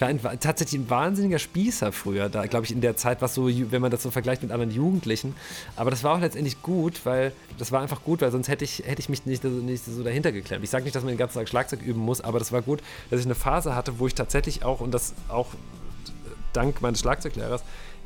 war ein, tatsächlich ein wahnsinniger Spießer früher, da glaube ich in der Zeit, was so, wenn man das so vergleicht mit anderen Jugendlichen. Aber das war auch letztendlich gut, weil das war einfach gut, weil sonst hätte ich, hätte ich mich nicht, nicht so dahinter geklemmt. Ich sage nicht, dass man den ganzen Tag Schlagzeug üben muss, aber das war gut, dass ich eine Phase hatte, wo ich tatsächlich auch, und das auch dank meines Schlagzeuglehrers,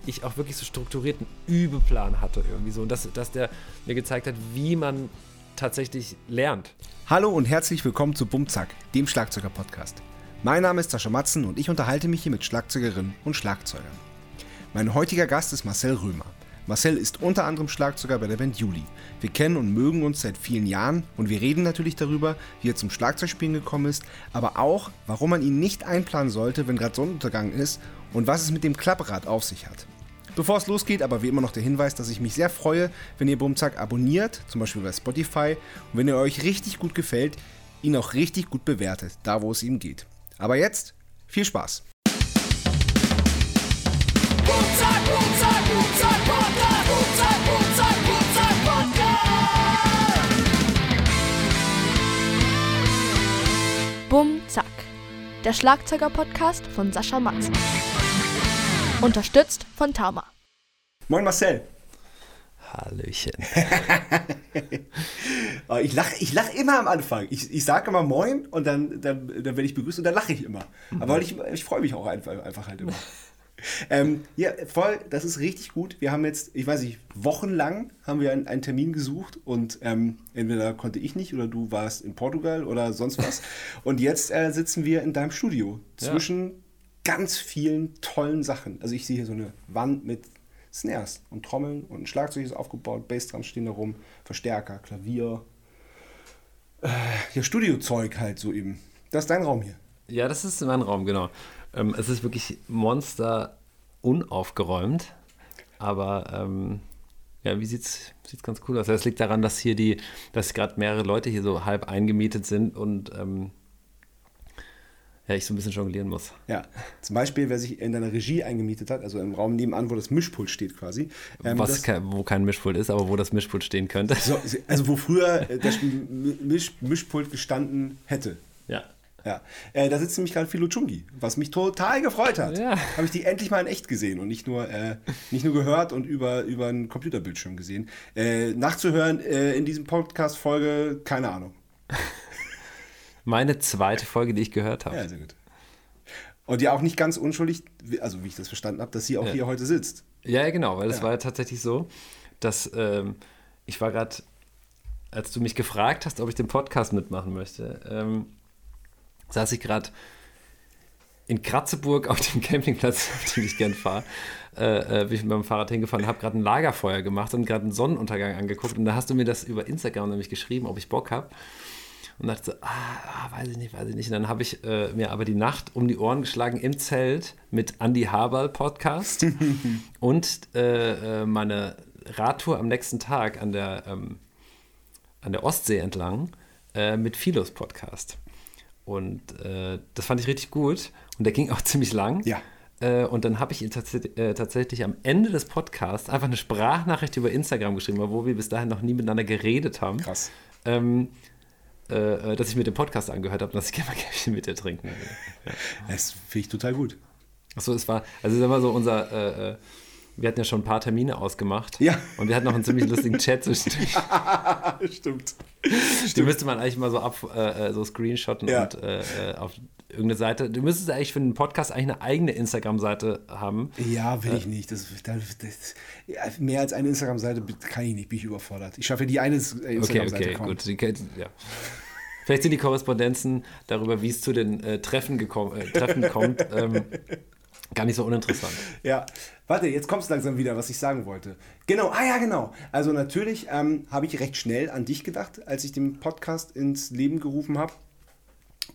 ich auch wirklich so strukturierten Übeplan hatte irgendwie so. Und dass, dass der mir gezeigt hat, wie man tatsächlich lernt. Hallo und herzlich willkommen zu Bumzack, dem Schlagzeuger-Podcast. Mein Name ist Sascha Matzen und ich unterhalte mich hier mit Schlagzeugerinnen und Schlagzeugern. Mein heutiger Gast ist Marcel Römer. Marcel ist unter anderem Schlagzeuger bei der Band Juli. Wir kennen und mögen uns seit vielen Jahren und wir reden natürlich darüber, wie er zum Schlagzeugspielen gekommen ist, aber auch, warum man ihn nicht einplanen sollte, wenn gerade Sonnenuntergang ist und was es mit dem Klapprad auf sich hat. Bevor es losgeht, aber wie immer noch der Hinweis, dass ich mich sehr freue, wenn ihr Bumzack abonniert, zum Beispiel bei Spotify, und wenn er euch richtig gut gefällt, ihn auch richtig gut bewertet, da wo es ihm geht. Aber jetzt viel Spaß. Bum Zack, der Schlagzeuger-Podcast von Sascha Matzen. Unterstützt von Tama. Moin Marcel. Hallöchen. Oh, ich lache ich lach immer am Anfang. Ich, ich sage immer Moin und dann, dann, dann werde ich begrüßt und dann lache ich immer. Aber ich, ich freue mich auch einfach, einfach halt immer. ähm, ja, voll, das ist richtig gut. Wir haben jetzt, ich weiß nicht, wochenlang haben wir einen, einen Termin gesucht und ähm, entweder konnte ich nicht oder du warst in Portugal oder sonst was. Und jetzt äh, sitzen wir in deinem Studio zwischen ja. ganz vielen tollen Sachen. Also ich sehe hier so eine Wand mit Snares und Trommeln und ein Schlagzeug ist aufgebaut, Bassdrums stehen da rum, Verstärker, Klavier. Äh, ja, Studiozeug halt so eben. Das ist dein Raum hier. Ja, das ist mein Raum, genau. Ähm, es ist wirklich monster unaufgeräumt, aber ähm, ja, wie sieht's, sieht's ganz cool aus. Das liegt daran, dass hier die, dass gerade mehrere Leute hier so halb eingemietet sind und ähm, ja, ich so ein bisschen jonglieren muss. Ja, zum Beispiel, wer sich in deiner Regie eingemietet hat, also im Raum nebenan, wo das Mischpult steht quasi. Ähm, Was kein, wo kein Mischpult ist, aber wo das Mischpult stehen könnte. So, also wo früher das Misch, Mischpult gestanden hätte. Ja. Ja, äh, da sitzt nämlich gerade Philo Chungi, was mich total gefreut hat. Ja. Habe ich die endlich mal in echt gesehen und nicht nur, äh, nicht nur gehört und über, über einen Computerbildschirm gesehen. Äh, nachzuhören äh, in diesem Podcast-Folge, keine Ahnung. Meine zweite Folge, die ich gehört habe. Ja, sehr gut. Und ja auch nicht ganz unschuldig, also wie ich das verstanden habe, dass sie auch ja. hier heute sitzt. Ja, genau, weil es ja. war ja tatsächlich so, dass ähm, ich war gerade, als du mich gefragt hast, ob ich den Podcast mitmachen möchte, ähm, saß ich gerade in Kratzeburg auf dem Campingplatz, auf dem ich gern fahre, äh, äh, bin ich mit meinem Fahrrad hingefahren und habe gerade ein Lagerfeuer gemacht und gerade einen Sonnenuntergang angeguckt. Und da hast du mir das über Instagram nämlich geschrieben, ob ich Bock habe und dachte so, ah, ah, weiß ich nicht, weiß ich nicht. Und dann habe ich äh, mir aber die Nacht um die Ohren geschlagen im Zelt mit Andy Haberl Podcast und äh, äh, meine Radtour am nächsten Tag an der, ähm, an der Ostsee entlang äh, mit Philos Podcast. Und äh, das fand ich richtig gut und der ging auch ziemlich lang. Ja. Äh, und dann habe ich ihn tats tatsächlich am Ende des Podcasts einfach eine Sprachnachricht über Instagram geschrieben, wo wir bis dahin noch nie miteinander geredet haben. Krass. Ähm, äh, äh, dass ich mir den Podcast angehört habe, dass ich gerne mal Käffchen mit dir trinken will. Das finde ich total gut. Achso, es war, also sag mal so unser, äh, äh, wir hatten ja schon ein paar Termine ausgemacht. Ja. Und wir hatten noch einen ziemlich lustigen Chat zwischendurch. Ja, stimmt. Den müsste man eigentlich mal so ab, äh, so screenshotten ja. und äh, auf irgendeine Seite. Du müsstest eigentlich für einen Podcast eigentlich eine eigene Instagram-Seite haben. Ja, will ich nicht. Das, das, das, mehr als eine Instagram-Seite kann ich nicht, bin ich überfordert. Ich schaffe die eine Instagram-Seite. Okay, okay, gut. Die, ja. Vielleicht sind die Korrespondenzen darüber, wie es zu den äh, Treffen, gekommen, äh, Treffen kommt, ähm, gar nicht so uninteressant. Ja, warte, jetzt kommt es langsam wieder, was ich sagen wollte. Genau, ah ja, genau. Also natürlich ähm, habe ich recht schnell an dich gedacht, als ich den Podcast ins Leben gerufen habe.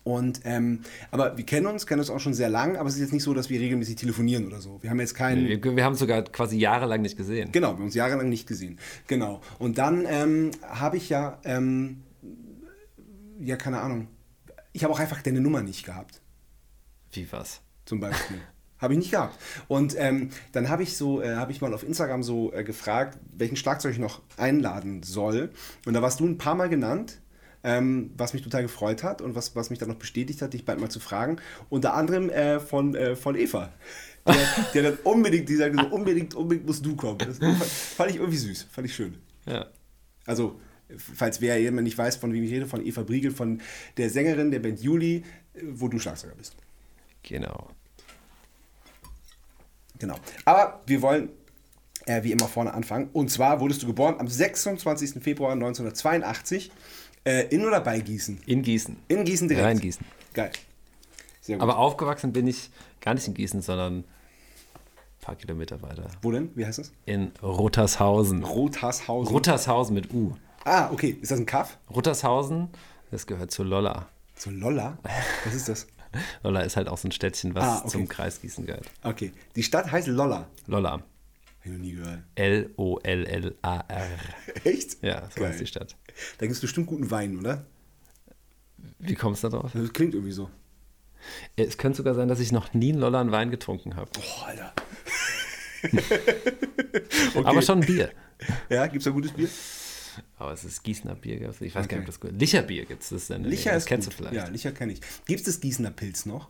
Und, ähm, aber wir kennen uns, kennen uns auch schon sehr lang, aber es ist jetzt nicht so, dass wir regelmäßig telefonieren oder so. Wir haben jetzt keinen. Wir, wir haben sogar quasi jahrelang nicht gesehen. Genau, wir haben uns jahrelang nicht gesehen. Genau. Und dann ähm, habe ich ja, ähm, ja, keine Ahnung. Ich habe auch einfach deine Nummer nicht gehabt. Wie was? Zum Beispiel. Habe ich nicht gehabt. Und ähm, dann habe ich so, äh, habe ich mal auf Instagram so äh, gefragt, welchen Schlagzeug ich noch einladen soll. Und da warst du ein paar Mal genannt ähm, was mich total gefreut hat und was, was mich dann noch bestätigt hat, dich bald mal zu fragen. Unter anderem äh, von, äh, von Eva. Der, der dann unbedingt, die sagt so, unbedingt, unbedingt musst du kommen. Das fand ich irgendwie süß, fand ich schön. Ja. Also, falls wer jemand nicht weiß, von wem ich rede, von Eva Briegel, von der Sängerin der Band Juli, äh, wo du Schlagzeuger bist. Genau. Genau. Aber wir wollen äh, wie immer vorne anfangen. Und zwar wurdest du geboren am 26. Februar 1982 äh, in oder bei Gießen? In Gießen. In Gießen direkt. Ja, in Gießen. Geil. Sehr gut. Aber aufgewachsen bin ich gar nicht in Gießen, sondern ein paar Kilometer weiter. Wo denn? Wie heißt das? In Ruttershausen. Rothashausen. Ruttershausen mit U. ah, okay. Ist das ein Kaff? Ruttershausen, das gehört zu Lolla. So Lolla? Was ist das? Lolla ist halt auch so ein Städtchen, was Ah, okay. zum Kreis Gießen gehört. Okay. Die Stadt heißt Lolla. Lolla. Hab ich noch nie gehört. L-O-L-L-A-R. Echt? Ja, so Geil. heißt die Stadt. Da gibt es bestimmt guten Wein, oder? Wie kommst du da drauf? Das klingt irgendwie so. Es könnte sogar sein, dass ich noch nie einen Lolla einen Wein getrunken habe. Boah, Alter. Aber schon ein Bier. Ja, gibt es da gutes Bier? Aber es ist Gießener Bier. Ich weiß Okay. gar nicht, ob das gut Licher Bier gibt es. Das, ist Licher das ist kennst gut. du vielleicht. Ja, Licher kenne ich. Gibt es das Gießener Pilz noch?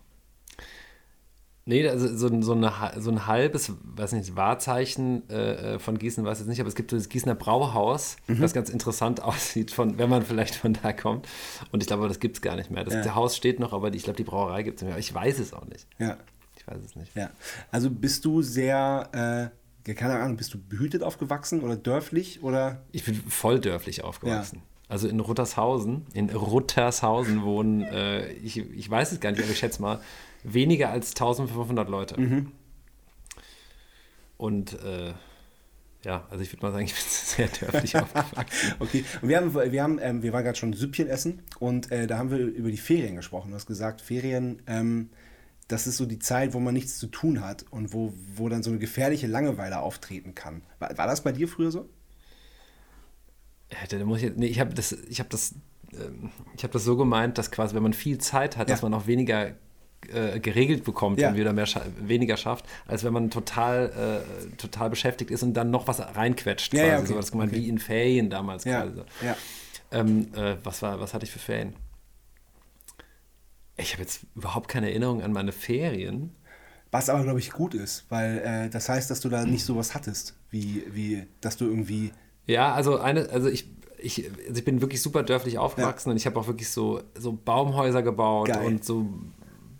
Nee, also so, ein- so, eine, so ein halbes, weiß nicht, Wahrzeichen äh, von Gießen weiß ich jetzt nicht, aber es gibt so das Gießener Brauhaus, Mhm. was ganz interessant aussieht, von, wenn man vielleicht von da kommt. Und ich glaube, das gibt es gar nicht mehr. Das Ja. Haus steht noch, aber die, ich glaube, die Brauerei gibt es nicht mehr. Aber ich weiß es auch nicht. Ja. Ich weiß es nicht. Ja. Also bist du sehr, äh, keine Ahnung, bist du behütet aufgewachsen oder dörflich oder? Ich bin voll dörflich aufgewachsen. Also in Ruttershausen, in Ruttershausen wohnen, äh, ich, ich weiß es gar nicht, aber ich schätze mal, weniger als 1500 Leute. Mhm. Und äh, ja, also ich würde mal sagen, ich bin sehr dörflich aufgewachsen. Okay, und wir haben, wir haben, ähm, wir waren gerade schon Süppchen essen und äh, da haben wir über die Ferien gesprochen. Du hast gesagt, Ferien, ähm, das ist so die Zeit, wo man nichts zu tun hat und wo, wo dann so eine gefährliche Langeweile auftreten kann. War, war das bei dir früher so? Ja, da muss ich, nee, ich habe das, ich habe das, ähm, ich habe das so gemeint, dass quasi, wenn man viel Zeit hat, Ja. dass man auch weniger äh, geregelt bekommt Ja. und wieder mehr scha weniger schafft, als wenn man total, äh, total beschäftigt ist und dann noch was reinquetscht. Ja, quasi. ja, okay. So was gemeint Okay. wie in Ferien damals Ja, quasi. Ja. Ähm, äh, was, war, was hatte ich für Ferien? Ich habe jetzt überhaupt keine Erinnerung an meine Ferien. Was aber, glaube ich, gut ist, weil äh, das heißt, dass du da nicht sowas hattest, wie, wie dass du irgendwie. Ja, also eine, also ich, ich, also ich bin wirklich super dörflich aufgewachsen und ich habe auch wirklich so, so Baumhäuser gebaut Geil. und so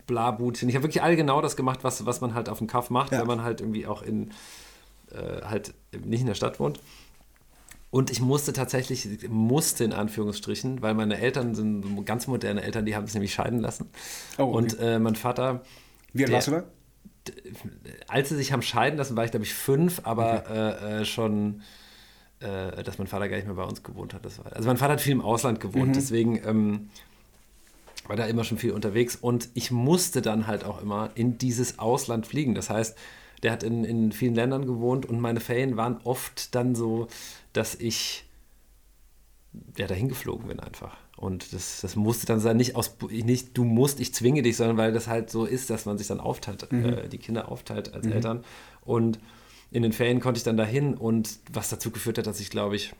Blabutchen. Ich habe wirklich all genau das gemacht, was, was man halt auf dem Kaff macht, Ja. wenn man halt irgendwie auch in äh, halt nicht in der Stadt wohnt. Und ich musste tatsächlich, musste in Anführungsstrichen, weil meine Eltern sind ganz moderne Eltern, die haben sich nämlich scheiden lassen. Oh, okay. Und äh, mein Vater, Wie alt warst du da? als sie sich haben scheiden lassen, war ich glaube ich fünf, aber äh, äh, schon, äh, dass mein Vater gar nicht mehr bei uns gewohnt hat. Das war, also mein Vater hat viel im Ausland gewohnt, deswegen ähm, war da immer schon viel unterwegs und ich musste dann halt auch immer in dieses Ausland fliegen. Das heißt, der hat in, in vielen Ländern gewohnt und meine Ferien waren oft dann so, dass ich ja, dahin geflogen bin einfach. Und das, das musste dann sein, nicht aus, nicht du musst, ich zwinge dich, sondern weil das halt so ist, dass man sich dann aufteilt, äh, die Kinder aufteilt als Eltern. Und in den Ferien konnte ich dann dahin und was dazu geführt hat, dass ich, glaube ich,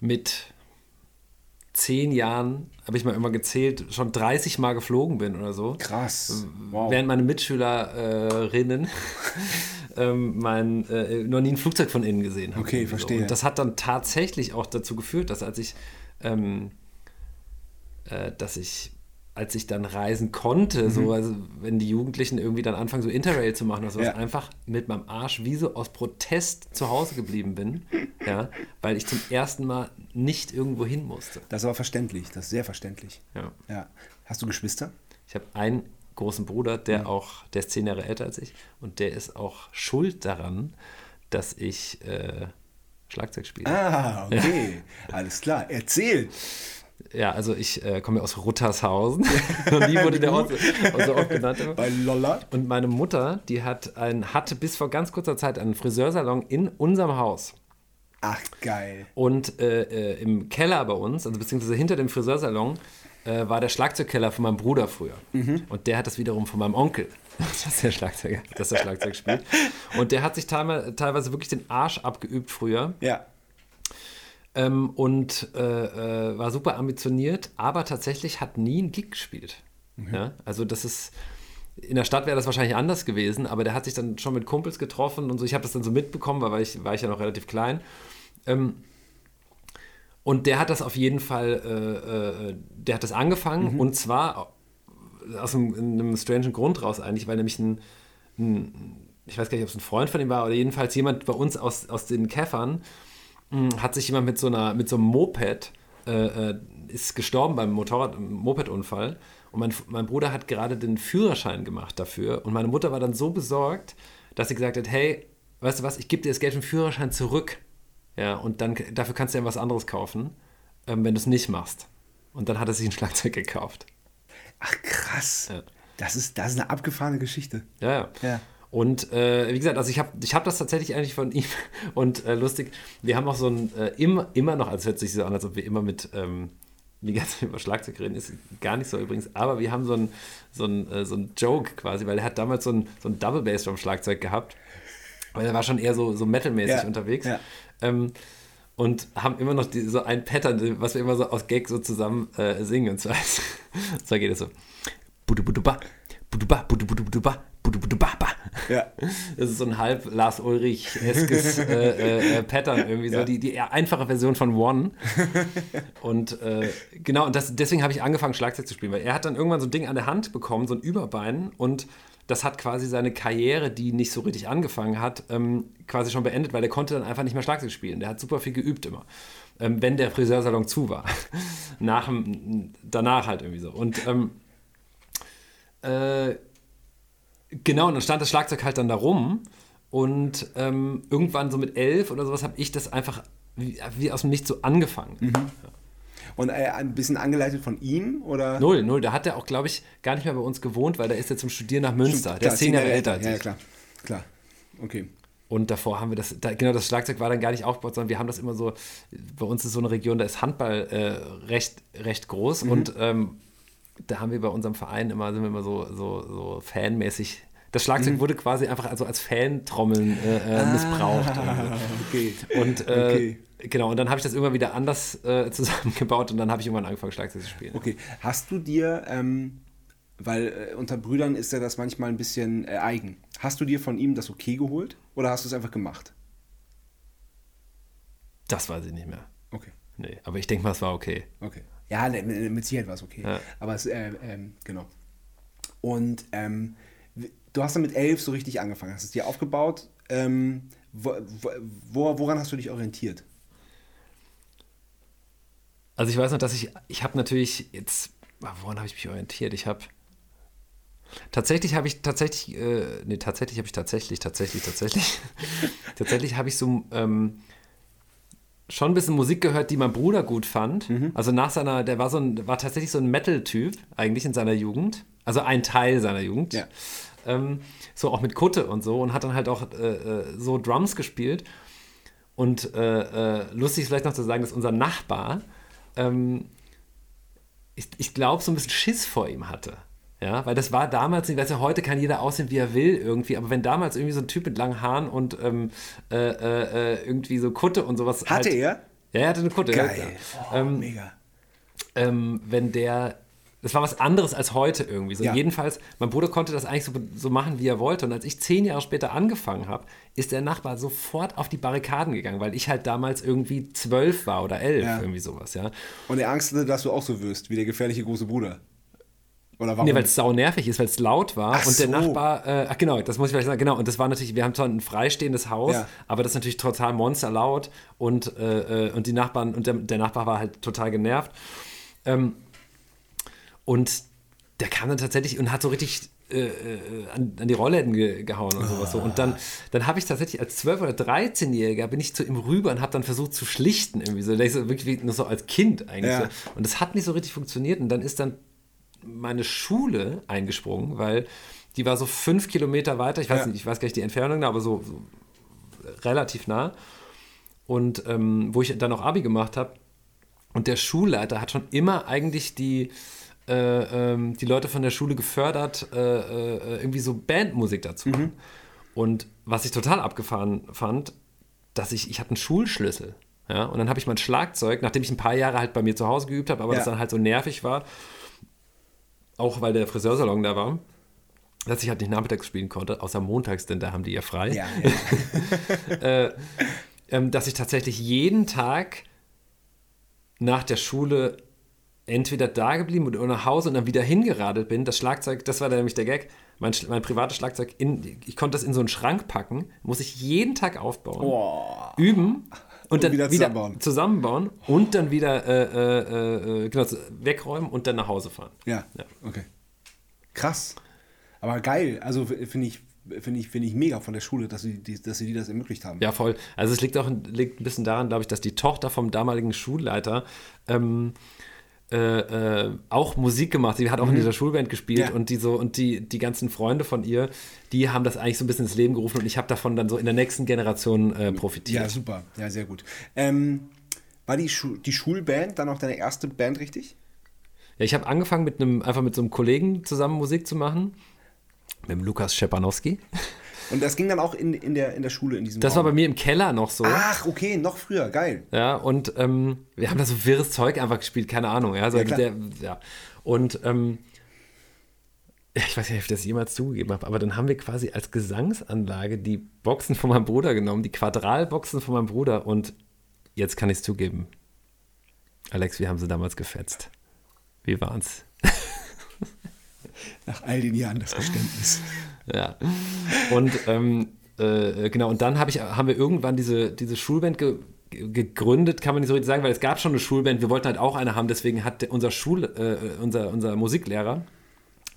mit zehn Jahren, habe ich mal immer gezählt, schon 30 Mal geflogen bin oder so. Krass. Wow. Während meine Mitschülerinnen ähm, mein, äh, noch nie ein Flugzeug von innen gesehen haben. Okay, verstehe. So. Und das hat dann tatsächlich auch dazu geführt, dass als ich, ähm, äh, dass ich, als ich dann reisen konnte, Mhm. so, also wenn die Jugendlichen irgendwie dann anfangen, so Interrail zu machen oder sowas, Ja. einfach mit meinem Arsch wie so aus Protest zu Hause geblieben bin, ja, weil ich zum ersten Mal nicht irgendwo hin musste. Das aber verständlich, das ist sehr verständlich. Ja. Ja. Hast du Geschwister? Ich habe einen großen Bruder, der auch, der ist zehn Jahre älter als ich und der ist auch schuld daran, dass ich äh, Schlagzeug spiele. Ah, okay. Alles klar. Erzähl. Ja, also ich äh, komme ja aus Ruttershausen. Noch nie wurde der Ort so, oft genannt. Bei Lolla. Und meine Mutter, die hat ein, hatte bis vor ganz kurzer Zeit einen Friseursalon in unserem Haus. Ach, geil. Und äh, äh, im Keller bei uns, also beziehungsweise hinter dem Friseursalon, äh, war der Schlagzeugkeller von meinem Bruder früher. Und der hat das wiederum von meinem Onkel, dass der Schlagzeuger, dass der Schlagzeug spielt. Und der hat sich teilweise, wirklich den Arsch abgeübt früher, Ja. ähm, und äh, äh, war super ambitioniert, aber tatsächlich hat nie einen Gig gespielt. Ja? Also das ist, in der Stadt wäre das wahrscheinlich anders gewesen, aber der hat sich dann schon mit Kumpels getroffen und so. Ich habe das dann so mitbekommen, weil ich, war ich ja noch relativ klein. Ähm, und der hat das auf jeden Fall, äh, äh, der hat das angefangen und zwar aus einem, einem strangen Grund raus eigentlich, weil nämlich ein, ein ich weiß gar nicht, ob es ein Freund von ihm war oder jedenfalls jemand bei uns aus, aus den Käffern mh, hat sich jemand mit so einer mit so einem Moped äh, äh, ist gestorben beim Motorrad Mopedunfall und mein, mein Bruder hat gerade den Führerschein gemacht dafür und meine Mutter war dann so besorgt, dass sie gesagt hat, hey, weißt du was, ich gebe dir das Geld für den Führerschein zurück. Ja, und dann dafür kannst du ja was anderes kaufen, ähm, wenn du es nicht machst. Und dann hat er sich ein Schlagzeug gekauft. Ach krass. Ja. Das, ist, das ist eine abgefahrene Geschichte. Ja, ja. Ja. Und äh, wie gesagt, also ich habe ich hab das tatsächlich eigentlich von ihm und äh, lustig, wir haben auch so ein, äh, immer, immer noch, als hört sich so an, als ob wir immer mit ähm, die ganze Zeit über Schlagzeug reden, ist gar nicht so übrigens, aber wir haben so ein, so ein, äh, so ein Joke quasi, weil er hat damals so ein, so ein Double Bass Drum Schlagzeug gehabt, weil er war schon eher so, so metalmäßig Ja, unterwegs. ja. Ähm, und haben immer noch die, so ein Pattern, was wir immer so aus Gag so zusammen äh, singen. Und zwar, zwar geht es so. Ja. Das ist so ein halb Lars Ulrich-eskes äh, äh, äh, Pattern irgendwie so, Ja. die, die eher einfache Version von One. Und äh, genau, und das, deswegen habe ich angefangen, Schlagzeug zu spielen, weil er hat dann irgendwann so ein Ding an der Hand bekommen, so ein Überbein und das hat quasi seine Karriere, die nicht so richtig angefangen hat, ähm, quasi schon beendet, weil er konnte dann einfach nicht mehr Schlagzeug spielen. Der hat super viel geübt immer, ähm, wenn der Friseursalon zu war. Nach, danach halt irgendwie so. Und ähm, äh, genau, und dann stand das Schlagzeug halt dann da rum und ähm, irgendwann so mit elf oder sowas habe ich das einfach wie, wie aus dem Nichts so angefangen. Und äh, ein bisschen angeleitet von ihm oder? Null, null. Da hat er auch, glaube ich, gar nicht mehr bei uns gewohnt, weil da ist er zum Studieren nach Münster. Der Klar, ist zehn Jahre älter als Ja, klar. Klar. Okay. Und davor haben wir das, da, genau, das Schlagzeug war dann gar nicht aufgebaut, sondern wir haben das immer so, bei uns ist so eine Region, da ist Handball äh, recht, recht groß Mhm. und ähm, da haben wir bei unserem Verein immer, sind wir immer so, so, so fanmäßig. Das Schlagzeug Mhm. wurde quasi einfach also als Fantrommeln äh, äh, missbraucht. Ah, okay. Und äh, Okay. Genau, und dann habe ich das immer wieder anders äh, zusammengebaut und dann habe ich irgendwann angefangen, Schlagzeug zu spielen. Okay. Hast du dir, ähm, weil äh, unter Brüdern ist ja das manchmal ein bisschen äh, eigen. Hast du dir von ihm das okay geholt oder hast du es einfach gemacht? Das weiß ich nicht mehr. Okay. Nee, aber ich denke mal, es war okay. Okay. Ja, ne, mit Sicherheit war es okay. Ja. Aber es, äh, ähm, genau. Und ähm, du hast dann mit elf so richtig angefangen, hast es dir aufgebaut. Ähm, wo, wo, woran hast du dich orientiert? Also ich weiß noch, dass ich, ich habe natürlich jetzt, ah, woran habe ich mich orientiert? Ich habe, tatsächlich habe ich tatsächlich, äh, nee, tatsächlich habe ich tatsächlich, tatsächlich, tatsächlich, tatsächlich habe ich so ähm, schon ein bisschen Musik gehört, die mein Bruder gut fand. Also nach seiner, der war so ein, war tatsächlich so ein Metal-Typ eigentlich in seiner Jugend. Also ein Teil seiner Jugend. Ja. Ähm, so auch mit Kutte und so und hat dann halt auch äh, äh, so Drums gespielt. Und äh, äh, lustig ist vielleicht noch zu sagen, dass unser Nachbar, ähm, ich, ich glaube, so ein bisschen Schiss vor ihm hatte. Ja, weil das war damals, ich weiß ja, heute kann jeder aussehen, wie er will irgendwie, aber wenn damals irgendwie so ein Typ mit langen Haaren und ähm, äh, äh, äh, irgendwie so Kutte und sowas. Hatte halt, er? Ja, er hatte eine Kutte. ja, Geil. klar. Oh, Ähm, mega. ähm, wenn der. Das war was anderes als heute irgendwie. So, Ja. Jedenfalls, mein Bruder konnte das eigentlich so, so machen, wie er wollte. Und als ich zehn Jahre später angefangen habe, ist der Nachbar sofort auf die Barrikaden gegangen, weil ich halt damals irgendwie zwölf war oder elf, Ja. irgendwie sowas, ja. Und er Angst hatte, dass du auch so wirst, wie der gefährliche große Bruder. Oder warum? Nee, weil es sau nervig ist, weil es laut war. Ach und der so. Nachbar, äh, ach genau, das muss ich vielleicht sagen, genau. Und das war natürlich, wir haben zwar ein freistehendes Haus, Ja. aber das ist natürlich total monsterlaut und, äh, äh, und die Nachbarn, und der, der Nachbar war halt total genervt. Ähm, und der kam dann tatsächlich und hat so richtig äh, äh, an, an die Rollläden ge gehauen und sowas so. Und dann, dann habe ich tatsächlich als 12- oder 13-Jähriger bin ich zu ihm rüber und habe dann versucht zu schlichten irgendwie so. so wirklich nur so als Kind eigentlich. Ja. So. Und das hat nicht so richtig funktioniert. Und dann ist dann meine Schule eingesprungen, weil die war so fünf Kilometer weiter. Ich weiß Ja. nicht, ich weiß gar nicht die Entfernung, aber so, so relativ nah. Und ähm, wo ich dann auch Abi gemacht habe. Und der Schulleiter hat schon immer eigentlich die, äh, ähm, die Leute von der Schule gefördert, äh, äh, irgendwie so Bandmusik dazu Mhm. Und was ich total abgefahren fand, dass ich, ich hatte einen Schulschlüssel. Ja, und dann habe ich mein Schlagzeug, nachdem ich ein paar Jahre halt bei mir zu Hause geübt habe, aber Ja. das dann halt so nervig war, auch weil der Friseursalon da war, dass ich halt nicht nachmittags spielen konnte, außer montags, denn da haben die ja frei, Ja, ähm, dass ich tatsächlich jeden Tag nach der Schule entweder da geblieben oder nach Hause und dann wieder hingeradelt bin. Das Schlagzeug, das war dann nämlich der Gag, mein, mein privates Schlagzeug, in, ich konnte das in so einen Schrank packen, muss ich jeden Tag aufbauen, Boah. üben und dann wieder wieder, zusammenbauen. zusammenbauen. und dann wieder äh, äh, äh, genau, so wegräumen und dann nach Hause fahren. Ja. Ja. Okay. Krass. Aber geil. Also finde ich, finde ich, finde ich mega von der Schule, dass sie, die, dass sie dir das ermöglicht haben. Ja, voll. Also es liegt auch ein- liegt ein bisschen daran, glaube ich, dass die Tochter vom damaligen Schulleiter ähm, äh, äh, auch Musik gemacht. Sie hat auch in dieser Schulband gespielt Mhm. Ja. und die so und die die ganzen Freunde von ihr, die haben das eigentlich so ein bisschen ins Leben gerufen und ich habe davon dann so in der nächsten Generation äh, profitiert. Ja, super. Ja, sehr gut. Ähm, war die, Schu die Schulband dann auch deine erste Band, richtig? Ja, ich habe angefangen mit einem einfach mit so einem Kollegen zusammen Musik zu machen, mit dem Lukas Schepanowski. Und das ging dann auch in, in, der, in der Schule, in diesem Das war bei Raum. mir im Keller noch so. Ach, okay, noch früher. Geil. Ja, und ähm, wir haben da so wirres Zeug einfach gespielt, keine Ahnung. Ja, so Ja, der, ja. Und ähm, ich weiß nicht, ob ich das jemals zugegeben habe, aber dann haben wir quasi als Gesangsanlage die Boxen von meinem Bruder genommen, die Quadralboxen von meinem Bruder und jetzt kann ich es zugeben. Alex, wie haben sie damals gefetzt? Wie waren's? Nach all den Jahren das Verständnis. Ja. Und ähm, äh, genau, und dann hab ich, haben wir irgendwann diese, diese Schulband ge gegründet, kann man nicht so richtig sagen, weil es gab schon eine Schulband, wir wollten halt auch eine haben, deswegen hat unser Schul, äh, unser, unser Musiklehrer,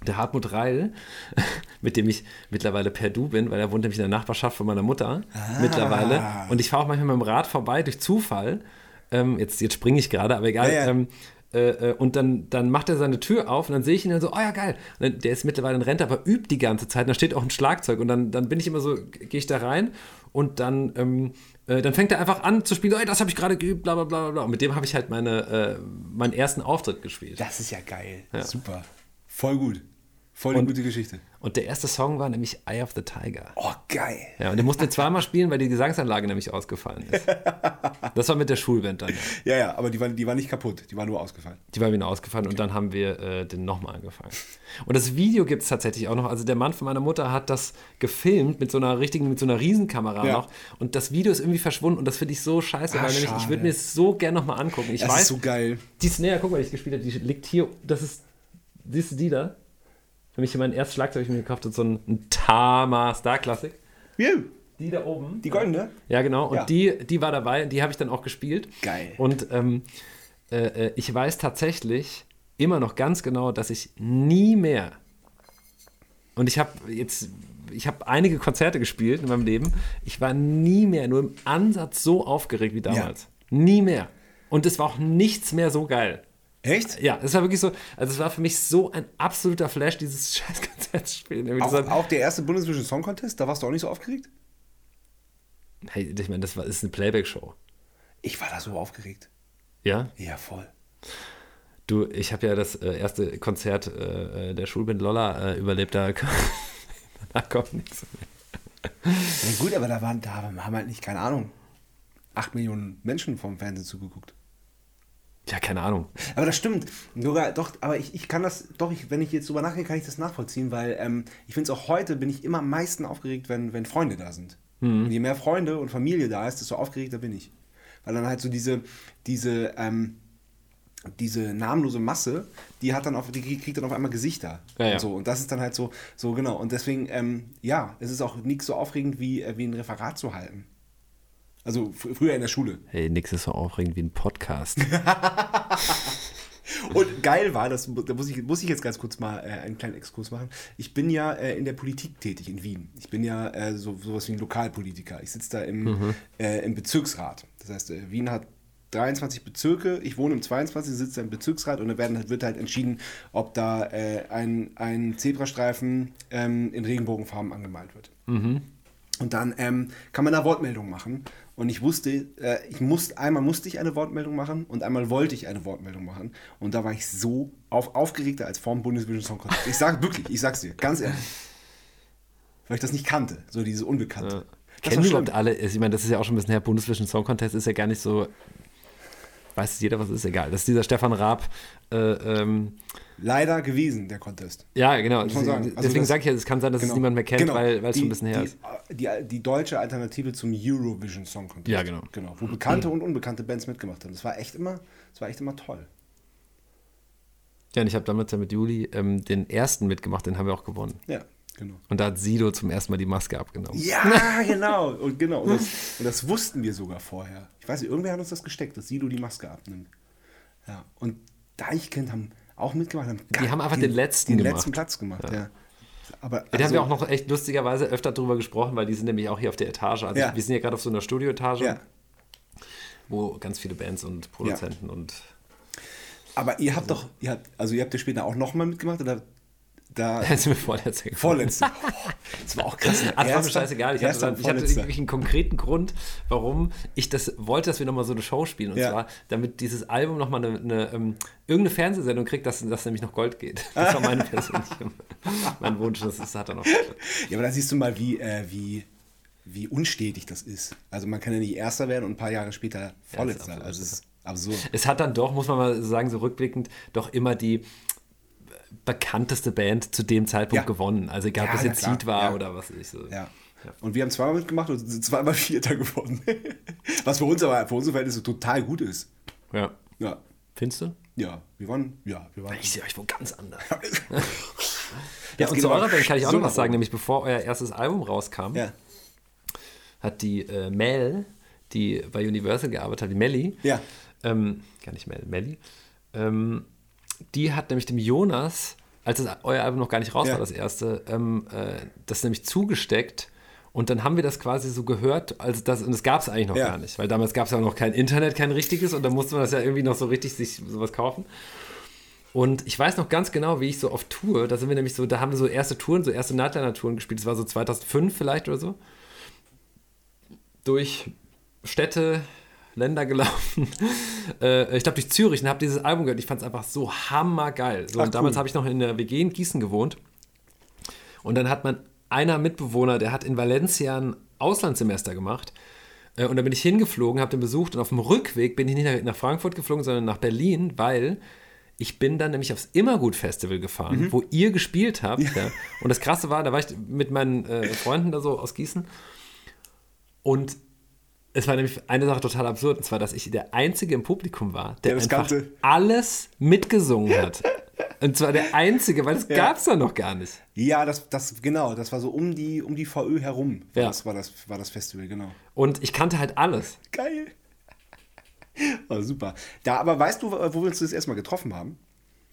der Hartmut Reil, mit dem ich mittlerweile per Du bin, weil er wohnt nämlich in der Nachbarschaft von meiner Mutter mittlerweile. Und ich fahre auch manchmal mit dem Rad vorbei durch Zufall. Ähm, jetzt jetzt springe ich gerade, aber egal. Ja, ja. Ähm, äh, äh, und dann, dann macht er seine Tür auf und dann sehe ich ihn dann so, oh ja, geil. Dann, der ist mittlerweile in Rente, aber übt die ganze Zeit. Und da steht auch ein Schlagzeug. Und dann, dann bin ich immer so, gehe ich da rein und dann, ähm, äh, dann fängt er einfach an zu spielen, oh, das habe ich gerade geübt, bla bla bla bla. Und mit dem habe ich halt meine, äh, meinen ersten Auftritt gespielt. Das ist ja geil. Super. Voll gut. Voll eine Und- gute Geschichte. Und der erste Song war nämlich Eye of the Tiger. Oh, geil. Ja, und den mussten wir zweimal spielen, weil die Gesangsanlage nämlich ausgefallen ist. Das war mit der Schulband dann. Ja, ja, aber die war, die war nicht kaputt. Die war nur ausgefallen. Die war wieder ausgefallen und dann haben wir äh, den nochmal angefangen. Und das Video gibt es tatsächlich auch noch. Also der Mann von meiner Mutter hat das gefilmt mit so einer richtigen, mit so einer Riesenkamera Ja. noch. Und das Video ist irgendwie verschwunden und das finde ich so scheiße, Ah, weil nämlich ich würde mir es so gerne nochmal angucken. Ich Das weiß, ist so geil. die Snare, guck mal, die ich gespielt habe, die liegt hier. Das ist, siehst du die da? Für mich mein erstes Schlagzeug, ich mir gekauft habe, so ein, ein Tama Star Classic. Ja, Die da oben. Die goldene? Ja, genau. Und Ja. die, die war dabei, die habe ich dann auch gespielt. Geil. Und ähm, äh, äh, ich weiß tatsächlich immer noch ganz genau, dass ich nie mehr. Und ich habe jetzt, ich habe einige Konzerte gespielt in meinem Leben. Ich war nie mehr, nur im Ansatz so aufgeregt wie damals. Nie mehr. Und es war auch nichts mehr so geil. Echt? Ja, es war wirklich so, also es war für mich so ein absoluter Flash, dieses scheiß Konzert zu spielen. Irgendwie Auch, auch der erste Bundesvision Song Contest, da warst du auch nicht so aufgeregt? hey, ich meine, das war, ist eine Playback-Show. Ich war da so aufgeregt. Ja? Ja, voll. Du, ich habe ja das äh, erste Konzert äh, der Schulband Lolla äh, überlebt, da, da kommt nichts mehr. Ja, gut, aber da waren, da haben halt nicht, keine Ahnung, 8 Millionen Menschen vom Fernsehen zugeguckt. Ja, keine Ahnung. Aber das stimmt. Sogar, doch, aber ich, ich kann das, doch, ich, wenn ich jetzt drüber nachdenke, kann ich das nachvollziehen, weil ähm, ich finde es auch heute, bin ich immer am meisten aufgeregt, wenn, wenn Freunde da sind. Und je mehr Freunde und Familie da ist, desto aufgeregter bin ich. Weil dann halt so diese, diese, ähm, diese namenlose Masse, die hat dann auf, die kriegt dann auf einmal Gesichter. Ja, ja. Und so. Und das ist dann halt so, so genau. Und deswegen, ähm, ja, es ist auch nichts so aufregend wie, äh, wie ein Referat zu halten. Also fr früher in der Schule. Hey, nix ist so aufregend wie ein Podcast. Und geil war, das, da muss ich, muss ich jetzt ganz kurz mal äh, einen kleinen Exkurs machen. Ich bin ja äh, in der Politik tätig in Wien. Ich bin ja äh, so, sowas wie ein Lokalpolitiker. Ich sitze da im, äh, im Bezirksrat. Das heißt, äh, Wien hat 23 Bezirke. Ich wohne im 22, sitze da im Bezirksrat und da werden, wird halt entschieden, ob da äh, ein, ein Zebrastreifen ähm, in Regenbogenfarben angemalt wird. Und dann ähm, kann man da Wortmeldungen machen. Und ich wusste, äh, ich musste, einmal musste ich eine Wortmeldung machen und einmal wollte ich eine Wortmeldung machen. Und da war ich so auf, aufgeregter als vorm Bundesvision Song Contest. Ich sag wirklich, ich sag's dir, ganz ehrlich. Weil ich das nicht kannte, so dieses Unbekannte. kennen war überhaupt alle, ich meine, das ist ja auch schon ein bisschen her, Bundesvision Song Contest ist ja gar nicht so, weiß jeder, was ist, egal. Das ist dieser Stefan Raab, äh, ähm, Leider gewesen, der Contest. ja, genau. Muss man sagen. Also Deswegen sage ich ja, es kann sein, dass es niemand mehr kennt, Genau. weil es schon ein bisschen her die, ist. Die, die deutsche Alternative zum Eurovision Song Contest. Ja, genau. genau. Wo bekannte und unbekannte Bands mitgemacht haben. Das war echt immer, das war echt immer toll. Ja, und ich habe damals ja mit Juli ähm, den ersten mitgemacht, den haben wir auch gewonnen. Ja, genau. Und da hat Sido zum ersten Mal die Maske abgenommen. Ja, genau. Und genau. Und das, und das wussten wir sogar vorher. Ich weiß nicht, irgendwer hat uns das gesteckt, dass Sido die Maske abnimmt. Ja. Und Deichkind haben auch mitgemacht. Haben Die haben einfach den letzten den gemacht. letzten Platz gemacht, ja. Aber Da haben also- wir auch noch echt lustigerweise öfter drüber gesprochen, weil die sind nämlich auch hier auf der Etage. Also Ja. wir sind ja gerade auf so einer Studioetage, Ja. wo ganz viele Bands und Produzenten und Aber ihr habt doch, ihr habt, also ihr habt ja später auch nochmal mitgemacht oder da da sind wir vorletzter vorletzte. Oh, das war auch krass. Ach, das war mir scheißegal. Ich hatte, dann, ich hatte wirklich einen konkreten Grund, warum ich das wollte, dass wir nochmal so eine Show spielen. Und Ja. zwar, damit dieses Album nochmal eine, eine, ähm, irgendeine Fernsehsendung kriegt, dass das nämlich noch Gold geht. Das war meine persönliche, mein Wunsch. Das, ist, hat er noch. Ja, aber da siehst du mal, wie, äh, wie, wie unstetig das ist. Also man kann ja nicht Erster werden und ein paar Jahre später Vorletzter. absurd. also es ist absurd. Es hat dann doch, muss man mal sagen, so rückblickend, doch immer die bekannteste Band zu dem Zeitpunkt Ja. gewonnen. Also egal, ob es jetzt. Seed war Ja. oder was ich so. Ja. Und wir haben zweimal mitgemacht und sind zweimal Vierter geworden. Was für uns aber, für unsere Verhältnisse total gut ist. ja. Ja. Findest du? Ja, wir waren, ja, wir waren. Ich sehe euch wo ganz anders. Ja, und zu eurer Band kann ich auch so noch was sagen, nämlich bevor euer erstes Album rauskam, Ja. hat die äh, Mel, die bei Universal gearbeitet hat, die Melli, Ja. ähm, gar nicht Mel, Melli, ähm, die hat nämlich dem Jonas, als das, euer Album noch gar nicht raus Ja. war, das erste, ähm, äh, das nämlich zugesteckt. Und dann haben wir das quasi so gehört, also das, und das gab es eigentlich noch Ja. gar nicht, weil damals gab es ja noch kein Internet, kein richtiges, und dann musste man das ja irgendwie noch so richtig sich sowas kaufen. Und ich weiß noch ganz genau, wie ich so auf Tour, da sind wir nämlich so, da haben wir so erste Touren, so erste Nightliner-Touren gespielt, das war so 2005 vielleicht oder so, durch Städte, Länder gelaufen, äh, ich glaube durch Zürich und habe dieses Album gehört, ich fand es einfach so hammergeil. So, Ach, und damals cool. habe ich noch in der WG in Gießen gewohnt und dann hat man einer Mitbewohner, der hat in Valencia ein Auslandssemester gemacht. Äh, Und da bin ich hingeflogen, habe den besucht und auf dem Rückweg bin ich nicht nach, nach Frankfurt geflogen, sondern nach Berlin, weil ich bin dann nämlich aufs Immergut-Festival gefahren, Mhm. wo ihr gespielt habt. Ja. Und das Krasse war, da war ich mit meinen äh, Freunden da so aus Gießen und es war nämlich eine Sache total absurd, und zwar, dass ich der Einzige im Publikum war, der, das einfach kannte. alles mitgesungen hat. Und zwar der Einzige, weil das Ja. gab es da noch gar nicht. Ja, das, das, genau, das war so um die, um die VÖ herum. War Ja. Das war das, war das Festival, genau. Und ich kannte halt alles. Geil. Oh, super. Da, aber weißt du, wo wir uns das erstmal getroffen haben?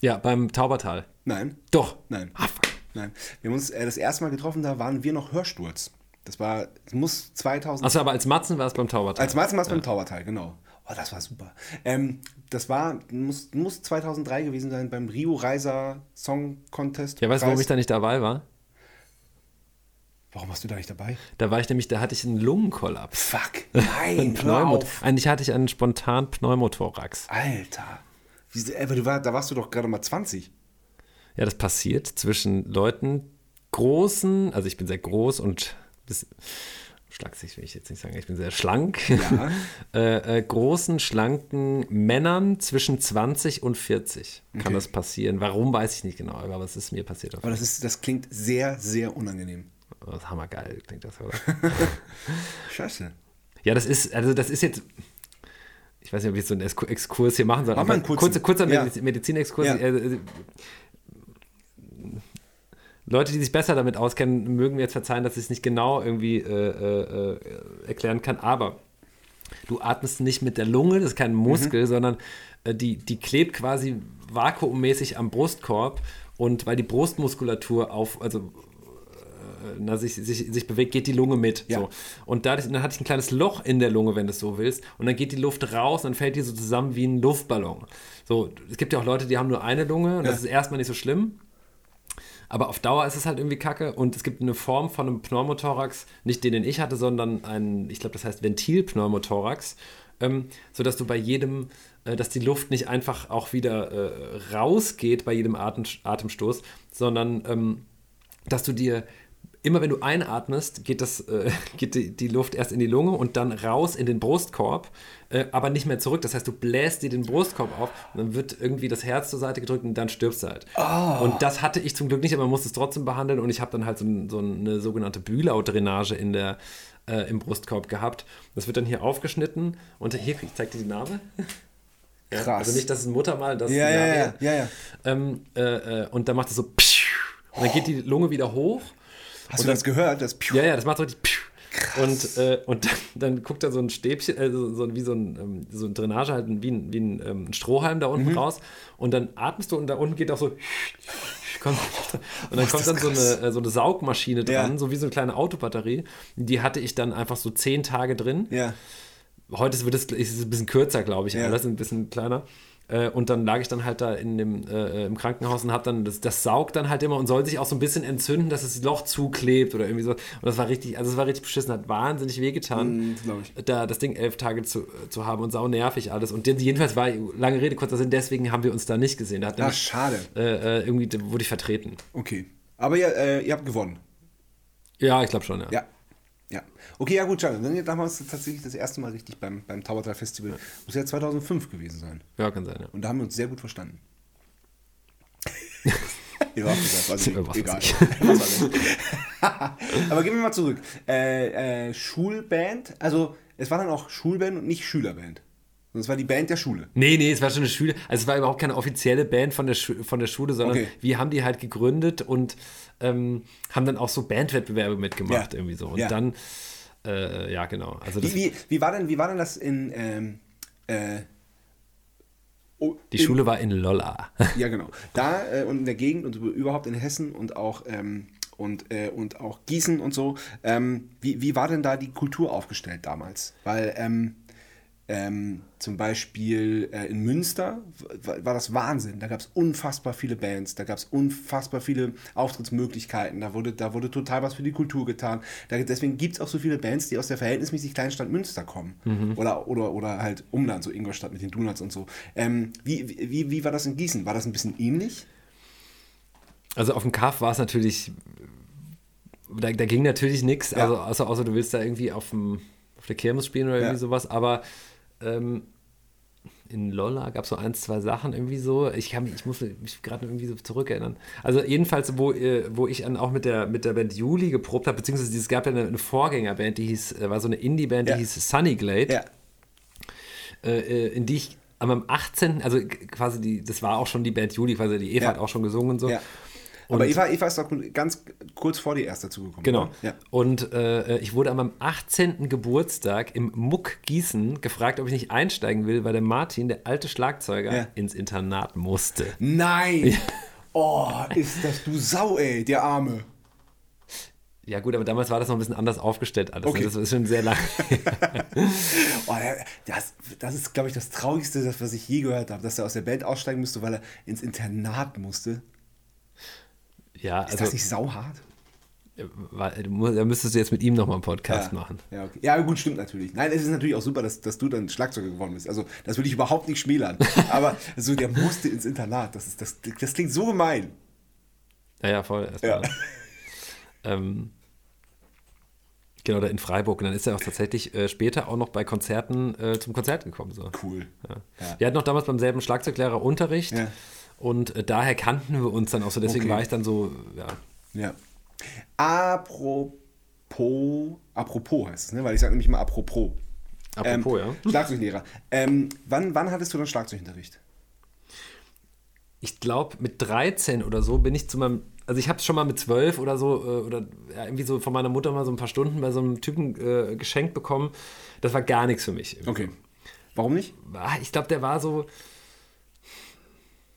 Ja, beim Taubertal. Nein. Doch. Nein. Ah, fuck. Nein. Wir haben uns äh, das erste Mal getroffen, da waren wir noch Hörsturz. Das war, es muss 2000. Achso, aber als Matzen war es beim Taubertal. Als Martin beim Taubertal, genau. Oh, das war super. Ähm, das war, muss, muss 2003 gewesen sein beim Rio Reiser Song Contest. ja, weißt du, warum ich da nicht dabei war? Warum warst du da nicht dabei? Da war ich nämlich, da hatte ich einen Lungenkollaps. Fuck. Ein Nein, Pneumot. Eigentlich hatte ich einen spontanen Pneumothorax. Alter. Aber du war, da warst du doch gerade mal 20. Ja, das passiert zwischen Leuten großen, also ich bin sehr groß und bis, will ich jetzt nicht sagen, ich bin sehr schlank. Ja. äh, äh, großen, schlanken Männern zwischen 20 und 40 kann Okay. das passieren. Warum, weiß ich nicht genau, aber es ist mir passiert. Aber das, ist, das klingt sehr, sehr unangenehm. Das ist hammergeil, klingt das, oder? Scheiße. ja, das ist, also das ist jetzt, ich weiß nicht, ob ich jetzt so einen Exku- Exkurs hier machen soll, Mach aber kurzen. kurzer, kurzer Ja. Mediz Medizinexkurs. Ja. Leute, die sich besser damit auskennen, mögen mir jetzt verzeihen, dass ich es nicht genau irgendwie äh, äh, erklären kann, aber du atmest nicht mit der Lunge, das ist kein Muskel, sondern äh, die, die klebt quasi vakuummäßig am Brustkorb und weil die Brustmuskulatur auf, also äh, na, sich, sich, sich bewegt, geht die Lunge mit. Ja. So. Und dadurch, dann hatte ich ein kleines Loch in der Lunge, wenn du es so willst. Und dann geht die Luft raus und dann fällt die so zusammen wie ein Luftballon. So, es gibt ja auch Leute, die haben nur eine Lunge und Ja. das ist erstmal nicht so schlimm. Aber auf Dauer ist es halt irgendwie kacke. Und es gibt eine Form von einem Pneumothorax, nicht den, den ich hatte, sondern ein, ich glaube, das heißt Ventilpneumothorax, ähm, sodass du bei jedem, äh, dass die Luft nicht einfach auch wieder äh, rausgeht bei jedem Atem, Atemstoß, sondern ähm, dass du dir immer wenn du einatmest, geht, das, äh, geht die, die, Luft erst in die Lunge und dann raus in den Brustkorb, äh, aber nicht mehr zurück. Das heißt, du bläst dir den Brustkorb auf und dann wird irgendwie das Herz zur Seite gedrückt und dann stirbst du halt. Oh. Und das hatte ich zum Glück nicht, aber man musste es trotzdem behandeln und ich habe dann halt so, so eine sogenannte Bühlau-Drainage in der, äh, im Brustkorb gehabt. Das wird dann hier aufgeschnitten und hier, ich zeig dir die Narbe. Krass. also nicht, das ist ein Muttermal, das ja, ist ja, ja, ja, ja. Ähm, äh, äh, und dann macht es so und dann geht die Lunge wieder hoch Hast und du das gehört? Das ja, ja, das macht so richtig. Und, äh, und dann, dann, guckt da so ein Stäbchen, also so, wie so ein, ähm, so ein Drainage, halt wie ein, wie ein, ähm, Strohhalm da unten mhm. raus. Und dann atmest du und da unten geht auch so. und dann kommt dann so eine, äh, so eine Saugmaschine dran, ja. so wie so eine kleine Autobatterie. Die hatte ich dann einfach so zehn Tage drin. Ja. Heute wird es, ist es ein bisschen kürzer, glaube ich, ja. alles ein bisschen kleiner. Äh, und dann lag ich dann halt da in dem, äh, im Krankenhaus und habe dann, das, das saugt dann halt immer und soll sich auch so ein bisschen entzünden, dass das Loch zuklebt oder irgendwie so. Und das war richtig, also es war richtig beschissen, hat wahnsinnig wehgetan, mm, da das Ding elf Tage zu, zu haben und sau nervig alles. Und jedenfalls war, lange Rede, kurzer Sinn, deswegen haben wir uns da nicht gesehen. Da hat Ach, schade. Äh, äh, irgendwie wurde ich vertreten. Okay. Aber ihr, äh, ihr habt gewonnen. Ja, ich glaube schon, ja. Ja, ja. Okay, ja gut, schade. Dann ja damals tatsächlich das erste Mal richtig beim, beim Taubertal Festival. Ja. Muss ja 2005 gewesen sein. Ja, kann sein, ja. Und da haben wir uns sehr gut verstanden. ja, gesagt, also was egal. Aber gehen wir mal zurück. Äh, äh, Schulband, also es war dann auch Schulband und nicht Schülerband. Und es war die Band der Schule. Nee, nee, es war schon eine Schule. Also es war überhaupt keine offizielle Band von der, Schu von der Schule, sondern okay. wir haben die halt gegründet und ähm, haben dann auch so Bandwettbewerbe mitgemacht, ja. irgendwie so. Und ja. dann, äh, ja, genau. Also wie, wie, wie, war denn, wie war denn das in. Ähm, äh, oh, die in, Schule war in Lolla. Ja, genau. Da äh, und in der Gegend und überhaupt in Hessen und auch. Ähm, und, äh, und auch Gießen und so. Ähm, wie, wie war denn da die Kultur aufgestellt damals? Weil ähm, ähm, zum Beispiel äh, in Münster war, war, das Wahnsinn. Da gab es unfassbar viele Bands, da gab es unfassbar viele Auftrittsmöglichkeiten, da wurde, da wurde total was für die Kultur getan. Da, deswegen gibt es auch so viele Bands, die aus der verhältnismäßig kleinen Stadt Münster kommen. Mhm. Oder, oder, oder halt Umland, so Ingolstadt mit den Donuts und so. Ähm, wie, wie, wie war das in Gießen? War das ein bisschen ähnlich? Also auf dem Kaff war es natürlich, da, da ging natürlich nichts, ja. also außer, außer du willst da irgendwie auf dem auf der Kirmes spielen oder irgendwie ja. sowas, aber ähm, in Lolla gab es so ein, zwei Sachen irgendwie so. Ich, kann ich muss mich gerade irgendwie so zurückerinnern. Also jedenfalls, wo, äh, wo ich dann auch mit der, mit der Band Juli geprobt habe, beziehungsweise es gab ja eine, eine Vorgängerband, die hieß, äh, war so eine Indie-Band, die ja. hieß Sunny Glade. Ja. Äh, in die ich am 18., also quasi die, das war auch schon die Band Juli, quasi die Eva ja. hat auch schon gesungen und so. Ja. Aber Eva, Eva ist doch ganz kurz vor dir erst dazugekommen. Genau. Ja. Und äh, ich wurde an meinem 18. Geburtstag im Muck Gießen gefragt, ob ich nicht einsteigen will, weil der Martin, der alte Schlagzeuger, ja. ins Internat musste. Nein! Ja. Oh, ist das du Sau, ey, der Arme. Ja, gut, aber damals war das noch ein bisschen anders aufgestellt alles. Okay. Das ist schon sehr lang. oh, das, das ist, glaube ich, das Traurigste, was ich je gehört habe, dass er aus der Band aussteigen musste, weil er ins Internat musste. Ja, ist also, das nicht sauhart? Da müsstest du jetzt mit ihm nochmal einen Podcast ja, machen. Ja, okay. ja, gut, stimmt natürlich. Nein, es ist natürlich auch super, dass, dass du dann Schlagzeuger geworden bist. Also, das würde ich überhaupt nicht schmälern. Aber so, der musste ins Internat. Das, ist, das, das klingt so gemein. Ja, ja, voll. Ja. ähm, genau, da in Freiburg. Und dann ist er auch tatsächlich äh, später auch noch bei Konzerten äh, zum Konzert gekommen. So. Cool. Ja. Ja. Wir hatten noch damals beim selben Schlagzeuglehrer Unterricht. Ja. Und äh, daher kannten wir uns dann auch so. Deswegen okay. war ich dann so, ja. Ja. Apropos, apropos heißt es, ne? weil ich sage nämlich mal apropos. Apropos, ähm, ja. Schlagzeuglehrer. Ähm, wann, wann hattest du dann Schlagzeugunterricht? Ich glaube, mit 13 oder so bin ich zu meinem also ich habe es schon mal mit zwölf oder so, äh, oder irgendwie so von meiner Mutter mal so ein paar Stunden bei so einem Typen äh, geschenkt bekommen. Das war gar nichts für mich. Irgendwie. Okay. Warum nicht? Ich glaube, der war so,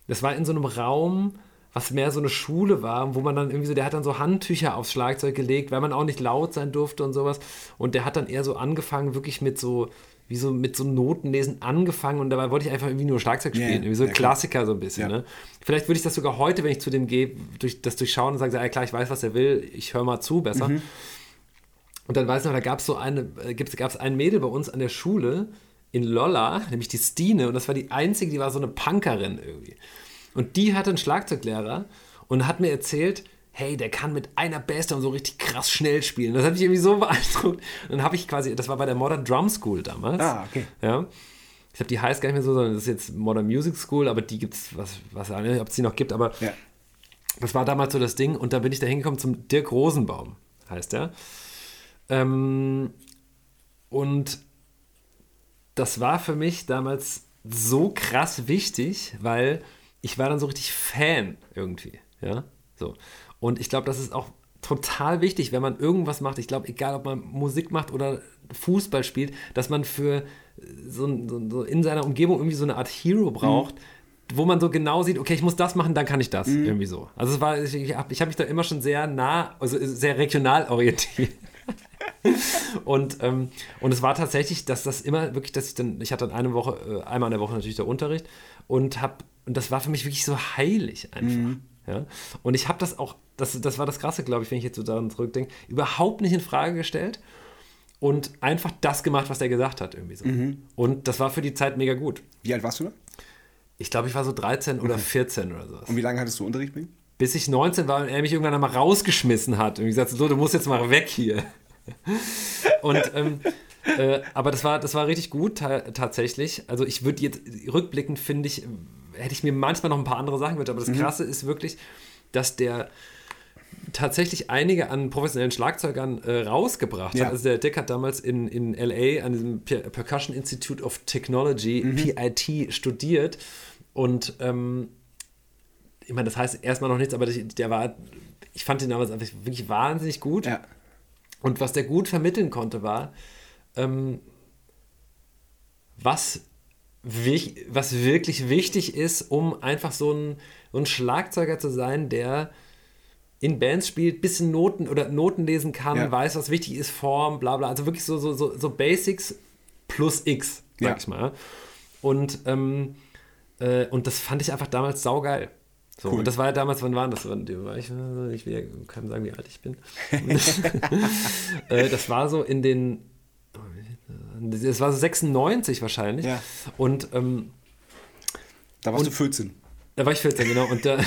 das war in so einem Raum, was mehr so eine Schule war, wo man dann irgendwie so, der hat dann so Handtücher aufs Schlagzeug gelegt, weil man auch nicht laut sein durfte und sowas. Und der hat dann eher so angefangen, wirklich mit so, wie so mit so Notenlesen angefangen und dabei wollte ich einfach irgendwie nur Schlagzeug spielen, yeah, irgendwie so ja, Klassiker so ein bisschen. Ja. Ne? Vielleicht würde ich das sogar heute, wenn ich zu dem gehe, durch, das durchschauen und sage, ja klar, ich weiß, was er will, ich höre mal zu besser. Mhm. Und dann weiß ich noch, da gab es so eine, äh, gab es ein Mädel bei uns an der Schule, in Lolla, nämlich die Stine, und das war die einzige, die war so eine Punkerin irgendwie. Und die hatte einen Schlagzeuglehrer und hat mir erzählt, hey, der kann mit einer Bassdrum so richtig krass schnell spielen. Das hat mich irgendwie so beeindruckt. Und dann habe ich quasi, das war bei der Modern Drum School damals. Ah, okay. Ja. Ich glaube, die heißt gar nicht mehr so, sondern das ist jetzt Modern Music School, aber die gibt es, was, was, ob es die noch gibt, aber Ja. das war damals so das Ding und da bin ich da hingekommen zum Dirk Rosenbaum, heißt der. Ähm, und das war für mich damals so krass wichtig, weil ich war dann so richtig Fan irgendwie, ja, so. Und ich glaube, das ist auch total wichtig, wenn man irgendwas macht. Ich glaube, egal ob man Musik macht oder Fußball spielt, dass man für so, ein- so, so in seiner Umgebung irgendwie so eine Art Hero braucht, wo man so genau sieht, okay, ich muss das machen, dann kann ich das irgendwie so. Also es war, ich, ich habe hab mich da immer schon sehr nah, also sehr regional orientiert. Und, ähm, und es war tatsächlich, dass das immer wirklich, dass ich dann, ich hatte dann eine Woche, äh, einmal in der Woche natürlich der Unterricht und hab, und das war für mich wirklich so heilig einfach. Ja? Und ich habe das auch, das, das war das Krasse, glaube ich, wenn ich jetzt so daran zurückdenke, überhaupt nicht in Frage gestellt und einfach das gemacht, was er gesagt hat, irgendwie so. Und das war für die Zeit mega gut. Wie alt warst du da? Ich glaube, ich war so 13 oder 14 oder sowas. Und wie lange hattest du Unterricht mit ihm? Bis ich 19 war und er mich irgendwann einmal rausgeschmissen hat und gesagt, so, du musst jetzt mal weg hier. Und, ähm, äh, aber das war, das war richtig gut ta tatsächlich. Also ich würde jetzt, rückblickend finde ich, hätte ich mir manchmal noch ein paar andere Sachen gewünscht, aber das Krasse ist wirklich, dass der tatsächlich einige an professionellen Schlagzeugern äh, rausgebracht Ja. hat. Also der Dick hat damals in, in LA an diesem Per- Percussion Institute of Technology, PIT, studiert und ähm, ich meine, das heißt erstmal noch nichts, aber der, war, ich fand ihn damals einfach wirklich wahnsinnig gut. Ja. Und was der gut vermitteln konnte, war, ähm, was, wich, was wirklich wichtig ist, um einfach so ein, so ein Schlagzeuger zu sein, der in Bands spielt, bisschen Noten oder Noten lesen kann, Ja. weiß, was wichtig ist, Form, bla bla. Also wirklich so, so, so, so Basics plus X, sag Ja. ich mal. Und, ähm, äh, und das fand ich einfach damals saugeil. So, Cool. Und das war ja damals, wann war das? Wann war ich, ich will keinem sagen, wie alt ich bin. Äh, das war so in den. Das war so 96 wahrscheinlich. Ja. Und ähm, Da warst Und- du 14. da war ich 14, genau. Und da.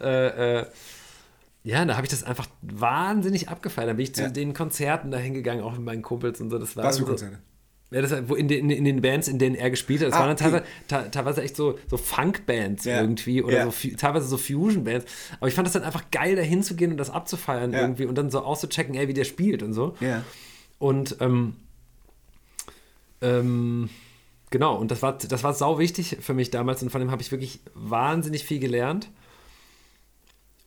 äh, äh, ja, da habe ich das einfach wahnsinnig abgefeiert. Da bin ich zu Ja. den Konzerten da hingegangen, auch mit meinen Kumpels und so. Das war Was für so, Konzerte? Ja, das in, den, in den Bands, in denen er gespielt hat. Das Ah, waren dann teilweise, teilweise echt so, so Funk-Bands Ja. irgendwie oder Ja. so, teilweise so Fusion-Bands. Aber ich fand das dann einfach geil, da hinzugehen und das abzufeiern Ja. irgendwie und dann so auszuchecken, ey, wie der spielt und so. Und ähm, ähm, genau, und das war, das war sau wichtig für mich damals und von dem habe ich wirklich wahnsinnig viel gelernt.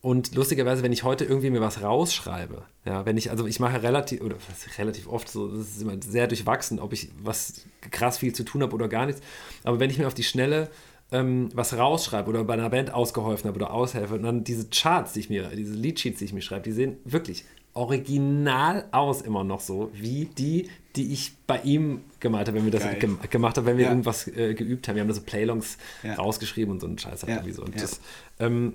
Und lustigerweise, wenn ich heute irgendwie mir was rausschreibe, ja, wenn ich, also ich mache relativ, oder relativ oft so, das ist immer sehr durchwachsen, ob ich was krass viel zu tun habe oder gar nichts. Aber wenn ich mir auf die Schnelle ähm, was rausschreibe oder bei einer Band ausgeholfen habe oder aushelfe und dann diese Charts, die ich mir, diese Leadsheets, die ich mir schreibe, die sehen wirklich original aus immer noch so, wie die, die ich bei ihm gemalt habe, wenn wir das Geil. gem gemacht haben, wenn wir Ja. irgendwas äh, geübt haben. Wir haben da so Playlongs Ja. rausgeschrieben und so einen Scheiß halt Ja. irgendwie so. Und das, ähm,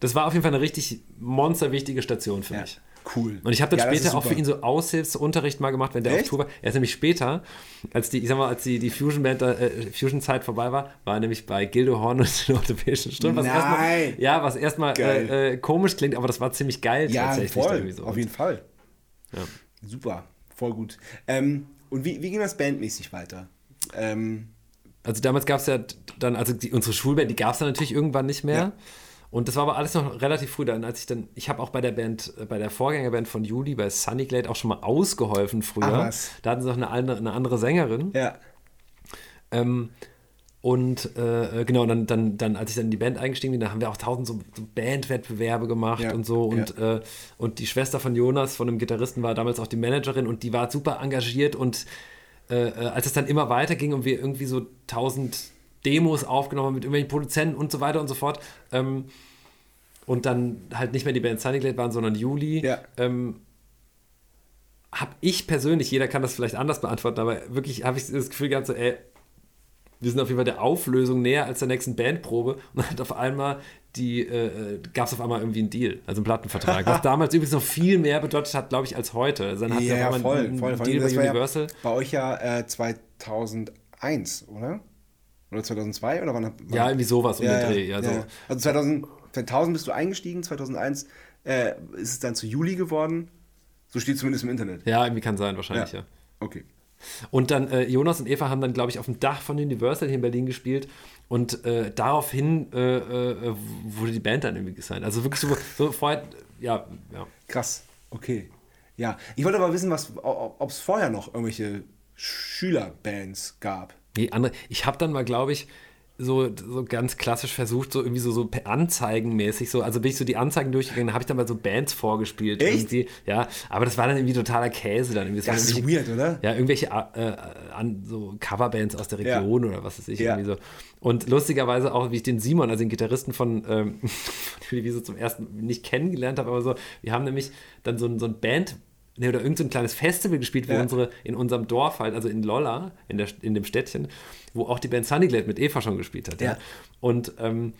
das war auf jeden Fall eine richtig monsterwichtige Station für Ja. mich. Cool. Und ich habe dann Ja, später auch für ihn so Aushilfsunterricht mal gemacht, wenn der Echt? auf Tour war. Er ist nämlich später, als die, ich sag mal, als die, die Fusion-Band, äh, Fusion-Zeit vorbei war, war er nämlich bei Gildo Horn und den Orthopädischen Strümpfen. Was Nein. erstmal, ja, was erstmal äh, äh, komisch klingt, aber das war ziemlich geil Ja, tatsächlich. voll. so. Auf jeden Fall. Ja. Super. Voll gut. Ähm, und wie, wie ging das bandmäßig weiter? Ähm, Also damals gab es ja dann, also die, unsere Schulband, die gab es dann natürlich irgendwann nicht mehr. Ja. Und das war aber alles noch relativ früh dann, als ich dann, ich habe auch bei der Band, äh, bei der Vorgängerband von Juli, bei Sunny Glade auch schon mal ausgeholfen früher. Ach. Da hatten sie noch eine, andere- eine andere Sängerin. ja. Ähm, und äh, genau, dann, dann, dann, als ich dann in die Band eingestiegen bin, da haben wir auch tausend so, so Bandwettbewerbe gemacht Ja, und so. Und, äh, und die Schwester von Jonas, von dem Gitarristen, war damals auch die Managerin und die war super engagiert. Und äh, äh, als es dann immer weiterging und wir irgendwie so tausend Demos aufgenommen mit irgendwelchen Produzenten und so weiter und so fort, ähm, und dann halt nicht mehr die Band Sunnyglade waren, sondern Juli, Ja. ähm, habe ich persönlich, jeder kann das vielleicht anders beantworten, aber wirklich habe ich das Gefühl gehabt, so, ey, wir sind auf jeden Fall der Auflösung näher als der nächsten Bandprobe und dann hat auf einmal die, äh, gab es auf einmal irgendwie einen Deal, also einen Plattenvertrag, was damals übrigens noch viel mehr bedeutet hat, glaube ich, als heute. Also dann hat Ja, ja, voll, einen voll, voll. Deal Das bei war ja Universal. bei euch ja äh, 2001, oder? Oder 2002? Oder wann, wann? Ja, irgendwie sowas um ja, den Dreh. Ja, so. Also 2000, 2000 bist du eingestiegen, 2001 äh, ist es dann zu Juli geworden. So steht zumindest im Internet. ja, irgendwie kann sein, wahrscheinlich, ja. Okay. Und dann äh, Jonas und Eva haben dann, glaube ich, auf dem Dach von Universal hier in Berlin gespielt. Und äh, daraufhin äh, äh, wurde die Band dann irgendwie gesigned. Also wirklich so, so vorher, ja, ja. Krass. Okay. Ja. Ich wollte aber wissen, was, ob es vorher noch irgendwelche Schülerbands gab. Nee, andere, ich habe dann mal, glaube ich, so, so ganz klassisch versucht, so irgendwie so, so Anzeigenmäßig, so, also bin ich so die Anzeigen durchgegangen, da habe ich dann mal so Bands vorgespielt. Echt? Irgendwie, ja, aber das war dann irgendwie totaler Käse dann. Irgendwie. Das, Das ist weird, oder? Ja, irgendwelche äh, an, so Coverbands aus der Ja. Region oder was weiß ich, Ja. irgendwie so. Und lustigerweise auch, wie ich den Simon, also den Gitarristen von ähm, Univiso zum ersten nicht kennengelernt habe, aber so, wir haben nämlich dann so ein, so ein Band, ne, oder irgend so ein kleines Festival gespielt, wo Ja. unsere, in unserem Dorf halt, also in Lolla, in, der, in dem Städtchen, wo auch die Band Sunnyglade mit Eva schon gespielt hat. Ja. Ja. Und, ähm,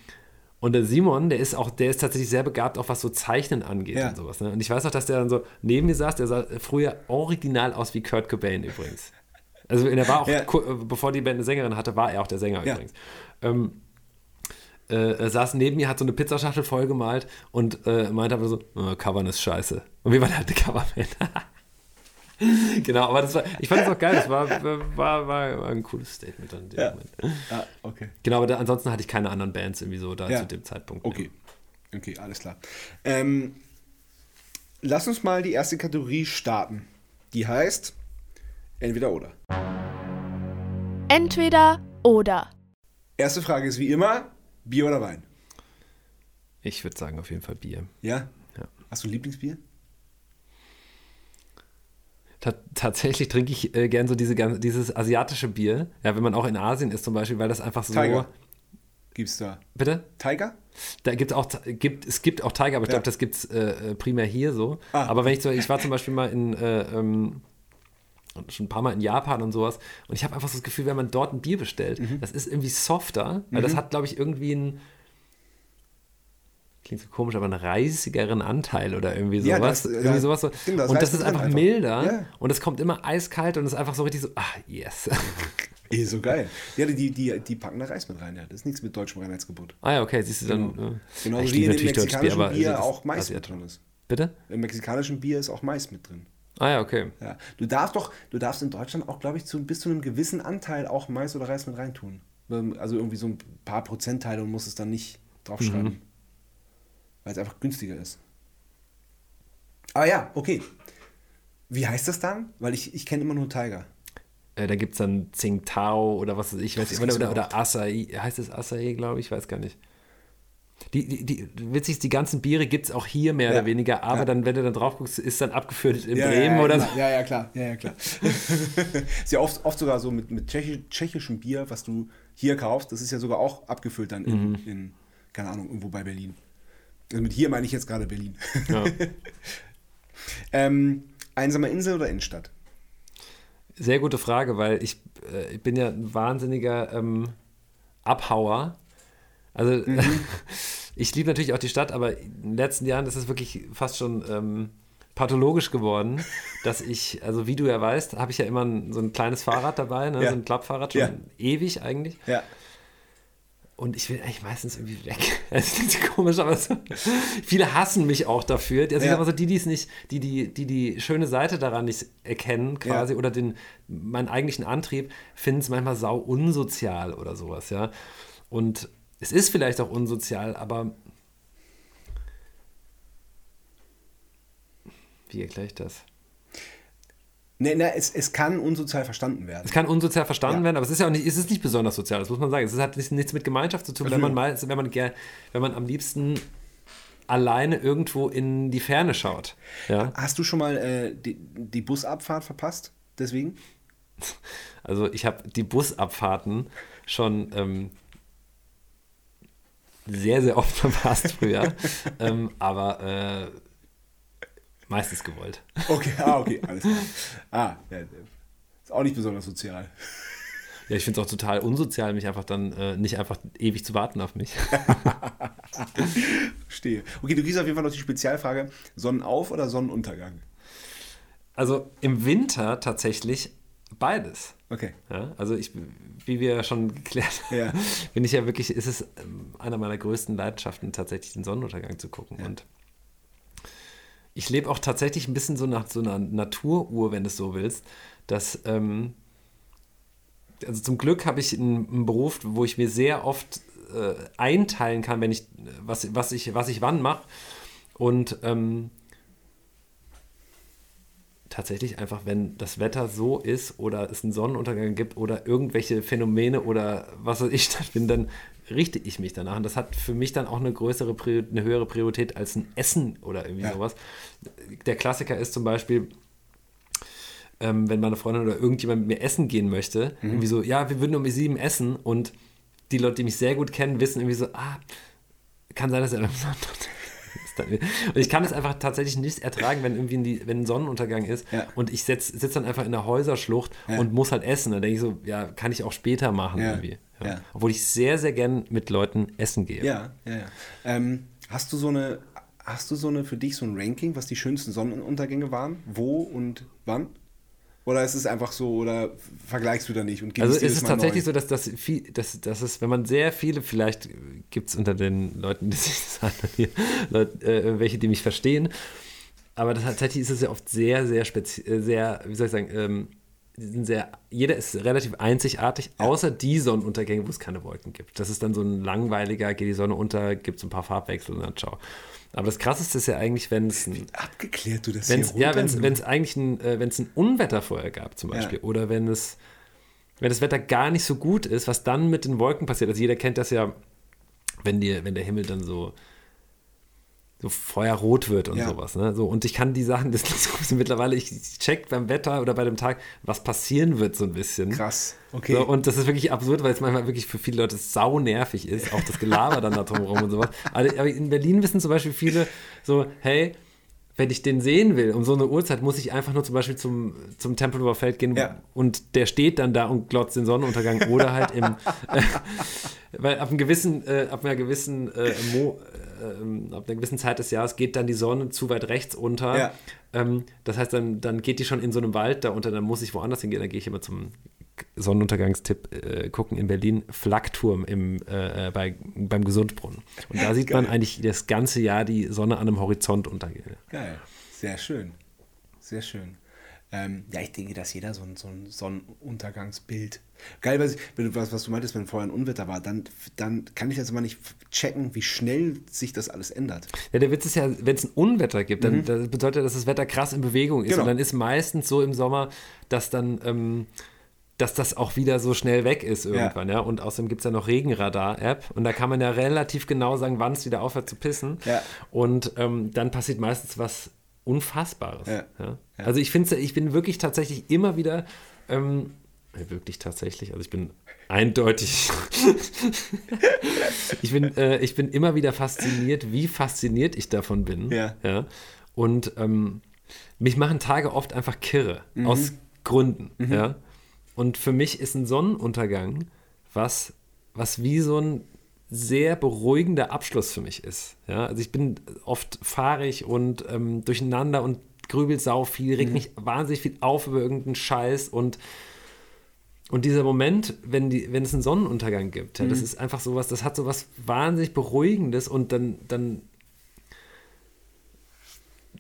und der Simon, der ist auch, der ist tatsächlich sehr begabt, auch was so Zeichnen angeht Ja. und sowas. Ne? Und ich weiß noch, dass der dann so neben mir saß, der sah früher original aus wie Kurt Cobain übrigens. Also er war auch, bevor die Band eine Sängerin hatte, war er auch der Sänger übrigens. Ähm, äh, er saß neben mir, hat so eine Pizzaschachtel vollgemalt und äh, meinte aber so, äh, Covern ist scheiße. Und wir waren halt eine Coverband. genau, aber das war, ich fand das auch geil, das war, war, war, war ein cooles Statement dann in dem Ja. Moment. Ah, okay. Genau, aber da, ansonsten hatte ich keine anderen Bands irgendwie so da Ja. zu dem Zeitpunkt. Okay. Okay, alles klar. Ähm, lass uns mal die erste Kategorie starten. Die heißt entweder oder. Entweder oder. Erste Frage ist wie immer: Bier oder Wein? Ich würde sagen, auf jeden Fall Bier. Ja? Ja. Hast du ein Lieblingsbier? Ta tatsächlich trinke ich äh, gern so diese, dieses asiatische Bier. Ja, wenn man auch in Asien ist zum Beispiel, weil das einfach so. Tiger. Gibt's da? Bitte? Tiger? Da gibt auch gibt es gibt auch Tiger, aber ich Ja. glaube, das gibt es äh, äh, primär hier so. Ah. Aber wenn ich so, ich war zum Beispiel mal in äh, ähm, schon ein paar Mal in Japan und sowas und ich habe einfach so das Gefühl, wenn man dort ein Bier bestellt, Mhm. das ist irgendwie softer, weil das hat, glaube ich, irgendwie einen klingt so komisch, aber einen reisigeren Anteil oder irgendwie Ja, sowas. das- irgendwie ja, sowas so. stimmt, das und das ist einfach, einfach. milder Ja. und es kommt immer eiskalt und es ist einfach so richtig so, ah, yes. Ey, so geil. Ja, die, die, die packen da Reis mit rein, ja. Das ist nichts mit deutschem Reinheitsgebot. ah ja, okay, siehst du dann. Genau. Genauso ich wie in dem mexikanischen aber Bier das auch Mais mit drin ist. Bitte? Im mexikanischen Bier ist auch Mais mit drin. Ah ja, okay. Ja. Du darfst doch, du darfst in Deutschland auch, glaube ich, zu, bis zu einem gewissen Anteil auch Mais oder Reis mit reintun. Ähm, Also irgendwie so ein paar Prozentteile und musst es dann nicht draufschreiben. Mhm. Weil es einfach günstiger ist. Aber ja, okay. Wie heißt das dann? Weil ich, ich kenne immer nur Tiger. Äh, da gibt es dann Tsingtao oder was weiß ich, weiß oder, gibt's oder, oder Acai, heißt es Acai, glaube ich, weiß gar nicht. Die, die, die, witzig ist, die ganzen Biere gibt es auch hier mehr Ja. oder weniger, aber Ja. dann, wenn du dann drauf guckst, ist dann abgeführt in ja, Bremen ja, oder ja, so. Ja, ja, klar. Ja, ja, klar. ist ja oft, oft sogar so mit, mit tschechisch, tschechischem Bier, was du hier kaufst, das ist ja sogar auch abgefüllt dann in, Mhm. in keine Ahnung, irgendwo bei Berlin. Also mit hier meine ich jetzt gerade Berlin. Ähm, einsame Insel oder Innenstadt? Sehr gute Frage, weil ich, äh, ich bin ja ein wahnsinniger ähm, Abhauer. Also ich liebe natürlich auch die Stadt, aber in den letzten Jahren ist es wirklich fast schon ähm, pathologisch geworden, dass ich, also wie du ja weißt, habe ich ja immer ein, so ein kleines Fahrrad dabei, ne? Ja. so ein Klappfahrrad, schon Ja. ewig eigentlich. Ja. Und ich will eigentlich meistens irgendwie weg. Es klingt so komisch, aber so, viele hassen mich auch dafür. Also ich Ja. sag mal so, die, die es nicht, die, die, die die schöne Seite daran nicht erkennen, quasi, Ja. oder den, meinen eigentlichen Antrieb, finden es manchmal sau unsozial oder sowas, ja. Und es ist vielleicht auch unsozial, aber wie erkläre ich das? Nee, nee, es, es kann unsozial verstanden werden. Es kann unsozial verstanden Ja. werden, aber es ist ja auch nicht, es ist nicht besonders sozial, das muss man sagen. Es hat nichts, mit Gemeinschaft zu tun, wenn man mal, wenn man ger, wenn man am liebsten alleine irgendwo in die Ferne schaut. Ja, Hast du schon mal äh, die, die Busabfahrt verpasst? Deswegen? also ich habe die Busabfahrten schon ähm, sehr, sehr oft verpasst früher, ähm, aber äh, meistens gewollt. Okay, ah, okay, alles klar. Ah, ja, ist auch nicht besonders sozial. Ja, ich finde es auch total unsozial, mich einfach dann äh, nicht einfach ewig zu warten auf mich. Verstehe. Okay, du kriegst auf jeden Fall noch die Spezialfrage: Sonnenauf- oder Sonnenuntergang? Also im Winter tatsächlich beides. Okay. Ja, also ich, wie wir schon geklärt haben, Ja. bin ich ja wirklich, ist es ähm, einer meiner größten Leidenschaften, tatsächlich den Sonnenuntergang zu gucken. Ja. Und ich lebe auch tatsächlich ein bisschen so nach so einer Naturuhr, wenn du es so willst, dass, ähm, also zum Glück habe ich einen, einen Beruf, wo ich mir sehr oft äh, einteilen kann, wenn ich, was, was ich, was ich wann mache. Und ähm, tatsächlich einfach, wenn das Wetter so ist oder es einen Sonnenuntergang gibt oder irgendwelche Phänomene oder was weiß ich stattfinden, dann richte ich mich danach. Und das hat für mich dann auch eine größere, eine höhere Priorität als ein Essen oder irgendwie Ja. sowas. Der Klassiker ist zum Beispiel, ähm, wenn meine Freundin oder irgendjemand mit mir essen gehen möchte, Mhm. irgendwie so, ja, wir würden um sieben essen und die Leute, die mich sehr gut kennen, wissen irgendwie so, ah, kann sein, dass er am Sonntag Und ich kann es einfach tatsächlich nicht ertragen, wenn irgendwie die, wenn ein Sonnenuntergang ist Ja. und ich sitze dann einfach in der Häuserschlucht Ja. und muss halt essen. Dann denke ich so, ja, kann ich auch später machen Ja. irgendwie. Obwohl ich sehr, sehr gern mit Leuten essen gehe. Ja, ja, ja. Ähm, hast du so eine, hast du so eine für dich so ein Ranking, was die schönsten Sonnenuntergänge waren? Wo und wann? Oder ist es einfach so, oder vergleichst du da nicht und Also genießt ist es tatsächlich neu? so, dass das viel, dass, dass es, wenn man sehr viele, vielleicht gibt es unter den Leuten, die sich das anhören, hier, Leute, äh, welche, die mich verstehen, aber das, tatsächlich ist es ja oft sehr, sehr speziell, sehr, wie soll ich sagen, ähm, sind sehr, jeder ist relativ einzigartig, außer die Sonnenuntergänge, wo es keine Wolken gibt. Das ist dann so ein langweiliger, geht die Sonne unter, gibt es ein paar Farbwechsel und dann ciao. Aber das Krasseste ist ja eigentlich, wenn es ein Abgeklärt du das Wenn's, hier ja, wenn es eigentlich ein, äh, wenn's ein Unwetter vorher gab, zum Beispiel, Ja. oder wenn es, wenn das Wetter gar nicht so gut ist, was dann mit den Wolken passiert. Also jeder kennt das ja, wenn, die, wenn der Himmel dann so, so feuerrot wird und Ja. sowas. Ne? So, und ich kann die Sachen, das ist so mittlerweile, ich check beim Wetter oder bei dem Tag, was passieren wird so ein bisschen. Krass, okay. So, und das ist wirklich absurd, weil es manchmal wirklich für viele Leute sau nervig ist, auch das Gelaber dann da drumherum und sowas. Aber, aber in Berlin wissen zum Beispiel viele so, hey, wenn ich den sehen will, um so eine Uhrzeit, muss ich einfach nur zum Beispiel zum, zum Tempelhofer Feld gehen Ja. und der steht dann da und glotzt den Sonnenuntergang oder halt im, äh, weil ab einem gewissen, äh, ab einer gewissen, äh, Mo, äh, ähm, ab einer gewissen Zeit des Jahres geht dann die Sonne zu weit rechts unter. Ja. Ähm, das heißt, dann, dann geht die schon in so einem Wald da unter, dann muss ich woanders hingehen. Dann gehe ich immer zum Sonnenuntergangstipp äh, gucken in Berlin, Flakturm im, äh, äh, bei, beim Gesundbrunnen. Und da sieht man eigentlich das ganze Jahr die Sonne an einem Horizont untergehen. Geil, sehr schön. Sehr schön. Ähm, ja, ich denke, dass jeder so ein, so ein Sonnenuntergangsbild. Geil, was, was, was du meintest, wenn vorher ein Unwetter war, dann, dann kann ich das immer nicht checken, wie schnell sich das alles ändert. Ja, der Witz ist ja, wenn es ein Unwetter gibt, dann das bedeutet, dass das Wetter krass in Bewegung ist. Mhm. Genau. Und dann ist meistens so im Sommer, dass dann, ähm, dass das auch wieder so schnell weg ist irgendwann, ja. Und außerdem gibt es ja noch Regenradar-App und da kann man ja relativ genau sagen, wann es wieder aufhört zu pissen. Ja. Und ähm, dann passiert meistens was Unfassbares. Ja. Ja. Ja. Also ich finde, ich bin wirklich tatsächlich immer wieder, ähm, äh, wirklich tatsächlich, also ich bin eindeutig, ich, bin, äh, ich bin immer wieder fasziniert, wie fasziniert ich davon bin. Ja. ja? Und ähm, mich machen Tage oft einfach kirre, Mhm. aus Gründen. Ja? Und für mich ist ein Sonnenuntergang was, was wie so ein sehr beruhigender Abschluss für mich ist. Ja? Also ich bin oft fahrig und ähm, durcheinander und grübel sau viel, regt mich wahnsinnig viel auf über irgendeinen Scheiß und und dieser Moment, wenn, die, wenn es einen Sonnenuntergang gibt, ja, das ist einfach sowas, das hat sowas wahnsinnig Beruhigendes und dann, dann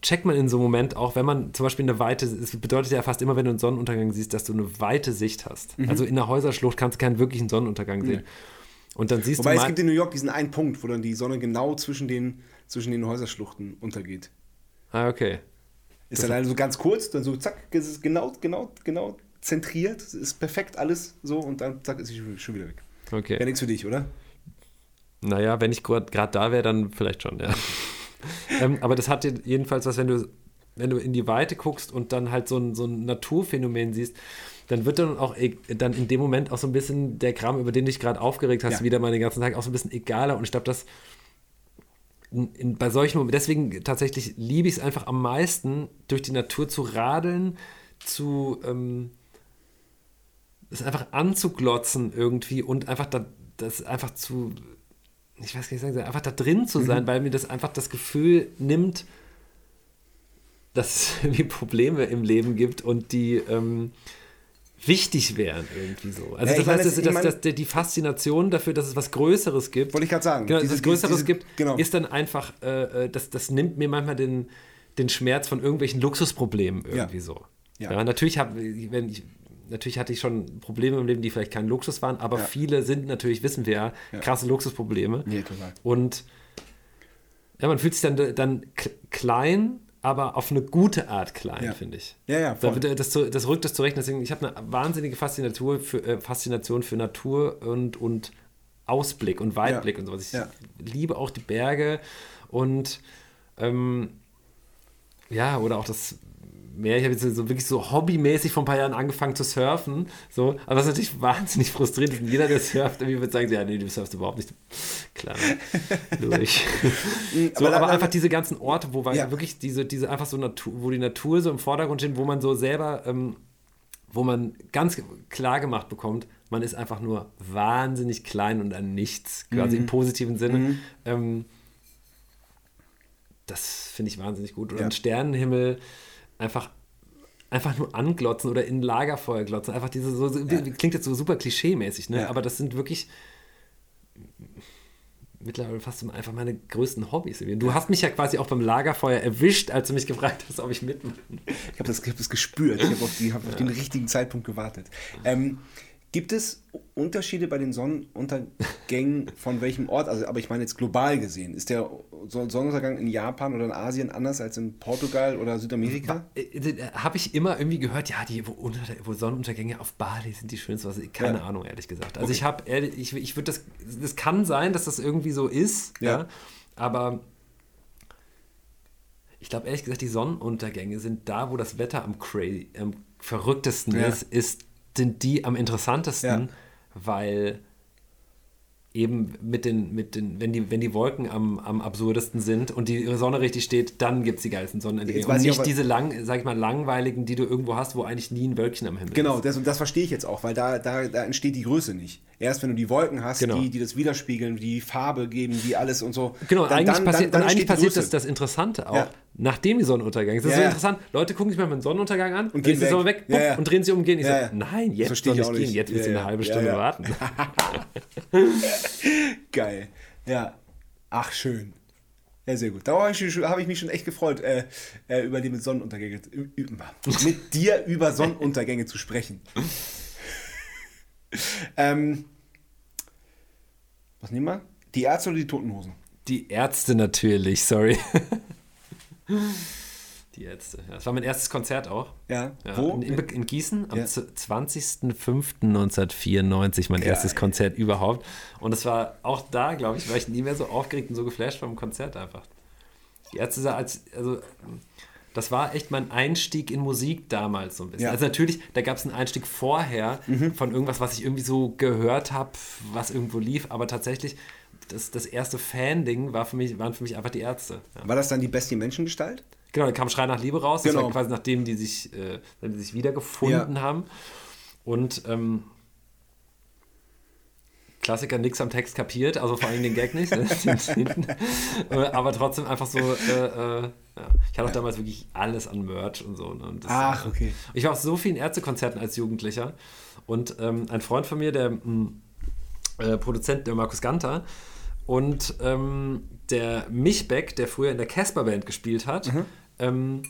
checkt man in so einem Moment auch, wenn man zum Beispiel eine weite, es bedeutet ja fast immer, wenn du einen Sonnenuntergang siehst, dass du eine weite Sicht hast. Also in der Häuserschlucht kannst du keinen wirklichen Sonnenuntergang sehen. Und dann siehst Wobei du es mal, gibt in New York diesen einen Punkt, wo dann die Sonne genau zwischen den, zwischen den Häuserschluchten untergeht. ah, okay. Ist dann halt so ganz kurz, dann so zack, es ist genau, genau, genau zentriert, ist perfekt alles so und dann zack, ist sie schon- schon wieder weg. Okay. Wäre nichts für dich, oder? Naja, wenn ich gerade da wäre, dann vielleicht schon, ja. ähm, aber das hat jedenfalls was, wenn du, wenn du in die Weite guckst und dann halt so ein, so ein Naturphänomen siehst, dann wird dann auch e- dann in dem Moment auch so ein bisschen der Kram, über den du dich gerade aufgeregt hast, Ja. wieder mal den ganzen Tag auch so ein bisschen egaler. Und ich glaube, dass in, in, bei solchen Momenten, deswegen tatsächlich liebe ich es einfach am meisten, durch die Natur zu radeln, zu ähm, es einfach anzuglotzen irgendwie und einfach da, das einfach zu, ich weiß gar nicht, sagen, einfach da drin zu sein, weil mir das einfach das Gefühl nimmt, dass es irgendwie Probleme im Leben gibt und die ähm, wichtig wären irgendwie so. Also Ja, ich das heißt, meine, dass, das- dass, ich meine- dass, die Faszination dafür, dass es was Größeres gibt, Wollte ich gerade sagen. genau, Diese- dass es Größeres diese- gibt, genau. ist dann einfach, äh, äh, das, das nimmt mir manchmal den, den Schmerz von irgendwelchen Luxusproblemen irgendwie Ja. so. Ja. Ja. natürlich hab, wenn ich, natürlich hatte ich schon Probleme im Leben, die vielleicht kein Luxus waren, aber Ja. viele sind natürlich, wissen wir ja, krasse Luxusprobleme. Nee, total. Und ja, man fühlt sich dann, dann klein, aber auf eine gute Art klein, Ja. finde ich. Ja, ja, voll. Da- Das, das, das rückt es zurecht. Deswegen, ich habe eine wahnsinnige Faszination für, äh, Faszination für Natur und, und Ausblick und Weitblick Ja. und sowas. Ich Ja. liebe auch die Berge und ähm, ja, oder auch das Meer. Ich habe jetzt so wirklich so hobbymäßig vor ein paar Jahren angefangen zu surfen. So, aber was natürlich wahnsinnig frustrierend ist. Und jeder, der surft, irgendwie wird sagen, ja, nee, du surfst überhaupt nicht. Klar, durch. so, aber aber, einfach diese ganzen Orte, wo Ja. wirklich diese, diese einfach so Natur, wo die Natur so im Vordergrund steht, wo man so selber, ähm, wo man ganz klar gemacht bekommt, man ist einfach nur wahnsinnig klein und an nichts, quasi Mhm. im positiven Sinne. Ähm, das finde ich wahnsinnig gut. Oder Ja. ein Sternenhimmel einfach, einfach nur anglotzen oder in Lagerfeuer glotzen. Einfach diese, so, so, klingt jetzt so super klischee-mäßig, ne? Ja. aber das sind wirklich mittlerweile fast einfach meine größten Hobbys. Du hast mich ja quasi auch beim Lagerfeuer erwischt, als du mich gefragt hast, ob ich mitmache. Ich habe das, ich hab das gespürt. Ich habe auf, die, hab auf den richtigen Zeitpunkt gewartet. Ähm, gibt es Unterschiede bei den Sonnenuntergängen von welchem Ort? Also, aber ich meine jetzt global gesehen. Ist der Sonnenuntergang in Japan oder in Asien anders als in Portugal oder Südamerika? Habe ich immer irgendwie gehört, ja, die wo, unter, wo Sonnenuntergänge auf Bali sind die schönsten. Also, keine Ja. Ahnung, ehrlich gesagt. Also Okay. ich habe, ich, ich würde das, das kann sein, dass das irgendwie so ist, Ja. ja, aber ich glaube ehrlich gesagt, die Sonnenuntergänge sind da, wo das Wetter am, cra- am verrücktesten Ja. ist, ist, sind die am interessantesten, Ja. weil eben mit den, mit den, wenn die, wenn die Wolken am, am absurdesten sind und die Sonne richtig steht, dann gibt es die geilsten. Jetzt Und nicht auch, diese lang, sag ich mal, langweiligen, die du irgendwo hast, wo eigentlich nie ein Wölkchen am Himmel Genau, ist. das, und das verstehe ich jetzt auch, weil da, da, da entsteht die Größe nicht. Erst wenn du die Wolken hast, Genau. die, die das widerspiegeln, die Farbe geben, die alles und so. Genau, dann, eigentlich dann, passiert, dann, dann eigentlich die passiert das, das Interessante auch, Ja. nachdem die Sonnenuntergang ist. Das ist Ja, so interessant. Leute gucken sich mal einen Sonnenuntergang an, Und gehen gehen sie so weg. Ja, und drehen sich um und gehen. Ich Ja, so, nein, jetzt verstehe soll ich gehen, jetzt willst du eine halbe Stunde warten. Geil. Ja. Ach, schön. Ja, sehr gut. Darauf habe ich, mich schon echt gefreut, äh, äh, über die mit Sonnenuntergänge, mit dir über Sonnenuntergänge zu sprechen. ähm, was nehmen wir? Die Ärzte oder die Totenhosen? Die Ärzte natürlich, sorry. Die Ärzte. Ja, das war mein erstes Konzert auch. Ja. Ja, Wo? In, in, Gießen am Ja. z- 20.05.1994, mein Geil. erstes Konzert überhaupt. Und es war auch da, glaube ich, war ich nie mehr so aufgeregt und so geflasht vom Konzert einfach. Die Ärzte sah als, also das war echt mein Einstieg in Musik damals so ein bisschen. Ja. Mhm. Also natürlich, da gab es einen Einstieg vorher von irgendwas, was ich irgendwie so gehört habe, was irgendwo lief, aber tatsächlich das, das erste Fan-Ding war für mich, waren für mich einfach die Ärzte. Ja. War das dann die Bestie Menschengestalt? Genau, dann kam Schrei nach Liebe raus. Das Genau. war quasi nachdem die sich, äh, die sich wiedergefunden Ja. haben. Und ähm, Klassiker, nix am Text kapiert, also vor allem den Gag nicht. ne? Äh, Aber trotzdem einfach so, äh, äh, ja. ich hatte auch damals wirklich alles an Merch und so. Ne? Und das, Ach, äh, okay. Ich war auf so vielen Ärztekonzerten als Jugendlicher. Und ähm, ein Freund von mir, der mh, äh, Produzent, der Markus Ganter, und ähm, der Michbeck, der früher in der Casper-Band gespielt hat, ähm,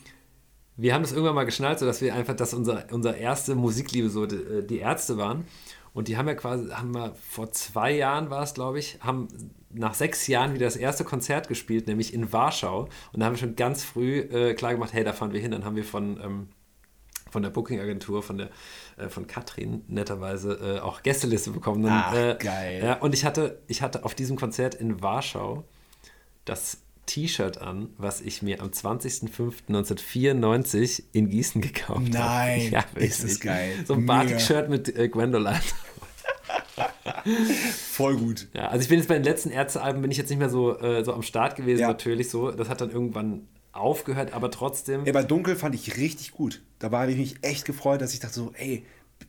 wir haben das irgendwann mal geschnallt, so dass wir einfach, dass unser, unser erste Musikliebe so die, äh, die Ärzte waren. Und die haben ja quasi, haben wir vor zwei Jahren war es, glaube ich, haben nach sechs Jahren wieder das erste Konzert gespielt, nämlich in Warschau. Und da haben wir schon ganz früh äh, klar gemacht, hey, da fahren wir hin. Dann haben wir von, ähm, von der Booking-Agentur, von der äh, von Katrin netterweise äh, auch Gästeliste bekommen. Und, Ach, äh, geil. Ja, und ich hatte, ich hatte auf diesem Konzert in Warschau das T-Shirt an, was ich mir am 20.05.1994 in Gießen gekauft habe. Nein, ja, ist das geil. So ein. Batik-Shirt mit äh, Gwendoline. Voll gut. Ja, also ich bin jetzt bei den letzten Ärztealben bin ich jetzt nicht mehr so, äh, so am Start gewesen, Ja. natürlich so. Das hat dann irgendwann aufgehört, aber trotzdem. Ey, bei Dunkel fand ich richtig gut. Da habe ich mich echt gefreut, dass ich dachte so, ey,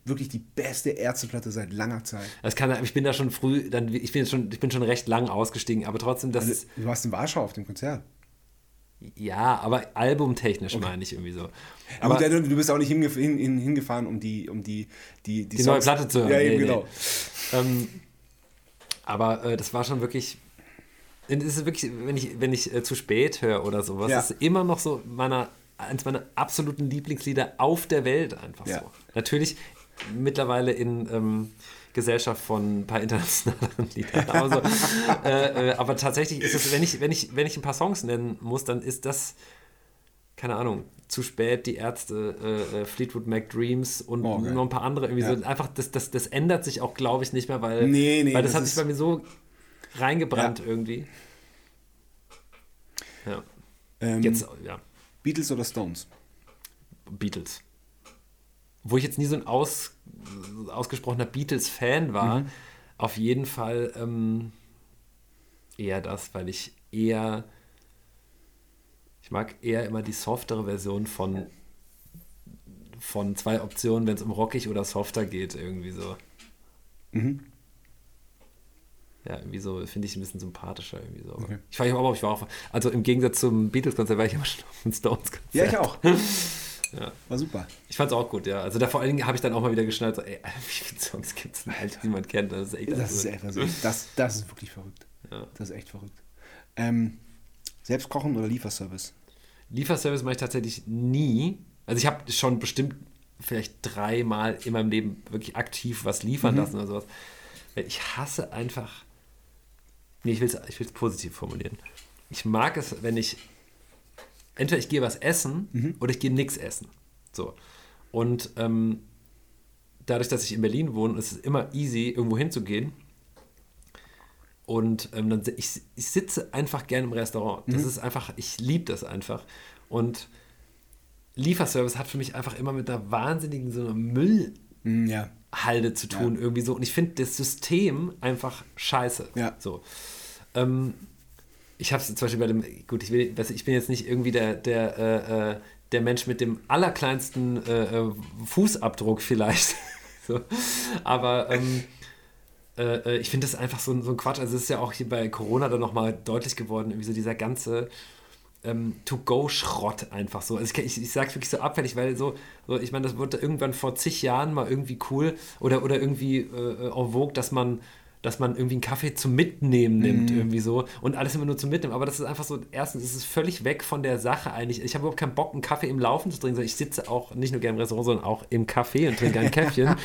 wirklich die beste Ärzteplatte seit langer Zeit. Das kann, ich bin da schon früh, dann, ich bin schon, ich bin schon recht lang ausgestiegen, aber trotzdem, das ist, Du warst in Warschau auf dem Konzert. Ja, aber albumtechnisch meine ich irgendwie so. Aber, aber du, du bist auch nicht hingef hin, hin, hingefahren, um die, um die, die, die, die neue Platte zu hören. Ja, eben, nee, genau. Nee. Ähm, aber äh, das war schon wirklich. Das ist wirklich, wenn ich, wenn ich äh, zu spät höre oder sowas, ja. ist immer noch so meiner, eines meiner absoluten Lieblingslieder auf der Welt einfach ja. so. Natürlich mittlerweile in ähm, Gesellschaft von ein paar internationalen Liedern. Also, äh, äh, aber tatsächlich ist es, wenn ich, wenn, ich, wenn ich ein paar Songs nennen muss, dann ist das, keine Ahnung, zu spät, die Ärzte, äh, äh Fleetwood Mac Dreams und oh, okay. noch ein paar andere irgendwie ja. so. Einfach, das, das, das ändert sich auch, glaube ich, nicht mehr, weil, nee, nee, weil das, das hat sich bei mir so reingebrannt ja. irgendwie. Ja. Ähm, Jetzt, ja. Beatles oder Stones? Beatles. Wo ich jetzt nie so ein aus, ausgesprochener Beatles-Fan war, mhm. auf jeden Fall ähm, eher das, weil ich eher ich mag eher immer die softere Version von, von zwei Optionen, wenn es um rockig oder softer geht, irgendwie so. Mhm. Ja, irgendwie so, finde ich ein bisschen sympathischer irgendwie so. Okay. Ich war aber ich war auch, also im Gegensatz zum Beatles-Konzert war ich immer schon auf dem Stones-Konzert. Ja, ich auch. ja. War super. Ich fand es auch gut, ja. Also da vor allen Dingen habe ich dann auch mal wieder geschnallt, so, ey, wie viele Songs gibt es denn halt, die man kennt? Das ist echt Das also, ist echt verrückt. Das, das ist wirklich verrückt. Ja. Das ist echt verrückt. Ähm, selbst kochen oder Lieferservice? Lieferservice mache ich tatsächlich nie. Also ich habe schon bestimmt vielleicht dreimal in meinem Leben wirklich aktiv was liefern mhm. lassen oder sowas. Ich hasse einfach. Nee, ich will es ich positiv formulieren. Ich mag es, wenn ich. Entweder ich gehe was essen mhm. oder ich gehe nichts essen. So. Und ähm, dadurch, dass ich in Berlin wohne, ist es immer easy, irgendwo hinzugehen. Und ähm, dann, ich, ich sitze einfach gerne im Restaurant. Das mhm. ist einfach, ich liebe das einfach. Und Lieferservice hat für mich einfach immer mit einer wahnsinnigen so einer Müllhalde mhm, ja. zu tun, ja. irgendwie so. Und ich finde das System einfach scheiße. Ja. So. Ähm, ich habe es zum Beispiel bei dem, gut, ich, will, ich bin jetzt nicht irgendwie der, der, äh, äh der Mensch mit dem allerkleinsten äh, äh Fußabdruck vielleicht. so. Aber ähm, äh, äh, ich finde das einfach so, so ein Quatsch. Also es ist ja auch hier bei Corona dann nochmal deutlich geworden, irgendwie so dieser ganze ähm, To-Go-Schrott einfach so. Also ich, ich, ich sage es wirklich so abfällig, weil so, so ich meine, das wurde irgendwann vor zig Jahren mal irgendwie cool oder, oder irgendwie äh, en vogue, dass man dass man irgendwie einen Kaffee zum Mitnehmen nimmt, mm. irgendwie so. Und alles immer nur zum Mitnehmen. Aber das ist einfach so, erstens ist es völlig weg von der Sache eigentlich. Ich habe überhaupt keinen Bock, einen Kaffee im Laufen zu trinken, sondern ich sitze auch nicht nur gerne im Restaurant, sondern auch im Café und trinke ein Käffchen.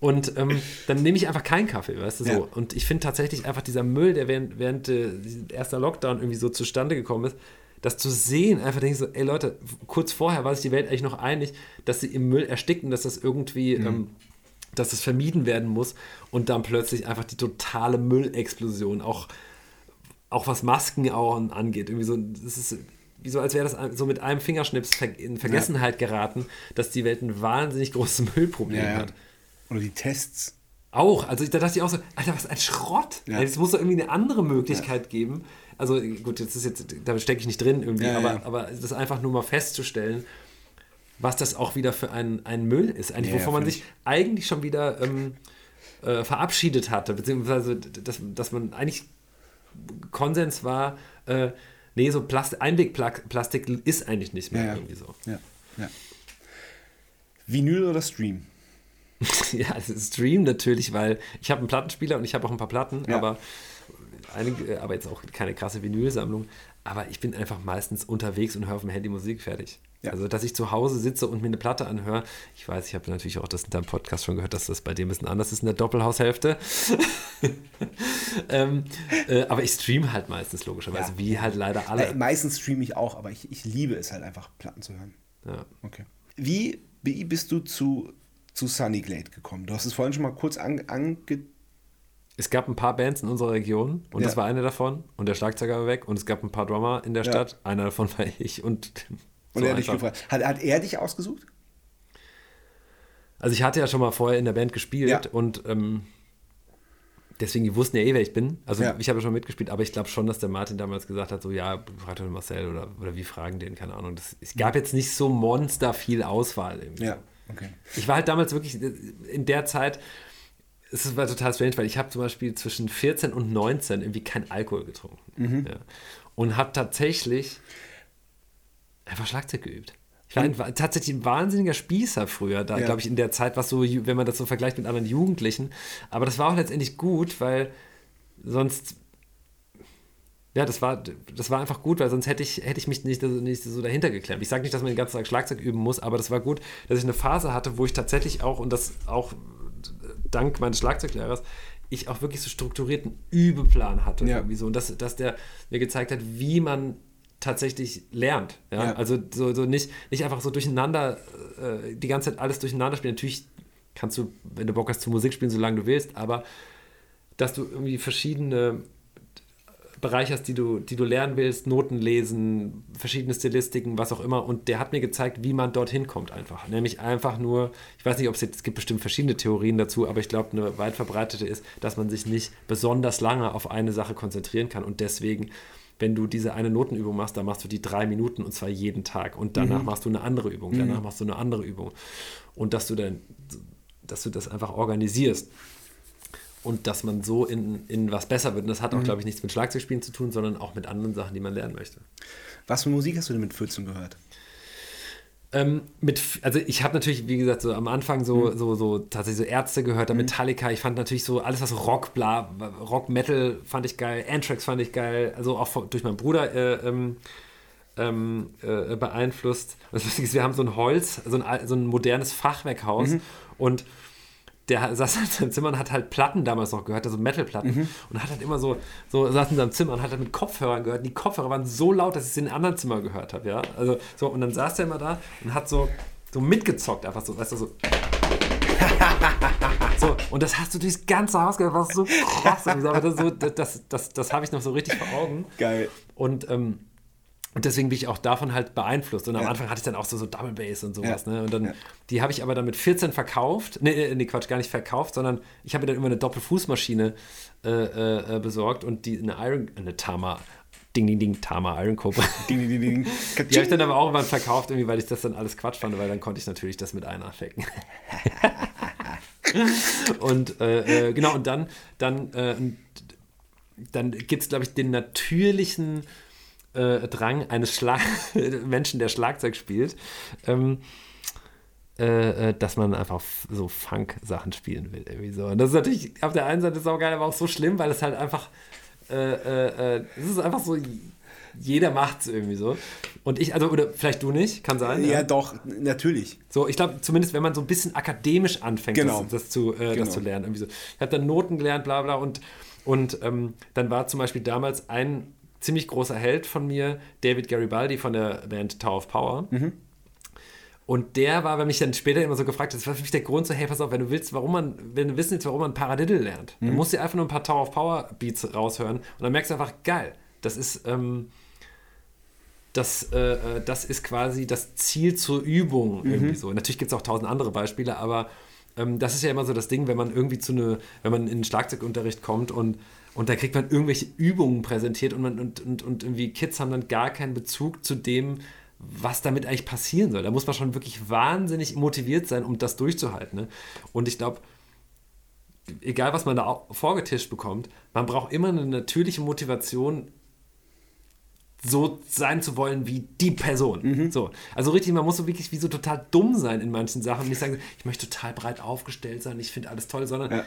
und ähm, dann nehme ich einfach keinen Kaffee, weißt du so. Ja. Und ich finde tatsächlich einfach dieser Müll, der während, während äh, erster Lockdown irgendwie so zustande gekommen ist, das zu sehen, einfach denke ich so, ey Leute, kurz vorher war sich die Welt eigentlich noch einig, dass sie im Müll ersticken, dass das irgendwie, mhm. ähm, dass das vermieden werden muss und dann plötzlich einfach die totale Müllexplosion, auch, auch was Masken auch angeht. Irgendwie so, das ist wie so, als wäre das so mit einem Fingerschnips in Vergessenheit ja. geraten, dass die Welt ein wahnsinnig großes Müllproblem ja, ja. hat. Oder die Tests. Auch, also da dachte ich auch so, Alter, was ein Schrott. Ja. Es muss doch irgendwie eine andere Möglichkeit geben, also gut, jetzt ist jetzt, da stecke ich nicht drin irgendwie, aber, aber das einfach nur mal festzustellen, was das auch wieder für ein, ein Müll ist, eigentlich, ja, wovon man sich eigentlich schon wieder ähm, äh, verabschiedet hatte, beziehungsweise dass, dass man eigentlich Konsens war, äh, nee, so Plast Einwegplastik ist eigentlich nicht mehr irgendwie so. Ja, ja. Vinyl oder Stream? ja, also Stream natürlich, weil ich habe einen Plattenspieler und ich habe auch ein paar Platten, aber einige, aber jetzt auch keine krasse Vinylsammlung. Aber ich bin einfach meistens unterwegs und höre auf dem Handy Musik fertig. Ja. Also, dass ich zu Hause sitze und mir eine Platte anhöre. Ich weiß, ich habe natürlich auch das in deinem Podcast schon gehört, dass das bei dir ein bisschen anders ist in der Doppelhaushälfte. ähm, äh, aber ich streame halt meistens, logischerweise, ja. wie halt leider alle. Äh, meistens streame ich auch, aber ich, ich liebe es halt einfach, Platten zu hören. Ja. Okay. Wie, wie bist du zu, zu Sunny Glade gekommen? Du hast es vorhin schon mal kurz ange es gab ein paar Bands in unserer Region und ja. das war eine davon und der Schlagzeuger war weg und es gab ein paar Drummer in der ja. Stadt, einer davon war ich und und er hat dich gefragt. Hat, hat, er dich ausgesucht? Also ich hatte ja schon mal vorher in der Band gespielt ja. und ähm, deswegen, die wussten ja eh, wer ich bin. Also ja. ich habe ja schon mitgespielt, aber ich glaube schon, dass der Martin damals gesagt hat, so ja, frag doch den Marcel oder, oder wie fragen den, keine Ahnung. Das, es gab jetzt nicht so monster viel Auswahl. Irgendwie. Ja, okay. Ich war halt damals wirklich in der Zeit, es war total strange, weil ich habe zum Beispiel zwischen 14 und 19 irgendwie kein Alkohol getrunken. Mhm. Ja. Und habe tatsächlich einfach Schlagzeug geübt. Ich war, ein, war tatsächlich ein wahnsinniger Spießer früher, da Ja. glaube ich in der Zeit, was so, wenn man das so vergleicht mit anderen Jugendlichen. Aber das war auch letztendlich gut, weil sonst, ja, das war, das war einfach gut, weil sonst hätte ich, hätte ich mich nicht, nicht so dahinter geklemmt. Ich sage nicht, dass man den ganzen Tag Schlagzeug üben muss, aber das war gut, dass ich eine Phase hatte, wo ich tatsächlich auch, und das auch dank meines Schlagzeuglehrers, ich auch wirklich so strukturierten Übeplan hatte. Ja. Irgendwie so. Und dass, dass der mir gezeigt hat, wie man tatsächlich lernt. Ja? Ja. Also so, so nicht, nicht einfach so durcheinander, äh, die ganze Zeit alles durcheinander spielen. Natürlich kannst du, wenn du Bock hast, zu Musik spielen, solange du willst, aber dass du irgendwie verschiedene Bereiche hast, die du, die du lernen willst, Noten lesen, verschiedene Stilistiken, was auch immer. Und der hat mir gezeigt, wie man dorthin kommt einfach. Nämlich einfach nur, ich weiß nicht, ob es jetzt, es gibt bestimmt verschiedene Theorien dazu, aber ich glaube, eine weit verbreitete ist, dass man sich nicht besonders lange auf eine Sache konzentrieren kann und deswegen wenn du diese eine Notenübung machst, dann machst du die drei Minuten und zwar jeden Tag. Und danach machst du eine andere Übung, danach machst du eine andere Übung. Und dass du dann, dass du das einfach organisierst und dass man so in, in was besser wird. Und das hat auch, glaube ich, nichts mit Schlagzeugspielen zu tun, sondern auch mit anderen Sachen, die man lernen möchte. Was für Musik hast du denn mit 14 gehört? Ähm, mit, also ich habe natürlich, wie gesagt, so am Anfang so, so, so tatsächlich so Ärzte gehört, dann Metallica. Ich fand natürlich so alles, was Rock, bla, Rock, Metal fand ich geil, Anthrax fand ich geil, also auch von, durch meinen Bruder äh, ähm, ähm, äh, beeinflusst. Und das Lustige ist, wir haben so ein Holz, so ein, so ein modernes Fachwerkhaus und der saß in seinem Zimmer und hat halt Platten damals noch gehört, also Metalplatten. Und hat halt immer so, so saß in seinem Zimmer und hat halt mit Kopfhörern gehört. Und die Kopfhörer waren so laut, dass ich sie in einem anderen Zimmer gehört habe, ja. Also so, und dann saß der immer da und hat so, so mitgezockt, einfach so, weißt du, so. so, und das hast du durchs ganze Haus gehört, was so krass. Das, so, das, das, das, das habe ich noch so richtig vor Augen. Geil. Und, ähm, und deswegen bin ich auch davon halt beeinflusst. Und am Ja. Anfang hatte ich dann auch so, so Double Bass und sowas. Ja. Ne? Und dann, Ja. die habe ich aber dann mit 14 verkauft. Nee, nee, Quatsch, gar nicht verkauft, sondern ich habe mir dann immer eine Doppelfußmaschine äh, äh, äh, besorgt und die eine Iron, eine Tama, Ding, Ding, Ding, Tama Iron Cobra. Ding, ding, ding, ding. Die habe ich dann aber auch irgendwann verkauft, irgendwie, weil ich das dann alles Quatsch fand, weil dann konnte ich natürlich das mit einafecken. und äh, äh, genau, und dann, dann, äh, dann gibt es, glaube ich, den natürlichen äh, Drang eines Schlag Menschen, der Schlagzeug spielt, ähm, äh, äh, dass man einfach so Funk-Sachen spielen will. Irgendwie so. Und das ist natürlich auf der einen Seite saugeil, aber auch so schlimm, weil es halt einfach, äh, äh, äh, es ist einfach so, jeder macht es irgendwie so. Und ich, also, oder vielleicht du nicht, kann sein. Ja, doch, natürlich. So, ich glaube, zumindest wenn man so ein bisschen akademisch anfängt, Genau. das, das, zu, äh, Genau. das zu lernen. Irgendwie so. Ich habe dann Noten gelernt, bla bla. Und, und ähm, dann war zum Beispiel damals ein ziemlich großer Held von mir, David Garibaldi von der Band Tower of Power. Und der war, wenn mich dann später immer so gefragt hat, das war für mich der Grund so, hey, pass auf, wenn du willst, warum man, wenn du wissen willst, warum man Paradiddle lernt, dann musst du einfach nur ein paar Tower of Power Beats raushören und dann merkst du einfach, geil, das ist, ähm, das, äh, äh, das ist quasi das Ziel zur Übung irgendwie so. Natürlich gibt es auch tausend andere Beispiele, aber ähm, das ist ja immer so das Ding, wenn man irgendwie zu eine, wenn man in den Schlagzeugunterricht kommt und, und da kriegt man irgendwelche Übungen präsentiert und, man, und, und, und irgendwie Kids haben dann gar keinen Bezug zu dem, was damit eigentlich passieren soll. Da muss man schon wirklich wahnsinnig motiviert sein, um das durchzuhalten. Ne? Und ich glaube, egal was man da vorgetischt bekommt, man braucht immer eine natürliche Motivation, so sein zu wollen wie die Person. So. Also richtig, man muss so wirklich wie so total dumm sein in manchen Sachen und nicht sagen, ich möchte total breit aufgestellt sein, ich finde alles toll, sondern Ja.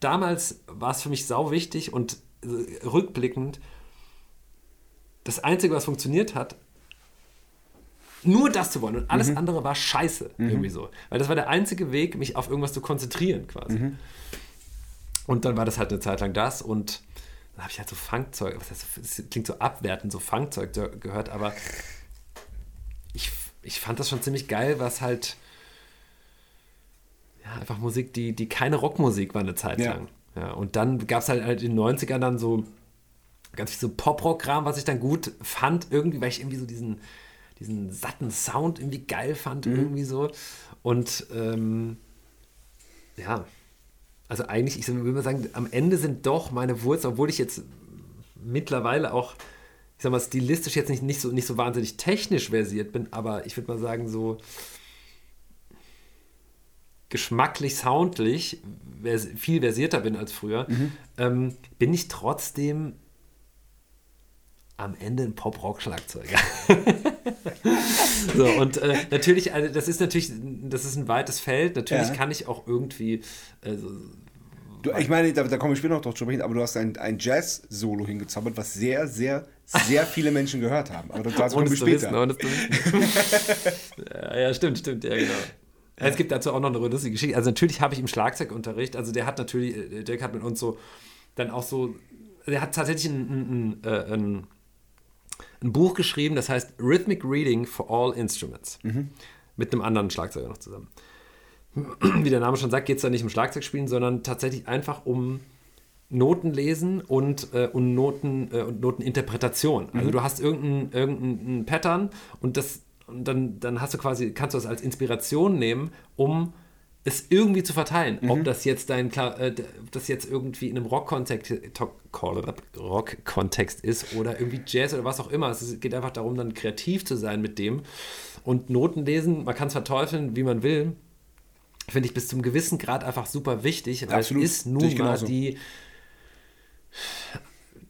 damals war es für mich sau wichtig und äh, rückblickend, das Einzige, was funktioniert hat, nur das zu wollen und alles andere war scheiße, irgendwie so. Weil das war der einzige Weg, mich auf irgendwas zu konzentrieren quasi. Und dann war das halt eine Zeit lang das und dann habe ich halt so Funkzeug, was heißt, das klingt so abwertend, so Funkzeug gehört, aber ich, ich fand das schon ziemlich geil, was halt ja, einfach Musik, die, die keine Rockmusik war eine Zeit Ja. lang. Ja, und dann gab es halt, halt in den 90ern dann so ganz viel so Pop-Rock-Kram, was ich dann gut fand, irgendwie, weil ich irgendwie so diesen, diesen satten Sound irgendwie geil fand, irgendwie so. Und ähm, ja, also eigentlich, ich würde mal sagen, am Ende sind doch meine Wurzeln, obwohl ich jetzt mittlerweile auch, ich sag mal, stilistisch jetzt nicht, nicht, so, nicht so wahnsinnig technisch versiert bin, aber ich würde mal sagen, so geschmacklich, soundlich vers viel versierter bin als früher, ähm, bin ich trotzdem am Ende ein Pop-Rock-Schlagzeuger. So, und äh, natürlich, also das ist natürlich, das ist ein weites Feld. Natürlich Ja. kann ich auch irgendwie, also, Du, ich meine, da, da komme ich später noch drauf zu sprechen, aber du hast ein, ein Jazz-Solo hingezaubert, was sehr, sehr, sehr viele Menschen gehört haben. Aber dazu wir es später. wissen, ja, ja, stimmt, stimmt, ja, genau. Es gibt dazu auch noch eine lustige Geschichte. Also natürlich habe ich im Schlagzeugunterricht, also der hat natürlich, äh, Dirk hat mit uns so dann auch so, der hat tatsächlich ein, ein, ein, äh, ein, Buch geschrieben, das heißt Rhythmic Reading for All Instruments. Mit einem anderen Schlagzeuger noch zusammen. Wie der Name schon sagt, geht es da nicht um Schlagzeugspielen, sondern tatsächlich einfach um Noten lesen und, äh, und, Noten, äh, und Noteninterpretation. Also du hast irgendein, irgendein Pattern und das und dann, dann hast du quasi, kannst du das als Inspiration nehmen, um es irgendwie zu verteilen. Ob das jetzt dein äh, das jetzt irgendwie in einem Rock-Kontext Rock-Kontext ist oder irgendwie Jazz oder was auch immer. Es geht einfach darum, dann kreativ zu sein mit dem. Und Noten lesen, man kann es verteufeln, wie man will. Finde ich bis zum gewissen Grad einfach super wichtig, weil Absolut. es ist nun ich mal genauso. die,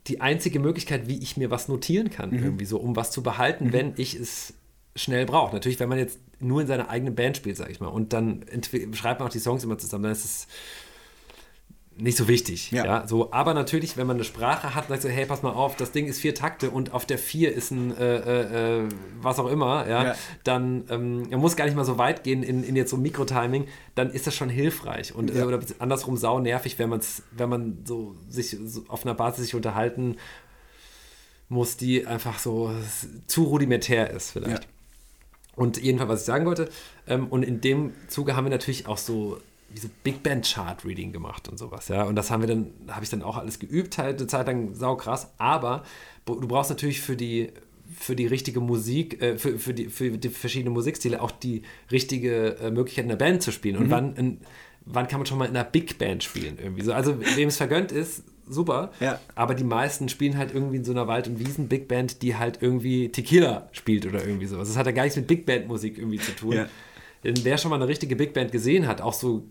die einzige Möglichkeit, wie ich mir was notieren kann, Mhm. irgendwie so, um was zu behalten, wenn ich es schnell brauche. Natürlich, wenn man jetzt nur in seiner eigenen Band spielt, sag ich mal, und dann schreibt man auch die Songs immer zusammen, dann ist es nicht so wichtig. Ja. Ja. so, aber natürlich, wenn man eine Sprache hat, sagt so, hey, pass mal auf, das Ding ist vier Takte und auf der vier ist ein äh, äh, äh, was auch immer, ja, Ja. dann ähm, man muss gar nicht mal so weit gehen in, in jetzt so Mikrotiming, dann ist das schon hilfreich und Ja. äh, oder andersrum sau nervig, wenn man wenn man so sich so auf einer Basis sich unterhalten muss, die einfach so zu rudimentär ist vielleicht. Und jedenfalls, was ich sagen wollte, ähm, und in dem Zuge haben wir natürlich auch so wie so Big Band Chart Reading gemacht und sowas, ja. Und das haben wir dann, habe ich dann auch alles geübt, halt eine Zeit lang saukrass. Aber du brauchst natürlich für die für die richtige Musik, äh, für, für, die, für die verschiedenen Musikstile auch die richtige äh, Möglichkeit in der Band zu spielen. Mhm. Und wann, in, wann kann man schon mal in einer Big Band spielen irgendwie so. Also wem es vergönnt ist, super. Ja. Aber die meisten spielen halt irgendwie in so einer Wald- und Wiesen-Big Band, die halt irgendwie Tequila spielt oder irgendwie sowas. Das hat ja gar nichts mit Big Band-Musik irgendwie zu tun. Ja. Denn wer schon mal eine richtige Big Band gesehen hat, auch so,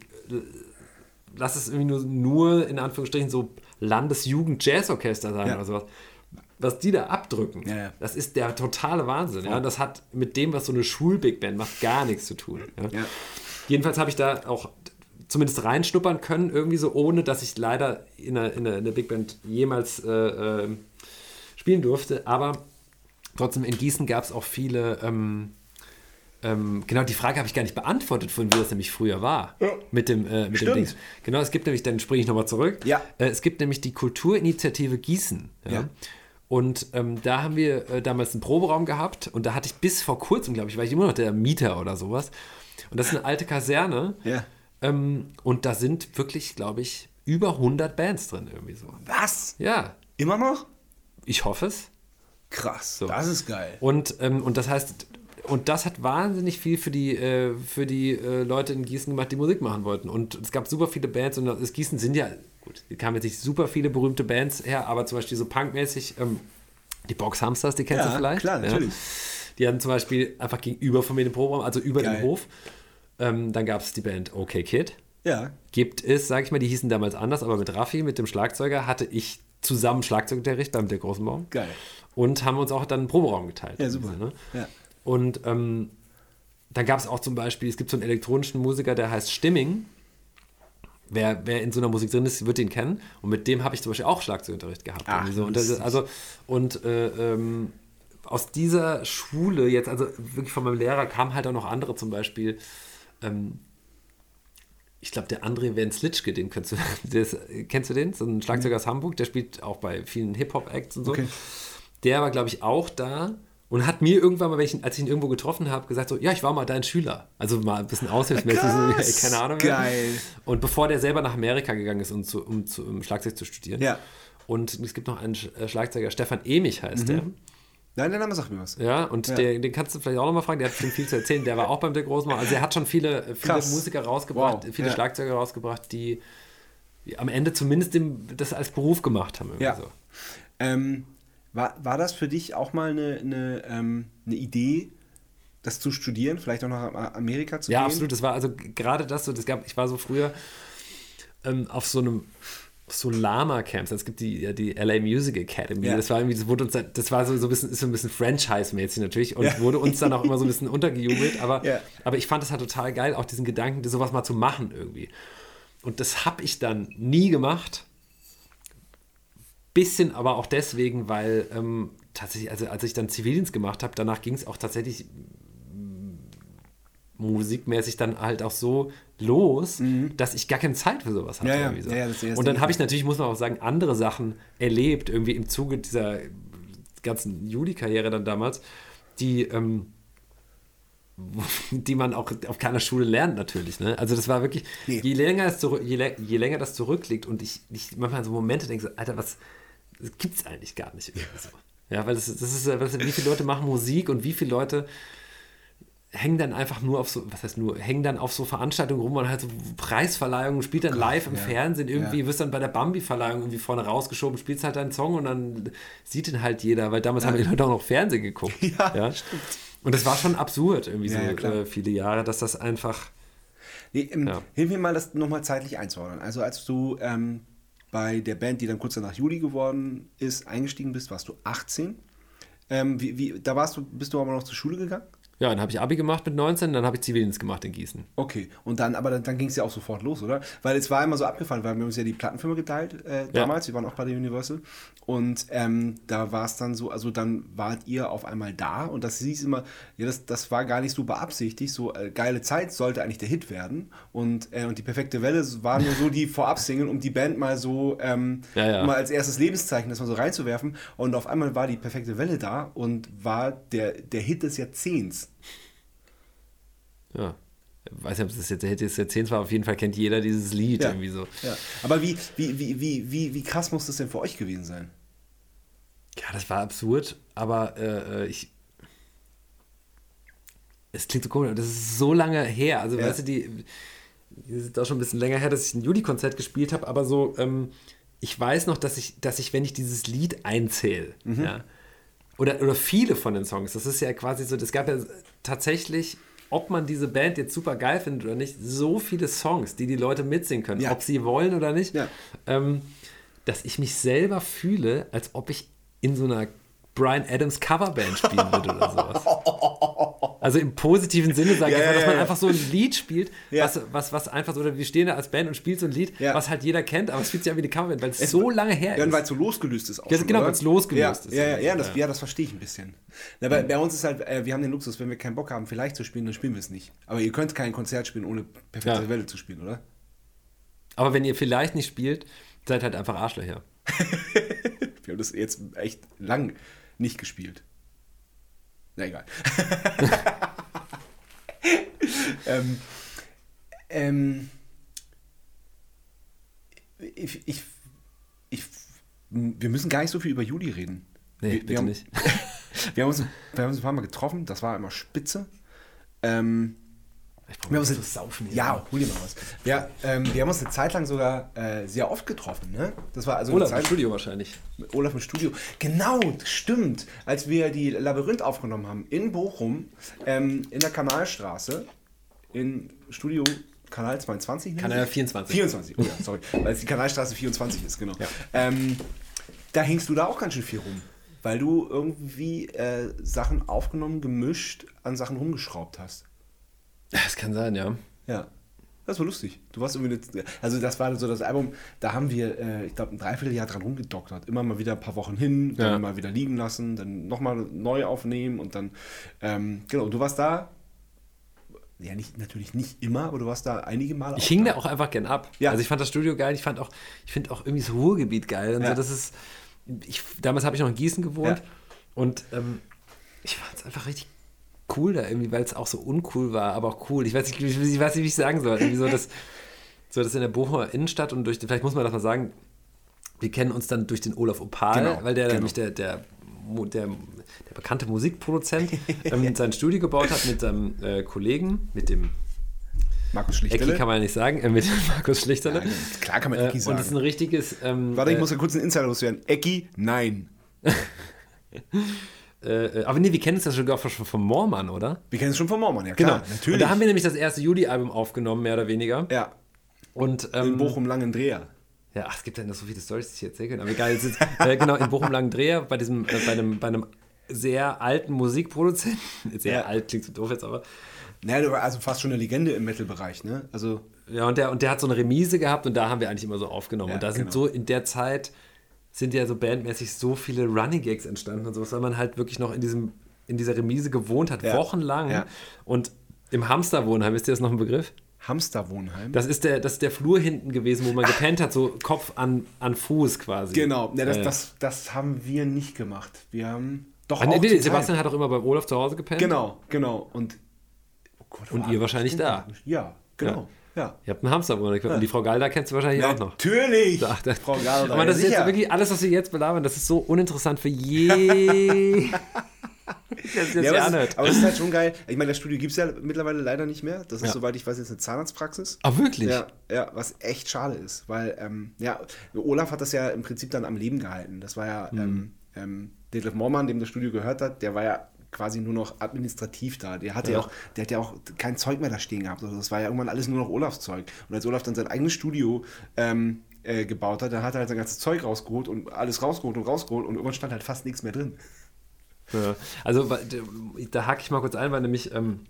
lass es irgendwie nur, nur in Anführungsstrichen so Landesjugend-Jazzorchester sein Ja. oder sowas. Was die da abdrücken, Ja, das ist der totale Wahnsinn. Ja? Das hat mit dem, was so eine Schul-Big Band macht, gar nichts zu tun. Jedenfalls habe ich da auch zumindest reinschnuppern können, irgendwie so, ohne dass ich leider in einer, in in Big Band jemals äh, äh, spielen durfte. Aber trotzdem in Gießen gab es auch viele. Ähm, ähm, genau, die Frage habe ich gar nicht beantwortet, von wie das nämlich früher war. Ja. Mit dem, äh, mit dem. Dings. Genau, es gibt nämlich, dann springe ich nochmal zurück. Ja. Äh, es gibt nämlich die Kulturinitiative Gießen. Ja. Ja. Und ähm, da haben wir äh, damals einen Proberaum gehabt und da hatte ich bis vor kurzem, glaube ich, war ich immer noch der Mieter oder sowas. Und das ist eine alte Kaserne. Ja. Ähm, und da sind wirklich, glaube ich, über 100 Bands drin irgendwie so. Was? Ja, Immer noch? ich hoffe es. Krass. So. Das ist geil. Und, ähm, und das heißt, und das hat wahnsinnig viel für die, äh, für die äh, Leute in Gießen gemacht, die Musik machen wollten. Und es gab super viele Bands und das Gießen sind ja, gut, hier kamen jetzt nicht super viele berühmte Bands her, aber zum Beispiel so punkmäßig, ähm, die Box Hamsters, die kennst Ja, du vielleicht? klar, natürlich. Die hatten zum Beispiel einfach gegenüber von mir den Proberaum, also über Geil. dem Hof. Ähm, dann gab es die Band OK Kid. Ja. Gibt es, sag ich mal, die hießen damals anders, aber mit Raffi, mit dem Schlagzeuger, hatte ich zusammen Schlagzeugunterricht beim der großen Baum. Geil. Und haben uns auch dann einen Proberaum geteilt. Ja, super. Ne? Ja. Und ähm, dann gab es auch zum Beispiel, es gibt so einen elektronischen Musiker, der heißt Stimming. Wer, wer in so einer Musik drin ist, wird ihn kennen. Und mit dem habe ich zum Beispiel auch Schlagzeugunterricht gehabt. Ach, so. und, das, also, und äh, ähm, aus dieser Schule, jetzt also wirklich von meinem Lehrer, kamen halt auch noch andere, zum Beispiel, ähm, ich glaube, der André Wenzlitschke, den kennst du, ist, kennst du den? So ein Schlagzeuger aus Hamburg, der spielt auch bei vielen Hip-Hop-Acts und so. Okay. Der war, glaube ich, auch da und hat mir irgendwann mal, ich, als ich ihn irgendwo getroffen habe, gesagt so, ja, ich war mal dein Schüler. Also mal ein bisschen aushilfsmäßig, so, keine Ahnung. Geil. Und bevor der selber nach Amerika gegangen ist, um, zu, um, zu, um Schlagzeug zu studieren. Ja. Und es gibt noch einen äh, Schlagzeuger, Stefan Emich heißt der. Nein, der Name sagt mir was. Ja, und Ja. Der, den kannst du vielleicht auch nochmal fragen, der hat schon viel zu erzählen. Der war auch beim der Großmann. Also er hat schon viele, viele Krass. Musiker rausgebracht, Wow. viele Ja. Schlagzeuger rausgebracht, die, am Ende zumindest dem, das als Beruf gemacht haben. Ja. So. Ähm, war, war das für dich auch mal eine, eine, ähm, eine Idee, das zu studieren, vielleicht auch nach Amerika zu Ja, gehen? absolut. Das war also gerade das so, das gab, ich war so früher ähm, auf so einem so Lama-Camps. Es gibt die, die LA Music Academy. Ja. Das war irgendwie, das wurde uns, das war so, so ein bisschen, ist so ein bisschen Franchise-mäßig natürlich und Ja. wurde uns dann auch immer so ein bisschen untergejubelt. Aber, Ja. aber ich fand das halt total geil, auch diesen Gedanken, sowas mal zu machen irgendwie. Und das habe ich dann nie gemacht. Bisschen aber auch deswegen, weil ähm, tatsächlich, also als ich dann Zivildienst gemacht habe, danach ging es auch tatsächlich musikmäßig dann halt auch so los, dass ich gar keine Zeit für sowas hatte. Mhm. Ja, so. Ja, ja, das- das Und dann habe ich natürlich, muss man auch sagen, andere Sachen erlebt, irgendwie im Zuge dieser ganzen Juli-Karriere dann damals, die, ähm, die man auch auf keiner Schule lernt natürlich. Ne? Also das war wirklich, Nee. je, länger es zurück, je, je länger das zurückliegt und ich, ich manchmal so Momente denke, so, Alter, was gibt es eigentlich gar nicht so. Ja, weil das, das ist, was, wie viele Leute machen Musik und wie viele Leute hängen dann einfach nur auf so, was heißt nur, hängen dann auf so Veranstaltungen rum und halt so Preisverleihungen, spielt dann live im ja. Fernsehen irgendwie, Ja. wirst dann bei der Bambi-Verleihung irgendwie vorne rausgeschoben, spielst halt deinen Song und dann sieht ihn halt jeder, weil damals haben die Leute auch noch Fernsehen geguckt. Ja, stimmt. Und das war schon absurd irgendwie Ja, so ja, äh, viele Jahre, dass das einfach, Nee, ähm, Ja. Hilf mir mal, das nochmal zeitlich einzuordnen. Also als du ähm, bei der Band, die dann kurz danach Juli geworden ist, eingestiegen bist, warst du 18. Ähm, wie, wie, da warst du, bist du aber noch zur Schule gegangen? Ja, dann habe ich Abi gemacht mit 19, dann habe ich Zivildienst gemacht in Gießen. Okay, und dann, aber dann, dann ging es ja auch sofort los, oder? Weil es war immer so abgefallen, weil wir haben uns ja die Plattenfirma geteilt äh, damals, wir waren auch bei der Universal. Und ähm, da war es dann so, also dann wart ihr auf einmal da und das hieß immer, ja, das, das war gar nicht so beabsichtigt, so äh, geile Zeit sollte eigentlich der Hit werden. Und, äh, und die perfekte Welle war nur so die Vorab-Single, um die Band mal so ähm, Ja, ja. mal als erstes Lebenszeichen das mal so reinzuwerfen. Und auf einmal war die perfekte Welle da und war der, der Hit des Jahrzehnts. Ja. Ich weiß nicht, ob das jetzt der Hit des Jahrzehnts war, auf jeden Fall kennt jeder dieses Lied Ja. irgendwie so. Ja. Aber wie, wie, wie, wie, wie, wie krass muss das denn für euch gewesen sein? Ja, das war absurd, aber äh, ich. Es klingt so komisch, aber das ist so lange her. Also, Ja. weißt du, die. Das ist auch schon ein bisschen länger her, dass ich ein Juli-Konzert gespielt habe, aber so, ähm, ich weiß noch, dass ich, dass ich, wenn ich dieses Lied einzähle, Mhm. ja, oder, oder viele von den Songs, das ist ja quasi so, es gab ja tatsächlich, ob man diese Band jetzt super geil findet oder nicht, so viele Songs, die die Leute mitsingen können, Ja. ob sie wollen oder nicht, Ja. ähm, dass ich mich selber fühle, als ob ich in so einer Brian Adams Coverband spielen würde oder sowas. Also im positiven Sinne sage Ja, ich ja, einfach, dass ja, man ja. einfach so ein Lied spielt, Ja. was, was, was einfach so, oder wir stehen da als Band und spielen so ein Lied, Ja. was halt jeder kennt, aber es fühlt sich an wie eine Coverband, weil es so lange her Ja, ist. weil es so losgelöst ist auch. Ja, schon, genau, oder? weil's losgelöst ja, ist. Ja, ja, ja, das, Ja. ja, das verstehe ich ein bisschen. Na, bei, bei uns ist halt, äh, wir haben den Luxus, wenn wir keinen Bock haben, vielleicht zu spielen, dann spielen wir es nicht. Aber ihr könnt kein Konzert spielen, ohne perfekte Ja. Welle zu spielen, oder? Aber wenn ihr vielleicht nicht spielt, seid halt einfach Arschlöcher. Wir haben das jetzt echt lang nicht gespielt. Na egal. ähm, ähm, ich, ich, ich, wir müssen gar nicht so viel über Juli reden. Nee, wir, bitte wir haben, nicht. Wir haben, uns, wir haben uns ein paar Mal getroffen, das war immer spitze. Ähm, wir haben uns saufen hier. ja, hol dir mal was. Ja, ähm, wir haben uns eine Zeit lang sogar äh, sehr oft getroffen. Ne? Das war also Olaf im Zeit, Studio wahrscheinlich. mit Olaf im Studio. Genau, stimmt. Als wir die Labyrinth aufgenommen haben in Bochum, ähm, in der Kanalstraße, in Studio Kanal 22. nennt Kanal sich? 24. 24, oh ja, sorry. Weil es die Kanalstraße 24 ist, genau. Ja. Ähm, da hängst du da auch ganz schön viel rum. Weil du irgendwie äh, Sachen aufgenommen, gemischt, an Sachen rumgeschraubt hast. Das kann sein, ja. Ja. Das war lustig. Du warst irgendwie, eine, also das war so das Album, da haben wir, äh, ich glaube, ein Dreivierteljahr dran rumgedoktert. Immer mal wieder ein paar Wochen hin, dann Ja. mal wieder liegen lassen, dann nochmal neu aufnehmen und dann, ähm, genau, du warst da, ja, nicht, natürlich nicht immer, aber du warst da einige Male. Ich hing da auch einfach gern ab. Ja. Also ich fand das Studio geil, ich fand auch, ich finde auch irgendwie das Ruhrgebiet geil. Und Ja. so, das ist, ich, damals habe ich noch in Gießen gewohnt Ja. und ähm, ich fand es einfach richtig cool da irgendwie, weil es auch so uncool war, aber auch cool. Ich weiß nicht, ich, ich weiß nicht wie ich sagen soll. Irgendwie so das, so das in der Bochumer Innenstadt und durch, vielleicht muss man das mal sagen, wir kennen uns dann durch den Olaf Opal, Genau, weil der genau. nämlich der, der, der, der bekannte Musikproduzent ähm, sein Studio gebaut hat mit seinem äh, Kollegen, mit dem Markus Ecki Schlichterle. kann man ja nicht sagen, äh, mit Markus Schlichterle. Ja, klar kann man Äh, Ecki und das ist ein sagen. richtiges. Ähm, Warte, ich äh, muss ja kurz einen Insider loswerden. Ecki, nein. äh, aber nee, wir kennen uns ja sogar schon vom Moormann, oder? Wir kennen es schon von Mormon, ja klar, natürlich. Genau. Und da haben wir nämlich das erste Juli-Album aufgenommen, mehr oder weniger. ja, Und in ähm, Bochum Langendreher. Ja, ach, es gibt ja noch so viele Storys, die ich erzählen kann. Aber egal, es ist, äh, genau, in Bochum-Langendreher bei diesem, äh, bei einem, bei einem sehr alten Musikproduzenten. Sehr Ja. alt klingt so doof jetzt, aber. Naja, du war also fast schon eine Legende im Metal-Bereich, ne? Also, Ja, und der, und der hat so eine Remise gehabt und da haben wir eigentlich immer so aufgenommen. Ja, und da sind genau. so in der Zeit sind ja so bandmäßig so viele Running Gags entstanden und sowas, weil man halt wirklich noch in diesem in dieser Remise gewohnt hat, Ja. wochenlang. Ja. Und im Hamsterwohnheim, ist dir das noch ein Begriff? Hamsterwohnheim. Das ist der, das ist der Flur hinten gewesen, wo man gepennt hat, so Kopf an, an Fuß quasi. genau, ja, das. Das, das haben wir nicht gemacht. Wir haben doch nee, auch nee, Sebastian hat auch immer beim Olaf zu Hause gepennt. Genau, genau. Und, oh Gott, Und ihr wahrscheinlich da. Ja, genau. Ja. Ihr habt einen Hamsterwohnheim. Und die Frau Galda kennst du wahrscheinlich auch noch. Natürlich! Ach, das, Frau Galder, aber das ja, ist jetzt wirklich alles, was wir jetzt belabern, das ist so uninteressant für je. das Ja, aber, ja ist, aber es ist halt schon geil. Ich meine, das Studio gibt es ja mittlerweile leider nicht mehr. Das ist, Ja. soweit ich weiß, jetzt eine Zahnarztpraxis. Ah, wirklich? Ja, ja, was echt schade ist, weil ähm, ja, Olaf hat das ja im Prinzip dann am Leben gehalten. Das war ja Mhm. ähm, ähm, Detlef Mormann, dem das Studio gehört hat, der war ja quasi nur noch administrativ da. Der hatte ja, auch, der hat ja auch kein Zeug mehr da stehen gehabt. Also das war ja irgendwann alles nur noch Olafs Zeug. Und als Olaf dann sein eigenes Studio ähm, äh, gebaut hat, dann hat er halt sein ganzes Zeug rausgeholt und alles rausgeholt und rausgeholt und irgendwann stand halt fast nichts mehr drin. Ja. Also da hake ich mal kurz ein, weil nämlich, ähm,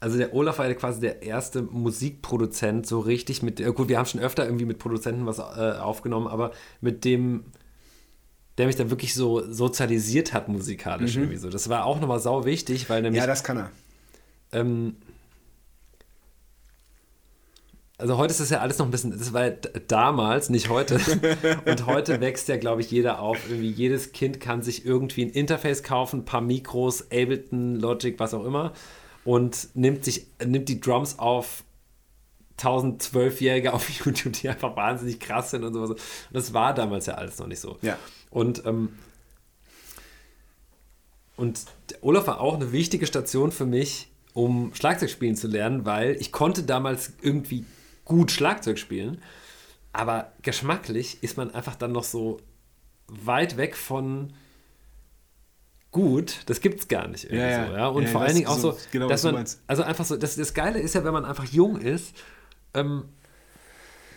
also der Olaf war ja quasi der erste Musikproduzent, so richtig mit, äh, gut, wir haben schon öfter irgendwie mit Produzenten was äh, aufgenommen, aber mit dem, der mich dann wirklich so sozialisiert hat musikalisch irgendwie so. Das war auch nochmal sau wichtig, weil nämlich Ja, das kann er. ähm, also heute ist das ja alles noch ein bisschen, das war ja damals, nicht heute. Und heute wächst ja, glaube ich, jeder auf. Irgendwie jedes Kind kann sich irgendwie ein Interface kaufen, ein paar Mikros, Ableton, Logic, was auch immer. Und nimmt sich, nimmt die Drums auf 1012-Jährige auf YouTube, die einfach wahnsinnig krass sind und sowas. Und das war damals ja alles noch nicht so. Ja. Und, ähm, und der Olaf war auch eine wichtige Station für mich, um Schlagzeug spielen zu lernen, weil ich konnte damals irgendwie gut Schlagzeug spielen, aber geschmacklich ist man einfach dann noch so weit weg von gut, das gibt's gar nicht irgendwie Ja, so, ja. Und Ja, vor allen Dingen auch so genau, dass man, also einfach so, das, das Geile ist ja, wenn man einfach jung ist, ähm,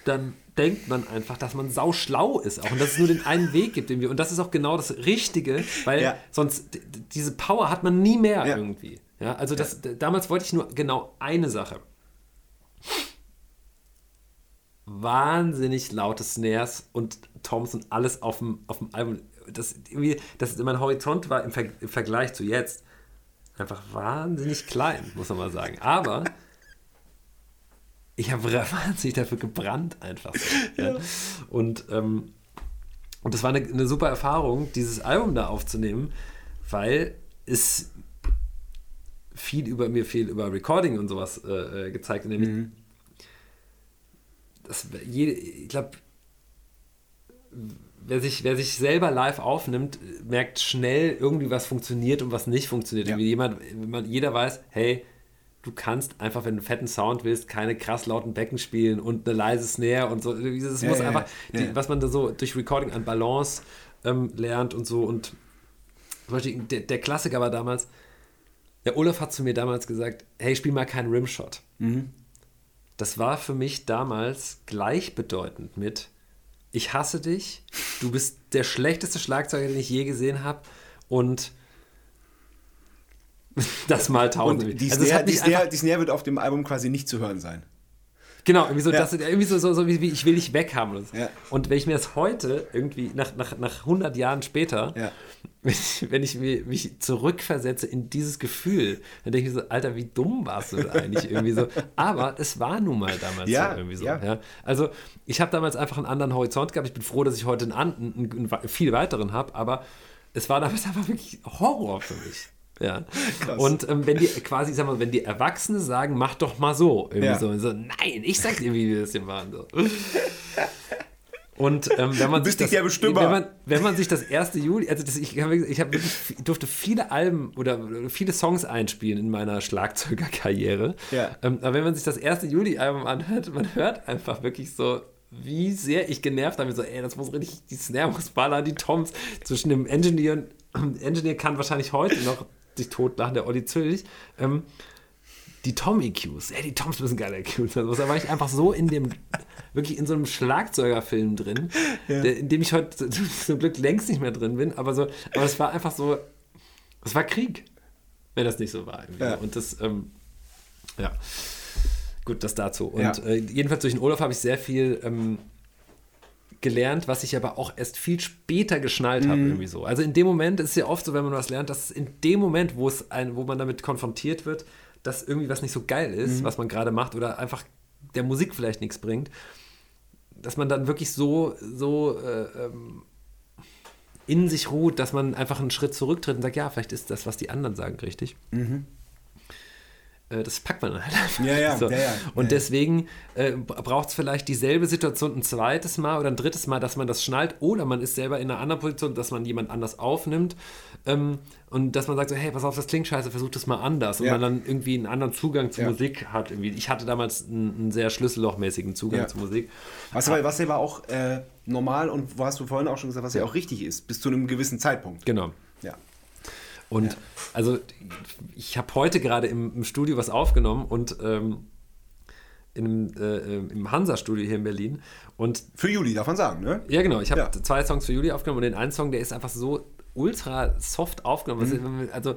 dann denkt man einfach, dass man sau schlau ist auch und dass es nur den einen Weg gibt irgendwie. Und das ist auch genau das Richtige, weil Ja. sonst diese Power hat man nie mehr Ja. irgendwie. Ja, also das, damals wollte ich nur genau eine Sache. Wahnsinnig laute Snares und Toms und alles auf dem, auf dem Album. Das, irgendwie, das, mein Horizont war im, Ver im Vergleich zu jetzt einfach wahnsinnig klein, muss man mal sagen. Aber ich habe wahnsinnig dafür gebrannt einfach. So, ja. Und, ähm, und das war eine, eine super Erfahrung, dieses Album da aufzunehmen, weil es viel über mir viel über Recording und sowas äh, äh, gezeigt. Nämlich, das, jede, ich glaube, wer sich, wer sich selber live aufnimmt, merkt schnell irgendwie, was funktioniert und was nicht funktioniert. Ja. Jemand, jeder weiß, hey, du kannst einfach, wenn du einen fetten Sound willst, keine krass lauten Becken spielen und eine leise Snare und so. Das Ja, muss ja, einfach, ja. Die, was man da so durch Recording an Balance ähm, lernt und so. Und zum Beispiel der, der Klassiker war damals, der Olaf hat zu mir damals gesagt, hey, spiel mal keinen Rimshot. Das war für mich damals gleichbedeutend mit, ich hasse dich, du bist der schlechteste Schlagzeuger, den ich je gesehen habe und das mal tausend. Und die, Also Snare, die, mich Snare, die Snare wird auf dem Album quasi nicht zu hören sein. Genau, irgendwie so, Ja. das, irgendwie so, so, so wie, ich will dich weghaben. Und, so. Ja. und wenn ich mir das heute irgendwie nach, nach, nach 100 Jahren später, Ja. wenn ich, wenn ich mir, mich zurückversetze in dieses Gefühl, dann denke ich mir so, Alter, wie dumm warst du da eigentlich irgendwie so. Aber es war nun mal damals Ja, so irgendwie so. Also ich habe damals einfach einen anderen Horizont gehabt. Ich bin froh, dass ich heute einen, einen, einen, einen viel weiteren habe, aber es war damals einfach wirklich Horror für mich. Ja. Krass. Und ähm, wenn die quasi, sag mal, wenn die Erwachsene sagen, mach doch mal so, irgendwie Ja. so, so, nein, ich sag dir, wie wir das hier machen. So. Und ähm, wenn man sich das, wenn man, wenn man sich das 1. Juli, also das, ich, ich hab durfte viele Alben oder viele Songs einspielen in meiner Schlagzeugerkarriere. Ja. Ähm, aber wenn man sich das 1. Juli-Album anhört, man hört einfach wirklich so, wie sehr ich genervt habe. So, ey, das muss richtig, die Snare muss ballern, die Toms zwischen dem Engineer und Engineer kann wahrscheinlich heute noch sich totlachen, der Olli Zülch. Ähm, die Tom-EQs, ey, die Toms müssen geile EQs. sein. Also, da war ich einfach so in dem, wirklich in so einem Schlagzeugerfilm drin, Ja. der, in dem ich heute zum Glück längst nicht mehr drin bin, aber so, aber es war einfach so, es war Krieg, wenn das nicht so war. Ja. Und das, ähm, ja, gut, das dazu. Und Ja. äh, jedenfalls durch den Urlaub habe ich sehr viel ähm, gelernt, was ich aber auch erst viel später geschnallt Mhm. habe, irgendwie so. Also in dem Moment ist es ja oft so, wenn man was lernt, dass es in dem Moment, wo es ein, wo man damit konfrontiert wird, dass irgendwie was nicht so geil ist, Mhm. was man gerade macht oder einfach der Musik vielleicht nichts bringt, dass man dann wirklich so, so äh, ähm, in sich ruht, dass man einfach einen Schritt zurücktritt und sagt, ja, vielleicht ist das, was die anderen sagen, richtig. Äh, Das packt man halt einfach. Ja, ja, so. ja, ja. Und deswegen äh, braucht es vielleicht dieselbe Situation ein zweites Mal oder ein drittes Mal, dass man das schnallt oder man ist selber in einer anderen Position, dass man jemand anders aufnimmt ähm, und dass man sagt so, hey, pass auf, das klingt scheiße, versuch das mal anders und man dann irgendwie einen anderen Zugang zur. Musik hat. Irgendwie. Ich hatte damals einen, einen sehr schlüssellochmäßigen Zugang zur Musik. Was aber, was aber auch äh, normal und wo hast du vorhin auch schon gesagt, was ja auch richtig ist, bis zu einem gewissen Zeitpunkt. Genau. Ja. Und also ich habe heute gerade im, im Studio was aufgenommen und ähm, in äh, äh, im Hansa-Studio hier in Berlin. Und Für Juli, darf man sagen, ne? ja, genau, ich habe Ja. zwei Songs für Juli aufgenommen und den einen Song, der ist einfach so ultra soft aufgenommen. Mhm. Also, Also,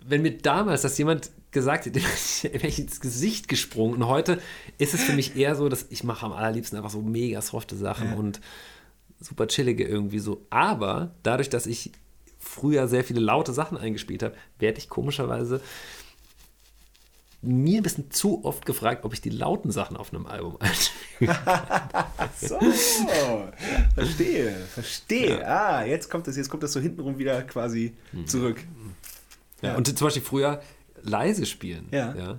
wenn mir damals das jemand gesagt hätte, wäre ich ins Gesicht gesprungen. Und heute ist es für mich eher so, dass ich mache am allerliebsten einfach so mega softe Sachen Ja. und super chillige irgendwie so. Aber dadurch, dass ich früher sehr viele laute Sachen eingespielt habe, werde ich komischerweise mir ein bisschen zu oft gefragt, ob ich die lauten Sachen auf einem Album einspiele. So, verstehe, verstehe. Ah, jetzt kommt das, jetzt kommt das so hintenrum wieder quasi Mhm. zurück. Ja. Und zum Beispiel früher leise spielen. Ja.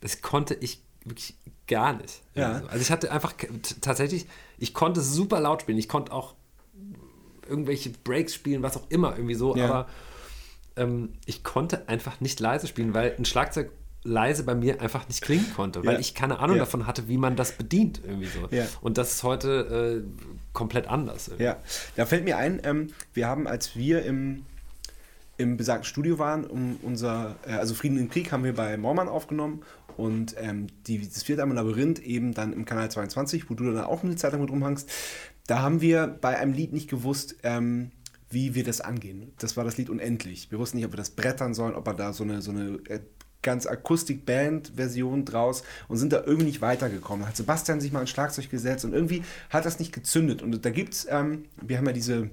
Das konnte ich wirklich gar nicht. Ja. Also ich hatte einfach tatsächlich, ich konnte super laut spielen. Ich konnte auch irgendwelche Breaks spielen, was auch immer irgendwie so, Ja. aber ähm, ich konnte einfach nicht leise spielen, weil ein Schlagzeug leise bei mir einfach nicht klingen konnte, weil Ja. ich keine Ahnung Ja. davon hatte, wie man das bedient irgendwie so. Ja. Und das ist heute äh, komplett anders. irgendwie. Ja, da fällt mir ein, ähm, wir haben, als wir im, im besagten Studio waren, um unser, äh, also Frieden im Krieg haben wir bei Mormann aufgenommen und ähm, die, das vierte Album Labyrinth eben dann im Kanal 22, wo du dann auch eine Zeit lang mit rumhangst, da haben wir bei einem Lied nicht gewusst, ähm, wie wir das angehen. Das war das Lied Unendlich. Wir wussten nicht, ob wir das brettern sollen, ob wir da so eine, so eine äh, ganz Akustik-Band-Version draus und sind da irgendwie nicht weitergekommen. Da hat Sebastian sich mal ein Schlagzeug gesetzt und irgendwie hat das nicht gezündet. Und da gibt's, ähm, wir haben ja diese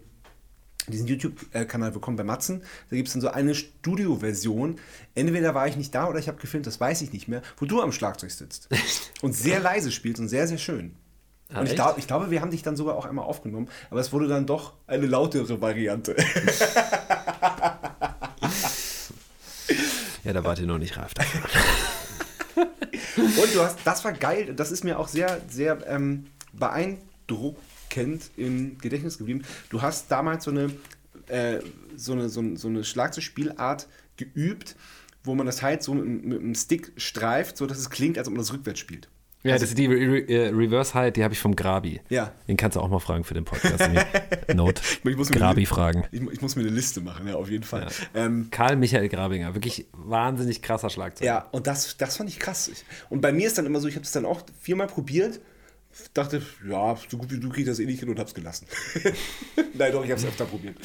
diesen YouTube-Kanal bekommen bei Matzen. Da gibt es dann so eine Studio-Version. Entweder war ich nicht da oder ich habe gefilmt, das weiß ich nicht mehr, wo du am Schlagzeug sitzt. und sehr leise spielst und sehr, sehr schön. Ah, und ich, glaub, ich glaube, wir haben dich dann sogar auch einmal aufgenommen, aber es wurde dann doch eine lautere Variante. ja, da wart ihr noch nicht reif dafür. Und du hast, das war geil, das ist mir auch sehr, sehr ähm, beeindruckend im Gedächtnis geblieben. Du hast damals so eine, äh, so eine, so, eine- so eine Schlagzeugspielart geübt, wo man das halt so mit, mit einem Stick streift, sodass es klingt, als ob man das rückwärts spielt. Ja, das ist die Re Re äh, Reverse High, die habe ich vom Grabi. Ja. Den kannst du auch mal fragen für den Podcast. Note. Ich muss mir Grabi eine- fragen. Ich, ich muss mir eine Liste machen, ja, auf jeden Fall. Ja. Ähm, Karl Michael Grabinger, wirklich wahnsinnig krasser Schlagzeug. Ja, und das, das fand ich krass. Und bei mir ist dann immer so, ich habe es dann auch viermal probiert, dachte, ja, so gut wie du kriegst das eh nicht hin und hab's gelassen. Nein, doch, ich habe es öfter probiert.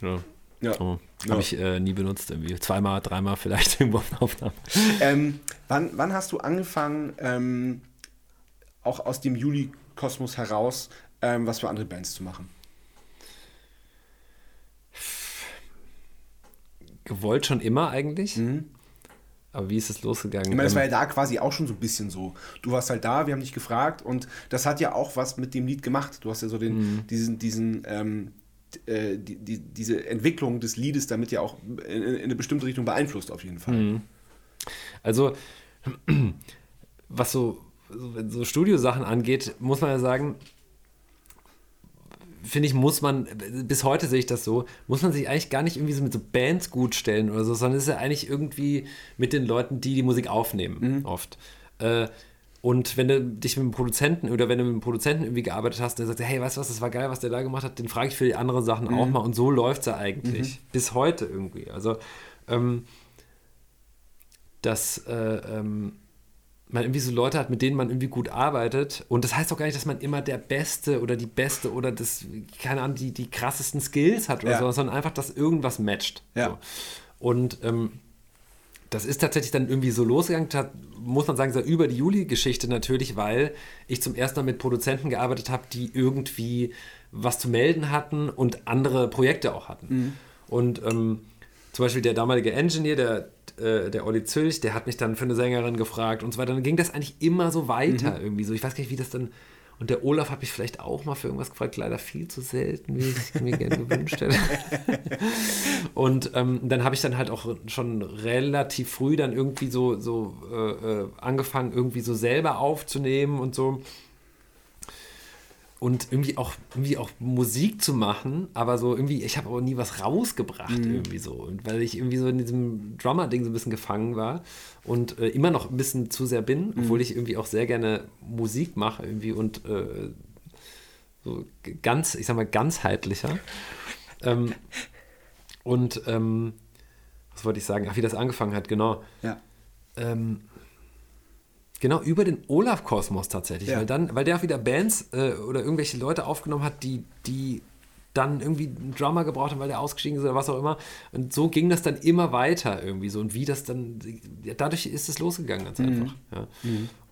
Ja. Ja. Oh, Ja. Habe ich äh, nie benutzt irgendwie. Zweimal, dreimal vielleicht irgendwo auf Aufnahme. Ähm, wann, wann hast du angefangen, ähm, auch aus dem Juli-Kosmos heraus, ähm, was für andere Bands zu machen? Gewollt schon immer eigentlich. Aber wie ist es losgegangen? Mhm. Ich meine, es Ähm, war ja da quasi auch schon so ein bisschen so. Du warst halt da, wir haben dich gefragt und das hat ja auch was mit dem Lied gemacht. Du hast ja so den, Mhm. diesen, diesen, ähm, äh, die, die, diese Entwicklung des Liedes damit ja auch in, in eine bestimmte Richtung beeinflusst, auf jeden Fall. Mhm. Also, was so, so, Studiosachen angeht, muss man ja sagen, finde ich, muss man, bis heute sehe ich das so, muss man sich eigentlich gar nicht irgendwie so mit so Bands gut stellen oder so, sondern es ist ja eigentlich irgendwie mit den Leuten, die die Musik aufnehmen, oft. Äh, Und wenn du dich mit einem Produzenten oder wenn du mit einem Produzenten irgendwie gearbeitet hast, der sagt, hey, weißt du was, das war geil, was der da gemacht hat, den frage ich für die anderen Sachen auch mal. Und so läuft es ja eigentlich. Bis heute irgendwie. Also, ähm, dass äh, ähm, man irgendwie so Leute hat, mit denen man irgendwie gut arbeitet. Und das heißt auch gar nicht, dass man immer der Beste oder die Beste oder das, keine Ahnung, die, die krassesten Skills hat oder Ja. so, sondern einfach, dass irgendwas matcht. Ja. So. Und ähm, das ist tatsächlich dann irgendwie so losgegangen, muss man sagen, so über die Juli-Geschichte natürlich, weil ich zum ersten Mal mit Produzenten gearbeitet habe, die irgendwie was zu melden hatten und andere Projekte auch hatten. Und ähm, zum Beispiel der damalige Engineer, der, äh, der Olli Zülch, der hat mich dann für eine Sängerin gefragt und so weiter. Dann ging das eigentlich immer so weiter irgendwie so. Ich weiß gar nicht, wie das dann. Und der Olaf hat mich vielleicht auch mal für irgendwas gefragt, leider viel zu selten, wie ich mir gerne gewünscht hätte. Und ähm, dann habe ich dann halt auch schon relativ früh dann irgendwie so, so äh, äh, angefangen, irgendwie so selber aufzunehmen und so. Und irgendwie auch, irgendwie auch Musik zu machen, aber so irgendwie, ich habe aber nie was rausgebracht irgendwie so. Und weil ich irgendwie so in diesem Drummer-Ding so ein bisschen gefangen war und äh, immer noch ein bisschen zu sehr bin, obwohl ich irgendwie auch sehr gerne Musik mache irgendwie und äh, so ganz, ich sag mal, ganzheitlicher. Ähm, und ähm, was wollte ich sagen? Ach, wie das angefangen hat, genau. Ja. Ähm, genau, über den Olaf-Kosmos tatsächlich. Ja. Weil, dann, weil der auch wieder Bands äh, oder irgendwelche Leute aufgenommen hat, die, die dann irgendwie einen Drummer gebraucht haben, weil der ausgestiegen ist oder was auch immer. Und so ging das dann immer weiter irgendwie so. Und wie das dann, ja, dadurch ist es losgegangen ganz einfach. Ja.